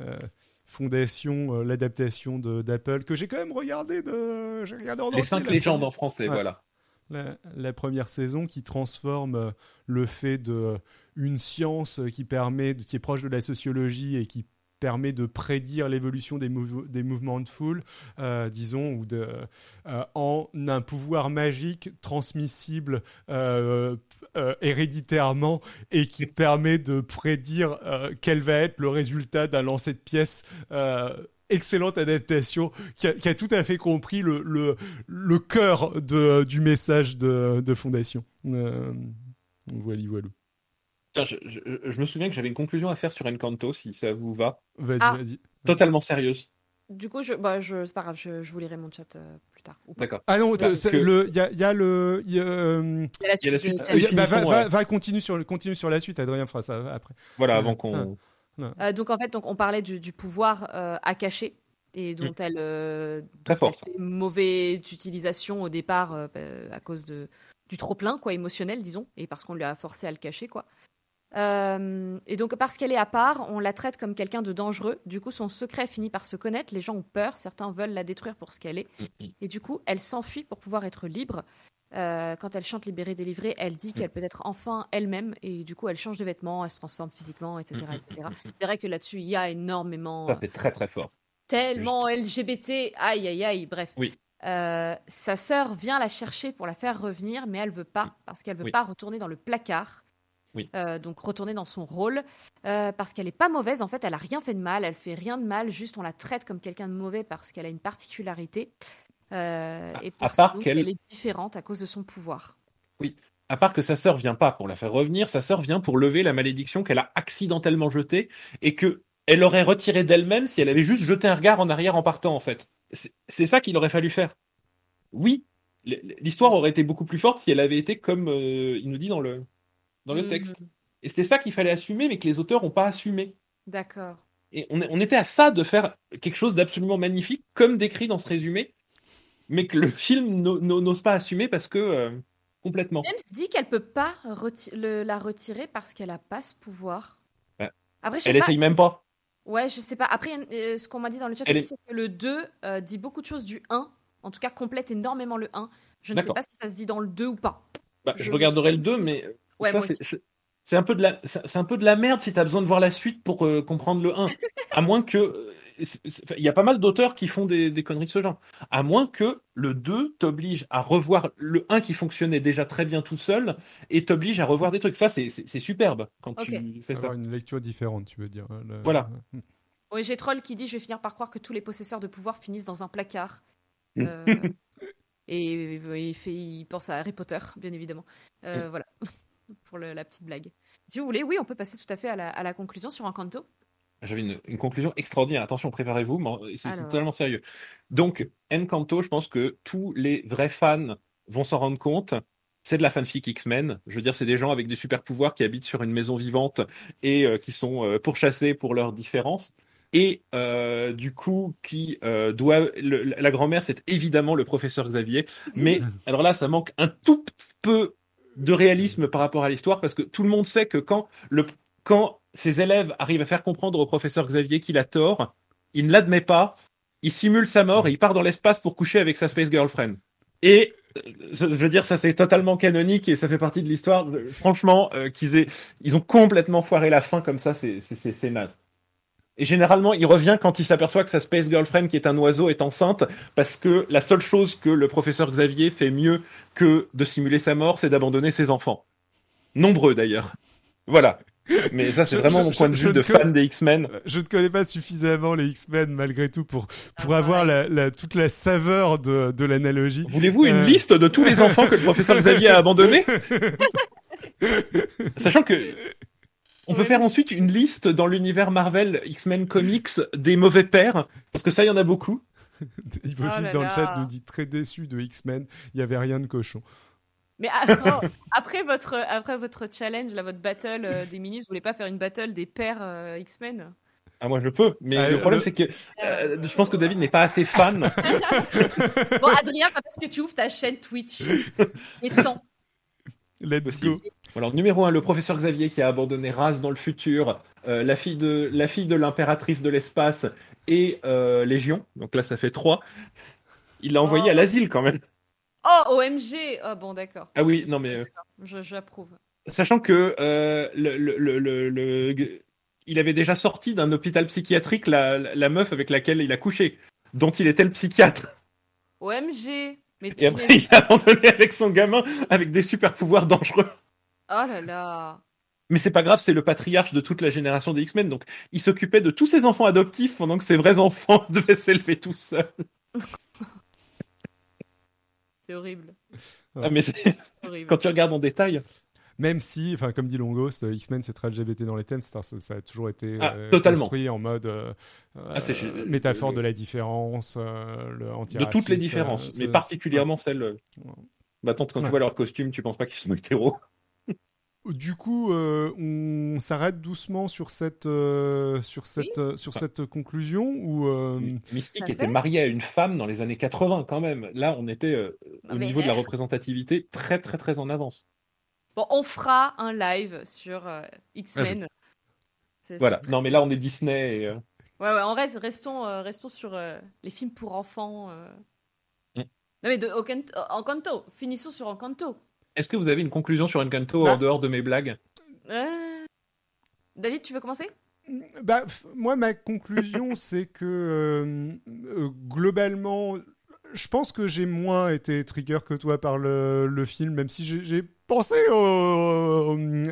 euh, Fondation, euh, l'adaptation d'Apple, que j'ai quand même regardé de... Regardé en les cinq légendes en français, voilà. La, la, première saison qui transforme le fait de une science qui permet, qui est proche de la sociologie et qui permet de prédire l'évolution des, des, mouvements de foule, euh, disons, ou euh, en un pouvoir magique transmissible euh, héréditairement et qui permet de prédire quel va être le résultat d'un lancer de pièces excellente adaptation qui a, a, tout à fait compris le, cœur du message de, de Fondation. Euh, voilà, voilà. Tiens, je, je- je me souviens que j'avais une conclusion à faire sur Encanto, si ça vous va. Vas-y, Ah. vas-y. Totalement sérieuse. Du coup, je, bah, je, c'est pas grave, je, je vous lirai mon chat euh, plus tard. D'accord. Ah non, que- le, il y a, il y a le, il y a, euh, Il y a la a suite bah, va, continue sur, continue sur la suite. Adrien fera ça après. Voilà, Ouais. avant qu'on. Euh, donc en fait, donc, on parlait du, du pouvoir euh, à cacher et dont elle, euh, Très dont fort, elle fait mauvaise utilisation au départ euh, bah, à cause de, du trop plein quoi émotionnel disons et parce qu'on lui a forcé à le cacher quoi. Euh, et donc parce qu'elle est à part, on la traite comme quelqu'un de dangereux. Du coup, son secret finit par se connaître. Les gens ont peur, certains veulent la détruire pour ce qu'elle est. Et du coup, elle s'enfuit pour pouvoir être libre. Euh, quand elle chante Libérée, délivrée, elle dit qu'elle peut être enfin elle-même. Et du coup, elle change de vêtements, elle se transforme physiquement, etc. etc. C'est vrai que là-dessus, il y a énormément. Ça, c'est très très fort. tellement LGBT. Aïe, aïe, aïe. Bref. Oui. Euh, sa sœur vient la chercher pour la faire revenir, mais elle veut pas parce qu'elle veut Oui. pas retourner dans le placard. Oui. Euh, donc retourner dans son rôle euh, parce qu'elle est pas mauvaise. En fait, elle a rien fait de mal. Elle fait rien de mal. Juste, on la traite comme quelqu'un de mauvais parce qu'elle a une particularité. Euh, et À parce part donc qu'elle- elle est différente à cause de son pouvoir. À part que sa sœur vient pas pour la faire revenir, sa sœur vient pour lever la malédiction qu'elle a accidentellement jetée et que elle aurait retirée d'elle-même si elle avait juste jeté un regard en arrière en partant en fait. C'est ça qu'il aurait fallu faire. Oui, l'histoire aurait été beaucoup plus forte si elle avait été comme il nous dit dans le dans le texte. Et c'était ça qu'il fallait assumer, mais que les auteurs n'ont pas assumé. D'accord. Et on, était à ça de faire quelque chose d'absolument magnifique, comme décrit dans ce résumé, mais que le [LAUGHS] film n'o- n'o- n'ose pas assumer parce que euh, complètement. James dit qu'elle peut pas reti- le- la retirer parce qu'elle a pas ce pouvoir. Ouais. Après, Elle essaye même pas. Ouais, je sais pas. Après, euh, ce qu'on m'a dit dans le chat est- c'est que le 2 euh, dit beaucoup de choses du 1. En tout cas, complète énormément le 1. Je ne sais pas si ça se dit dans le 2 ou pas. Bah, je, Je- regarderai le 2, mais Ouais, ça, moi c'est- aussi. c'est c'est un peu de la, c'est c'est un peu de la merde si t'as besoin de voir la suite pour euh, comprendre le 1. à moins que, euh, il y a pas mal d'auteurs qui font des, des conneries de ce genre. À moins que le 2 t'oblige à revoir le 1 qui fonctionnait déjà très bien tout seul et t'oblige à revoir des trucs. Ça, c'est c'est- c'est superbe quand Ok. tu fais ça. Avoir une lecture différente, tu veux dire. hein, le- Voilà. Oui, j'ai Troll qui dit Je vais finir par croire que tous les possesseurs de pouvoir finissent dans un placard. Mm. Euh, et euh, il, fait, il pense à Harry Potter, bien évidemment. Euh, Voilà, pour le- la petite blague. Si vous voulez, oui, on peut passer tout à fait à la, à la conclusion sur Encanto. J'avais une, une conclusion extraordinaire. Attention, préparez-vous, c'est Alors. totalement sérieux. Donc, Encanto, je pense que tous les vrais fans vont s'en rendre compte. C'est de la fanfic X-Men. Je veux dire, c'est des gens avec des super pouvoirs qui habitent sur une maison vivante et euh, qui sont euh, pourchassés pour leurs différences. Et euh, du coup, qui doit le- la grand-mère, c'est évidemment le professeur Xavier. Mais [LAUGHS] alors là, ça manque un tout petit peu de réalisme par rapport à l'histoire parce que tout le monde sait que quand le quand ses élèves arrivent à faire comprendre au professeur Xavier qu'il a tort, il ne l'admet pas, il simule sa mort et il part dans l'espace pour coucher avec sa space girlfriend. Et euh, je veux dire, ça c'est totalement canonique et ça fait partie de l'histoire. Franchement, euh, qu'ils aient, ils ont complètement foiré la fin comme ça, c'est c'est naze. Et généralement, il revient quand il s'aperçoit que sa space girlfriend, qui est un oiseau, est enceinte, parce que la seule chose que le professeur Xavier fait mieux que de simuler sa mort, c'est d'abandonner ses enfants. Nombreux d'ailleurs. Voilà. Mais ça, c'est vraiment je- mon point de je- vue je de fan des X-Men. Je ne connais pas suffisamment les X-Men malgré tout pour, pour Ah, avoir la, la- toute la saveur de, de l'analogie. Voulez-vous une Euh. liste de tous les enfants que le professeur Xavier a abandonnés? [LAUGHS] Sachant que on peut faire ensuite une liste dans l'univers Marvel X-Men Comics des mauvais pères, parce que ça, il y en a beaucoup. [LAUGHS] Ivo Oh dans le chat nous dit très déçu de X-Men, il n'y avait rien de cochon. Mais après, [LAUGHS] après votre, après votre challenge, là, votre battle euh, des ministres, vous voulez pas faire une battle des pères euh, X-Men? Ah, moi, je peux, mais Ah, le problème, le- c'est que euh, je pense que David n'est pas assez fan. [LAUGHS] Bon, Adrien, quand est-ce que tu ouvres ta chaîne Twitch? Et temps. Let's go. Alors, numéro un, le professeur Xavier qui a abandonné Raz dans le futur, euh, la fille de la fille de l'impératrice de l'espace et euh, Légion. Donc là, ça fait trois. Il l'a envoyé Oh. à l'asile quand même. Oh, OMG Oh, bon, d'accord. Ah oui, non mais euh, J'approuve. sachant que euh, le, le, le, le- le- il avait déjà sorti d'un hôpital psychiatrique la, la, la meuf avec laquelle il a couché, dont il était le psychiatre. OMG Mais Et après, il a abandonné avec son gamin avec des super pouvoirs dangereux. Oh là là Mais c'est pas grave, c'est le patriarche de toute la génération des X-Men, donc il s'occupait de tous ses enfants adoptifs pendant que ses vrais enfants [LAUGHS] devaient s'élever tout seuls. [LAUGHS] C'est horrible. Ah, mais c'est- C'est [LAUGHS] horrible. quand tu regardes en détail, même si, enfin, comme dit Longos, X-Men c'est très LGBT dans les thèmes, ça, ça, a toujours été ah, construit en mode ah, métaphore de la différence, le anti De toutes les différences, mais particulièrement celle. Bah, quand tu vois leur costume, tu penses pas qu'ils sont hétéros du coup, euh, on s'arrête doucement sur cette, euh, sur cette, euh, sur cette conclusion ou Mystique était marié à une femme dans les années 80 quand même. Là, on était au niveau de la représentativité très très très en avance. Bon, on fera un live sur X-Men. Voilà. Non, mais là, on est Disney. Et, Ouais, ouais, on reste, restons, restons sur les films pour enfants. Mm. Non, mais de Encanto, finissons sur Encanto. Est-ce que vous avez une conclusion sur Encanto bah. en dehors de mes blagues euh... David, tu veux commencer? Bah, moi, ma conclusion, [LAUGHS] c'est que euh, euh, globalement, je pense que j'ai moins été trigger que toi par le, le film, même si j'ai pensé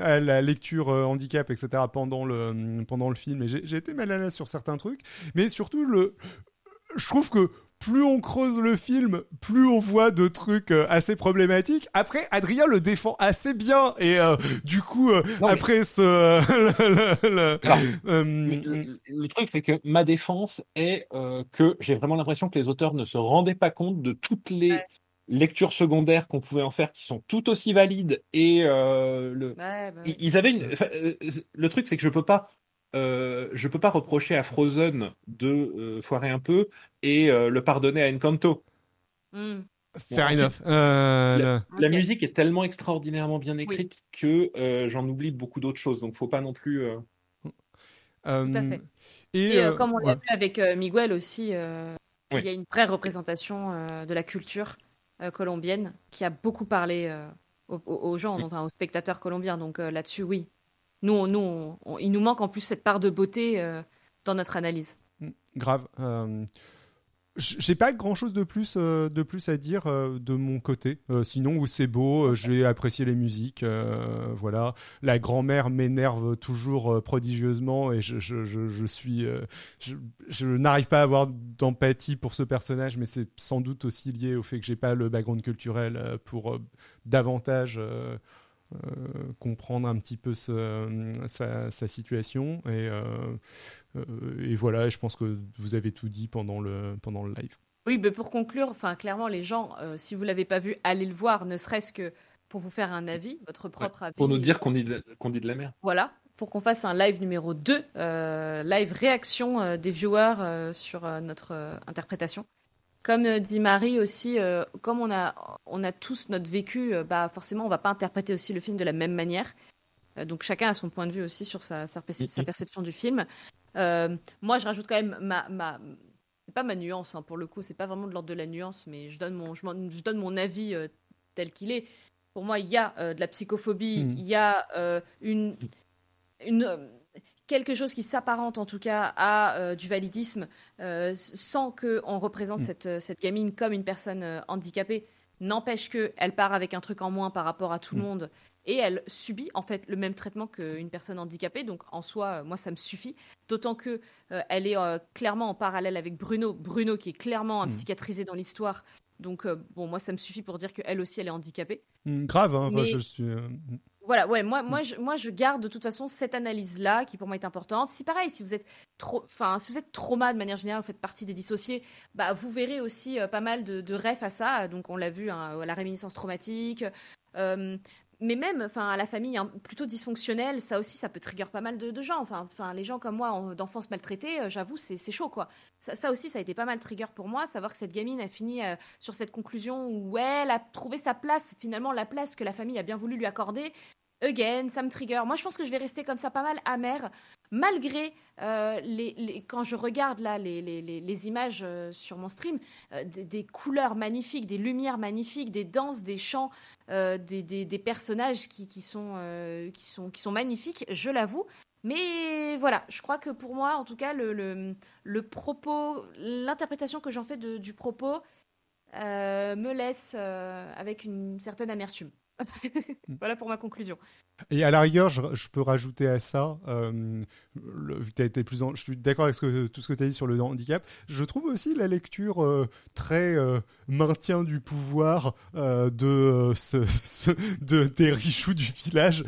à la lecture euh, handicap, etc. pendant le, pendant le film, et j'ai été mal à l'aise sur certains trucs. Mais surtout, le, je trouve que plus on creuse le film, plus on voit de trucs euh, assez problématiques. Après, Adrien le défend assez bien et euh, du coup, euh, après ce, [LAUGHS] le, truc, c'est que ma défense est que j'ai vraiment l'impression que les auteurs ne se rendaient pas compte de toutes les lectures secondaires qu'on pouvait en faire, qui sont tout aussi valides et le, bah ils avaient une. le truc, c'est que je peux pas euh, je peux pas reprocher à Frozen de euh, foirer un peu et euh, le pardonner à Encanto. Mm. Fair enough. La, musique est tellement extraordinairement bien écrite que j'en oublie beaucoup d'autres choses, donc faut pas non plus. Tout à fait. Et, comme on l'a vu avec Miguel aussi, il y a une vraie représentation de la culture colombienne qui a beaucoup parlé aux, gens, enfin aux spectateurs colombiens. Donc là-dessus, oui, nous, nous il nous manque en plus cette part de beauté euh, dans notre analyse. Mm, grave. Euh, j'ai pas grand chose de plus, euh, de plus à dire de mon côté. sinon, c'est beau, j'ai apprécié les musiques. voilà. La grand-mère m'énerve toujours prodigieusement et je, je, je, suis. je, n'arrive pas à avoir d'empathie pour ce personnage, mais c'est sans doute aussi lié au fait que j'ai pas le background culturel pour davantage euh, comprendre un petit peu sa, situation. Et, euh, euh, et voilà, je pense que vous avez tout dit pendant le, pendant le live. Oui, mais pour conclure, enfin, clairement, les gens, si vous ne l'avez pas vu, allez le voir, ne serait-ce que pour vous faire un avis, votre propre avis. Pour nous dire qu'on dit, qu'on dit de la merde. Voilà, pour qu'on fasse un live numéro 2, live réaction des viewers sur notre interprétation. Comme euh, dit Marie aussi, euh, comme on a, on a tous notre vécu, euh, bah forcément on va pas interpréter aussi le film de la même manière. donc chacun a son point de vue aussi sur sa, sa, perception du film. moi je rajoute quand même ma, ma c'est pas ma nuance hein, pour le coup, c'est pas vraiment de l'ordre de la nuance, mais je donne mon, je, donne mon avis tel qu'il est. Pour moi, il y a de la psychophobie, hmm. il y a une, une quelque chose qui s'apparente en tout cas à euh, du validisme euh, sans qu'on représente mm. cette, euh, cette, gamine comme une personne handicapée. N'empêche qu'elle part avec un truc en moins par rapport à tout le mm. monde et elle subit en fait le même traitement qu'une personne handicapée. Donc en soi, moi ça me suffit. D'autant que elle est clairement en parallèle avec Bruno. Bruno qui est clairement un mm. psychiatrisé dans l'histoire. Donc bon, moi ça me suffit pour dire qu'elle aussi elle est handicapée. grave, hein, je suis. Voilà, ouais, moi, moi, je, moi, je garde de toute façon cette analyse-là qui pour moi est importante. Si pareil, si vous êtes trop, enfin, si vous êtes trauma de manière générale, vous faites partie des dissociés, bah, vous verrez aussi euh, pas mal de, de refs à ça. Donc, on l'a vu, hein, la réminiscence traumatique. Euh, mais même, enfin, à la famille hein, plutôt dysfonctionnelle, ça aussi, ça peut trigger pas mal de, gens. Enfin, enfin, les gens comme moi, d'enfance maltraitée, euh, j'avoue, c'est chaud, quoi. Ça, aussi, ça a été pas mal trigger pour moi, de savoir que cette gamine a fini sur cette conclusion où elle a trouvé sa place, finalement la place que la famille a bien voulu lui accorder, again, ça me trigger. Moi, je pense que je vais rester comme ça pas mal amère, malgré euh, les, quand je regarde là les, les, images euh, sur mon stream, euh, des, couleurs magnifiques, des lumières magnifiques, des danses, des chants, des, des, personnages qui, qui, sont, qui, sont, qui sont magnifiques, je l'avoue. Mais voilà, je crois que pour moi, en tout cas, le, le, le propos, l'interprétation que j'en fais du propos me laisse avec une certaine amertume. Voilà pour ma conclusion. Et à la rigueur, je, je peux rajouter à ça, euh, le, vu que tu as été plus en, je suis d'accord avec ce que, tout ce que tu as dit sur le handicap. Je trouve aussi la lecture euh, très euh, maintien du pouvoir euh, de, euh, ce, ce- de des richoux du village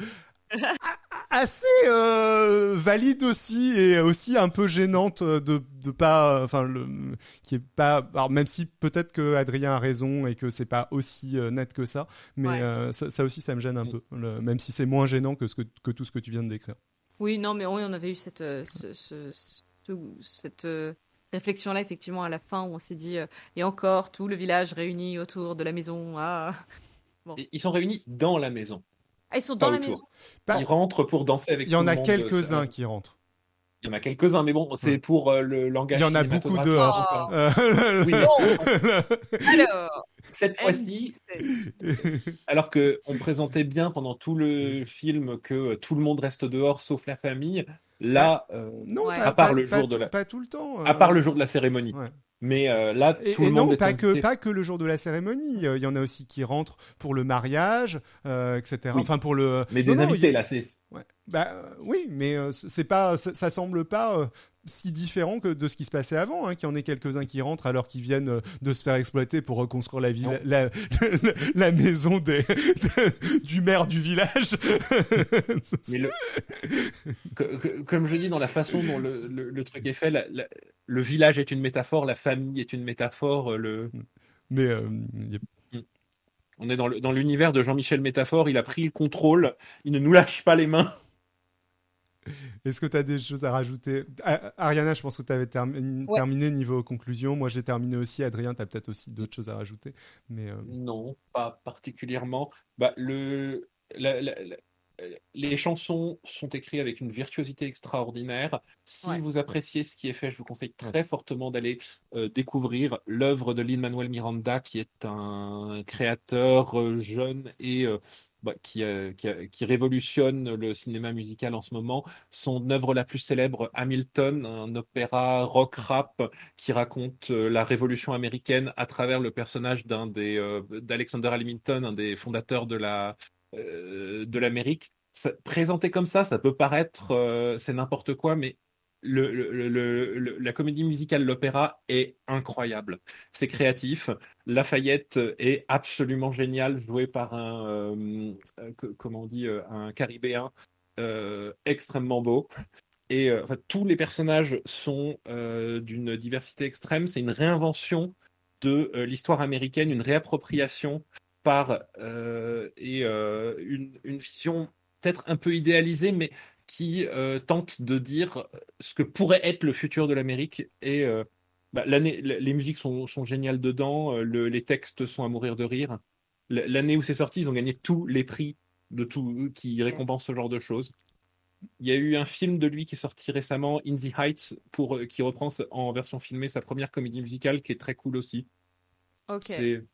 [LAUGHS] assez euh, valide aussi et aussi un peu gênante de de pas enfin le qui est pas alors même si peut-être que Adrien a raison et que c'est pas aussi euh, net que ça mais Ouais. euh, ça, ça aussi ça me gêne un peu le- même si c'est moins gênant que ce que, que tout ce que tu viens de décrire Oui, non, mais oui, on avait eu cette, euh, ce- ce- ce- cette euh, réflexion-là, effectivement, à la fin, où on s'est dit, euh, et encore, tout le village réuni autour de la maison. Ah, Ils sont réunis dans la maison. Ah, ils sont Pas dans la autour. maison. Bah, Ils rentrent pour danser avec il y en a monde. quelques-uns Euh, qui rentrent Il y en a quelques-uns, mais bon, c'est Ouais. pour euh, le langage. il y en a beaucoup dehors Oh. Euh, [LAUGHS] Oui, [LAUGHS] Alors, Cette fois-ci, [LAUGHS] alors que on présentait bien pendant tout le film que tout le monde reste dehors sauf la famille, là, euh, non Ouais. pas, À part pas- le pas jour de la- pas tout le temps à euh, part le jour de la cérémonie. ouais. Mais euh, là, Et, tout et le monde non, est pas que, invité. pas que le jour de la cérémonie. Euh, Il y en a aussi qui rentrent pour le mariage, euh, etc. Oui. Enfin, pour le. Mais Non, des non, invités, a- là, c'est. Ouais. Bah euh, oui, mais euh, c'est pas, ça, ça semble pas euh, si différent que de ce qui se passait avant. Hein, qu'il y en ait quelques-uns qui rentrent alors qu'ils viennent de se faire exploiter pour reconstruire la ville, la, la, [LAUGHS] la maison des, [LAUGHS] du maire du village. [LAUGHS] Mais le... que- que- comme je dis, dans la façon dont le, le- le truc est fait, la- le village est une métaphore, la famille est une métaphore. Le... mais On est dans l'univers de Jean-Michel Métaphore, il a pris le contrôle, il ne nous lâche pas les mains. [LAUGHS] est-ce que tu as des choses à rajouter? Ah, Ariana, je pense que tu avais termi- Ouais. terminé niveau conclusion. Moi, j'ai terminé aussi. Adrien, tu as peut-être aussi d'autres choses à rajouter. Mais euh, Non, pas particulièrement. Bah, le, la- la- la- les chansons sont écrites avec une virtuosité extraordinaire. Si Ouais. vous appréciez ce qui est fait, je vous conseille très fortement d'aller euh, découvrir l'œuvre de Lin-Manuel Miranda, qui est un créateur euh, jeune et euh, bah, qui, euh, qui, a- qui révolutionne le cinéma musical en ce moment. Son œuvre la plus célèbre, Hamilton, un opéra rock rap qui raconte euh, la révolution américaine à travers le personnage d'un des euh, d'Alexander Hamilton, un des fondateurs de la de l'Amérique. Présenté comme ça, ça peut paraître euh, c'est n'importe quoi, mais la comédie musicale, l'opéra est incroyable. C'est créatif. Lafayette est absolument génial, joué par un euh, euh, comment on dit euh, un Caribéen euh, extrêmement beau. Et euh, enfin, tous les personnages sont euh, d'une diversité extrême. C'est une réinvention de euh, l'histoire américaine, une réappropriation par euh, et euh, une, une vision peut-être un peu idéalisée, mais qui euh, tente de dire ce que pourrait être le futur de l'Amérique. Et euh, bah, l'année, les musiques sont, sont géniales dedans, le- les textes sont à mourir de rire. L'année où c'est sorti, ils ont gagné tous les prix de tout qui récompensent ce genre de choses. Il y a eu un film de lui qui est sorti récemment, In the Heights, pour, qui reprend en version filmée sa première comédie musicale, qui est très cool aussi. ok. C'est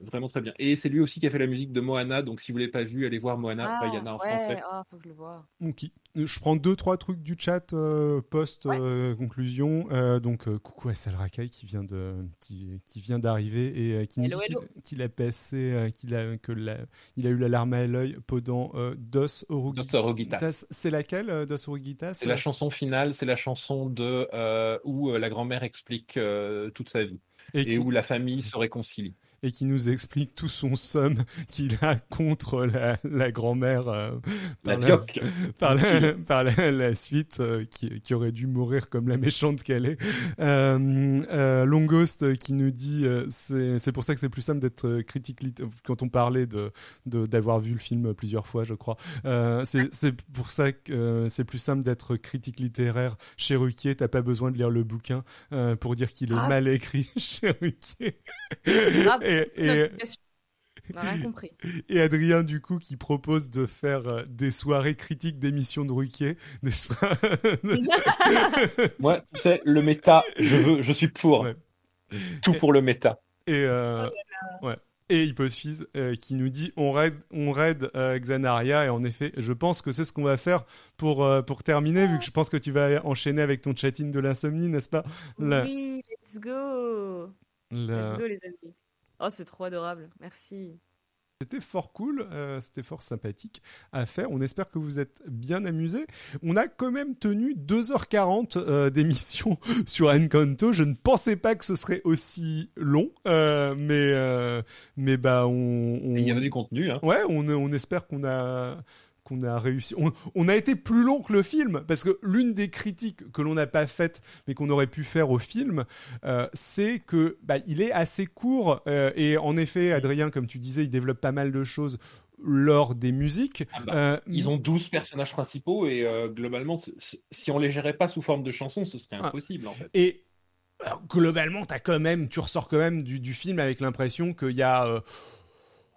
vraiment très bien. Et c'est lui aussi qui a fait la musique de Moana, donc si vous l'avez pas vu, allez voir Moana, Ah, en ouais, français. ah, faut que je le vois. Ok. Je prends deux trois trucs du chat euh, post euh, conclusion. Euh, donc euh, coucou à Sal Rakai qui vient de qui, qui vient d'arriver et euh, qui nous Hello, dit qu'il- a passé euh, qu'il a que la- il a eu la larme à l'œil pendant euh, Dos Oruguitas. C'est laquelle euh, Dos Orugitas C'est la chanson finale, c'est la chanson de euh, où euh, la grand-mère explique euh, toute sa vie et, et qui, où la famille se réconcilie. Et qui nous explique tout son somme qu'il a contre la, la grand-mère euh, par la- vioque. par la, [LAUGHS] par la, la suite euh, qui, qui aurait dû mourir comme la méchante qu'elle est. Euh, euh, Longost qui nous dit euh, c'est pour ça que c'est plus simple d'être euh, critique quand on parlait de d'avoir vu le film plusieurs fois je crois. Euh, c'est c'est pour ça que euh, c'est plus simple d'être critique littéraire chez Ruquier. T'as pas besoin de lire le bouquin euh, pour dire qu'il est Ah. mal écrit [LAUGHS] chez Ruquier. Ah, et, et, Notre question. On n'a rien compris. [LAUGHS] et Adrien, du coup, qui propose de faire euh, des soirées critiques d'émissions de Ruquier. [LAUGHS] Des soirées... [LAUGHS] Moi, tu sais, le méta, je veux, je suis pour. Ouais. Tout pour le méta. et, euh, ouais. et Hyposphys euh, qui nous dit on raid, on raid euh, Xanaria. Et en effet, je pense que c'est ce qu'on va faire pour, euh, pour terminer, vu que je pense que tu vas enchaîner avec ton chat-in de l'insomnie, n'est-ce pas? La- Oui, let's go. la- Let's go, les amis. Oh, c'est trop adorable. Merci. C'était fort cool, euh, c'était fort sympathique à faire. On espère que vous êtes bien amusés. On a quand même tenu 2h40 euh, d'émission [LAUGHS] sur Encanto. Je ne pensais pas que ce serait aussi long, euh, mais mais bah on, on... Il y avait du contenu. Hein. Ouais, on, on espère qu'on a qu'on a réussi. On, a été plus long que le film parce que l'une des critiques que l'on n'a pas faites mais qu'on aurait pu faire au film, euh, c'est que bah, il est assez court euh, et en effet, Adrien, comme tu disais, il développe pas mal de choses lors des musiques. Ah bah, euh, ils ont 12 personnages principaux et globalement, si on les gérait pas sous forme de chansons, ce serait ah. impossible en fait. Et globalement, as quand même, tu ressors quand même du, du film avec l'impression qu'il y a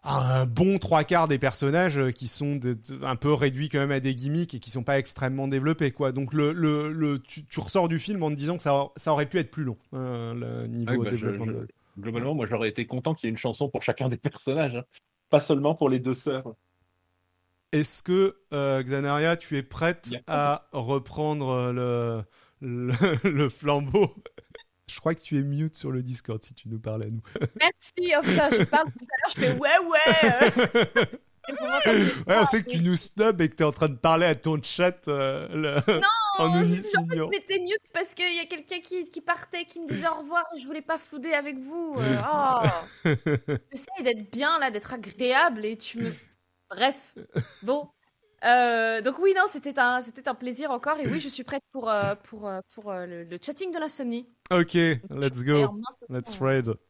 un bon trois quarts des personnages euh, qui sont un peu réduits quand même à des gimmicks et qui sont pas extrêmement développés quoi. Donc le, le, tu, ressors du film en te disant que ça, ça aurait pu être plus long hein, le niveau bah, développement. Globalement, moi j'aurais été content qu'il y ait une chanson pour chacun des personnages, hein. pas seulement pour les deux sœurs. Est-ce que euh, Xanaria, tu es prête à reprendre le, le [LAUGHS] flambeau? Je crois que tu es mute sur le Discord si tu nous parles à nous. Merci. Oh putain, je parle tout à l'heure, je fais ouais, ouais. ouais, on sait que tu nous snobs et que tu es en train de parler à ton chat. Euh, non, [LAUGHS] en nous je m'étais mute parce qu'il y a quelqu'un qui, qui, partait, qui me disait au revoir et je voulais pas flouder avec vous. Euh, oh. [LAUGHS] J'essaie d'être bien là, d'être agréable et tu me. Bref. Bon. Euh, donc oui, non, c'était un, c'était un plaisir encore. Et oui, je suis prête pour, pour, pour, le, le, chatting de l'insomnie. Ok, let's go. Let's raid.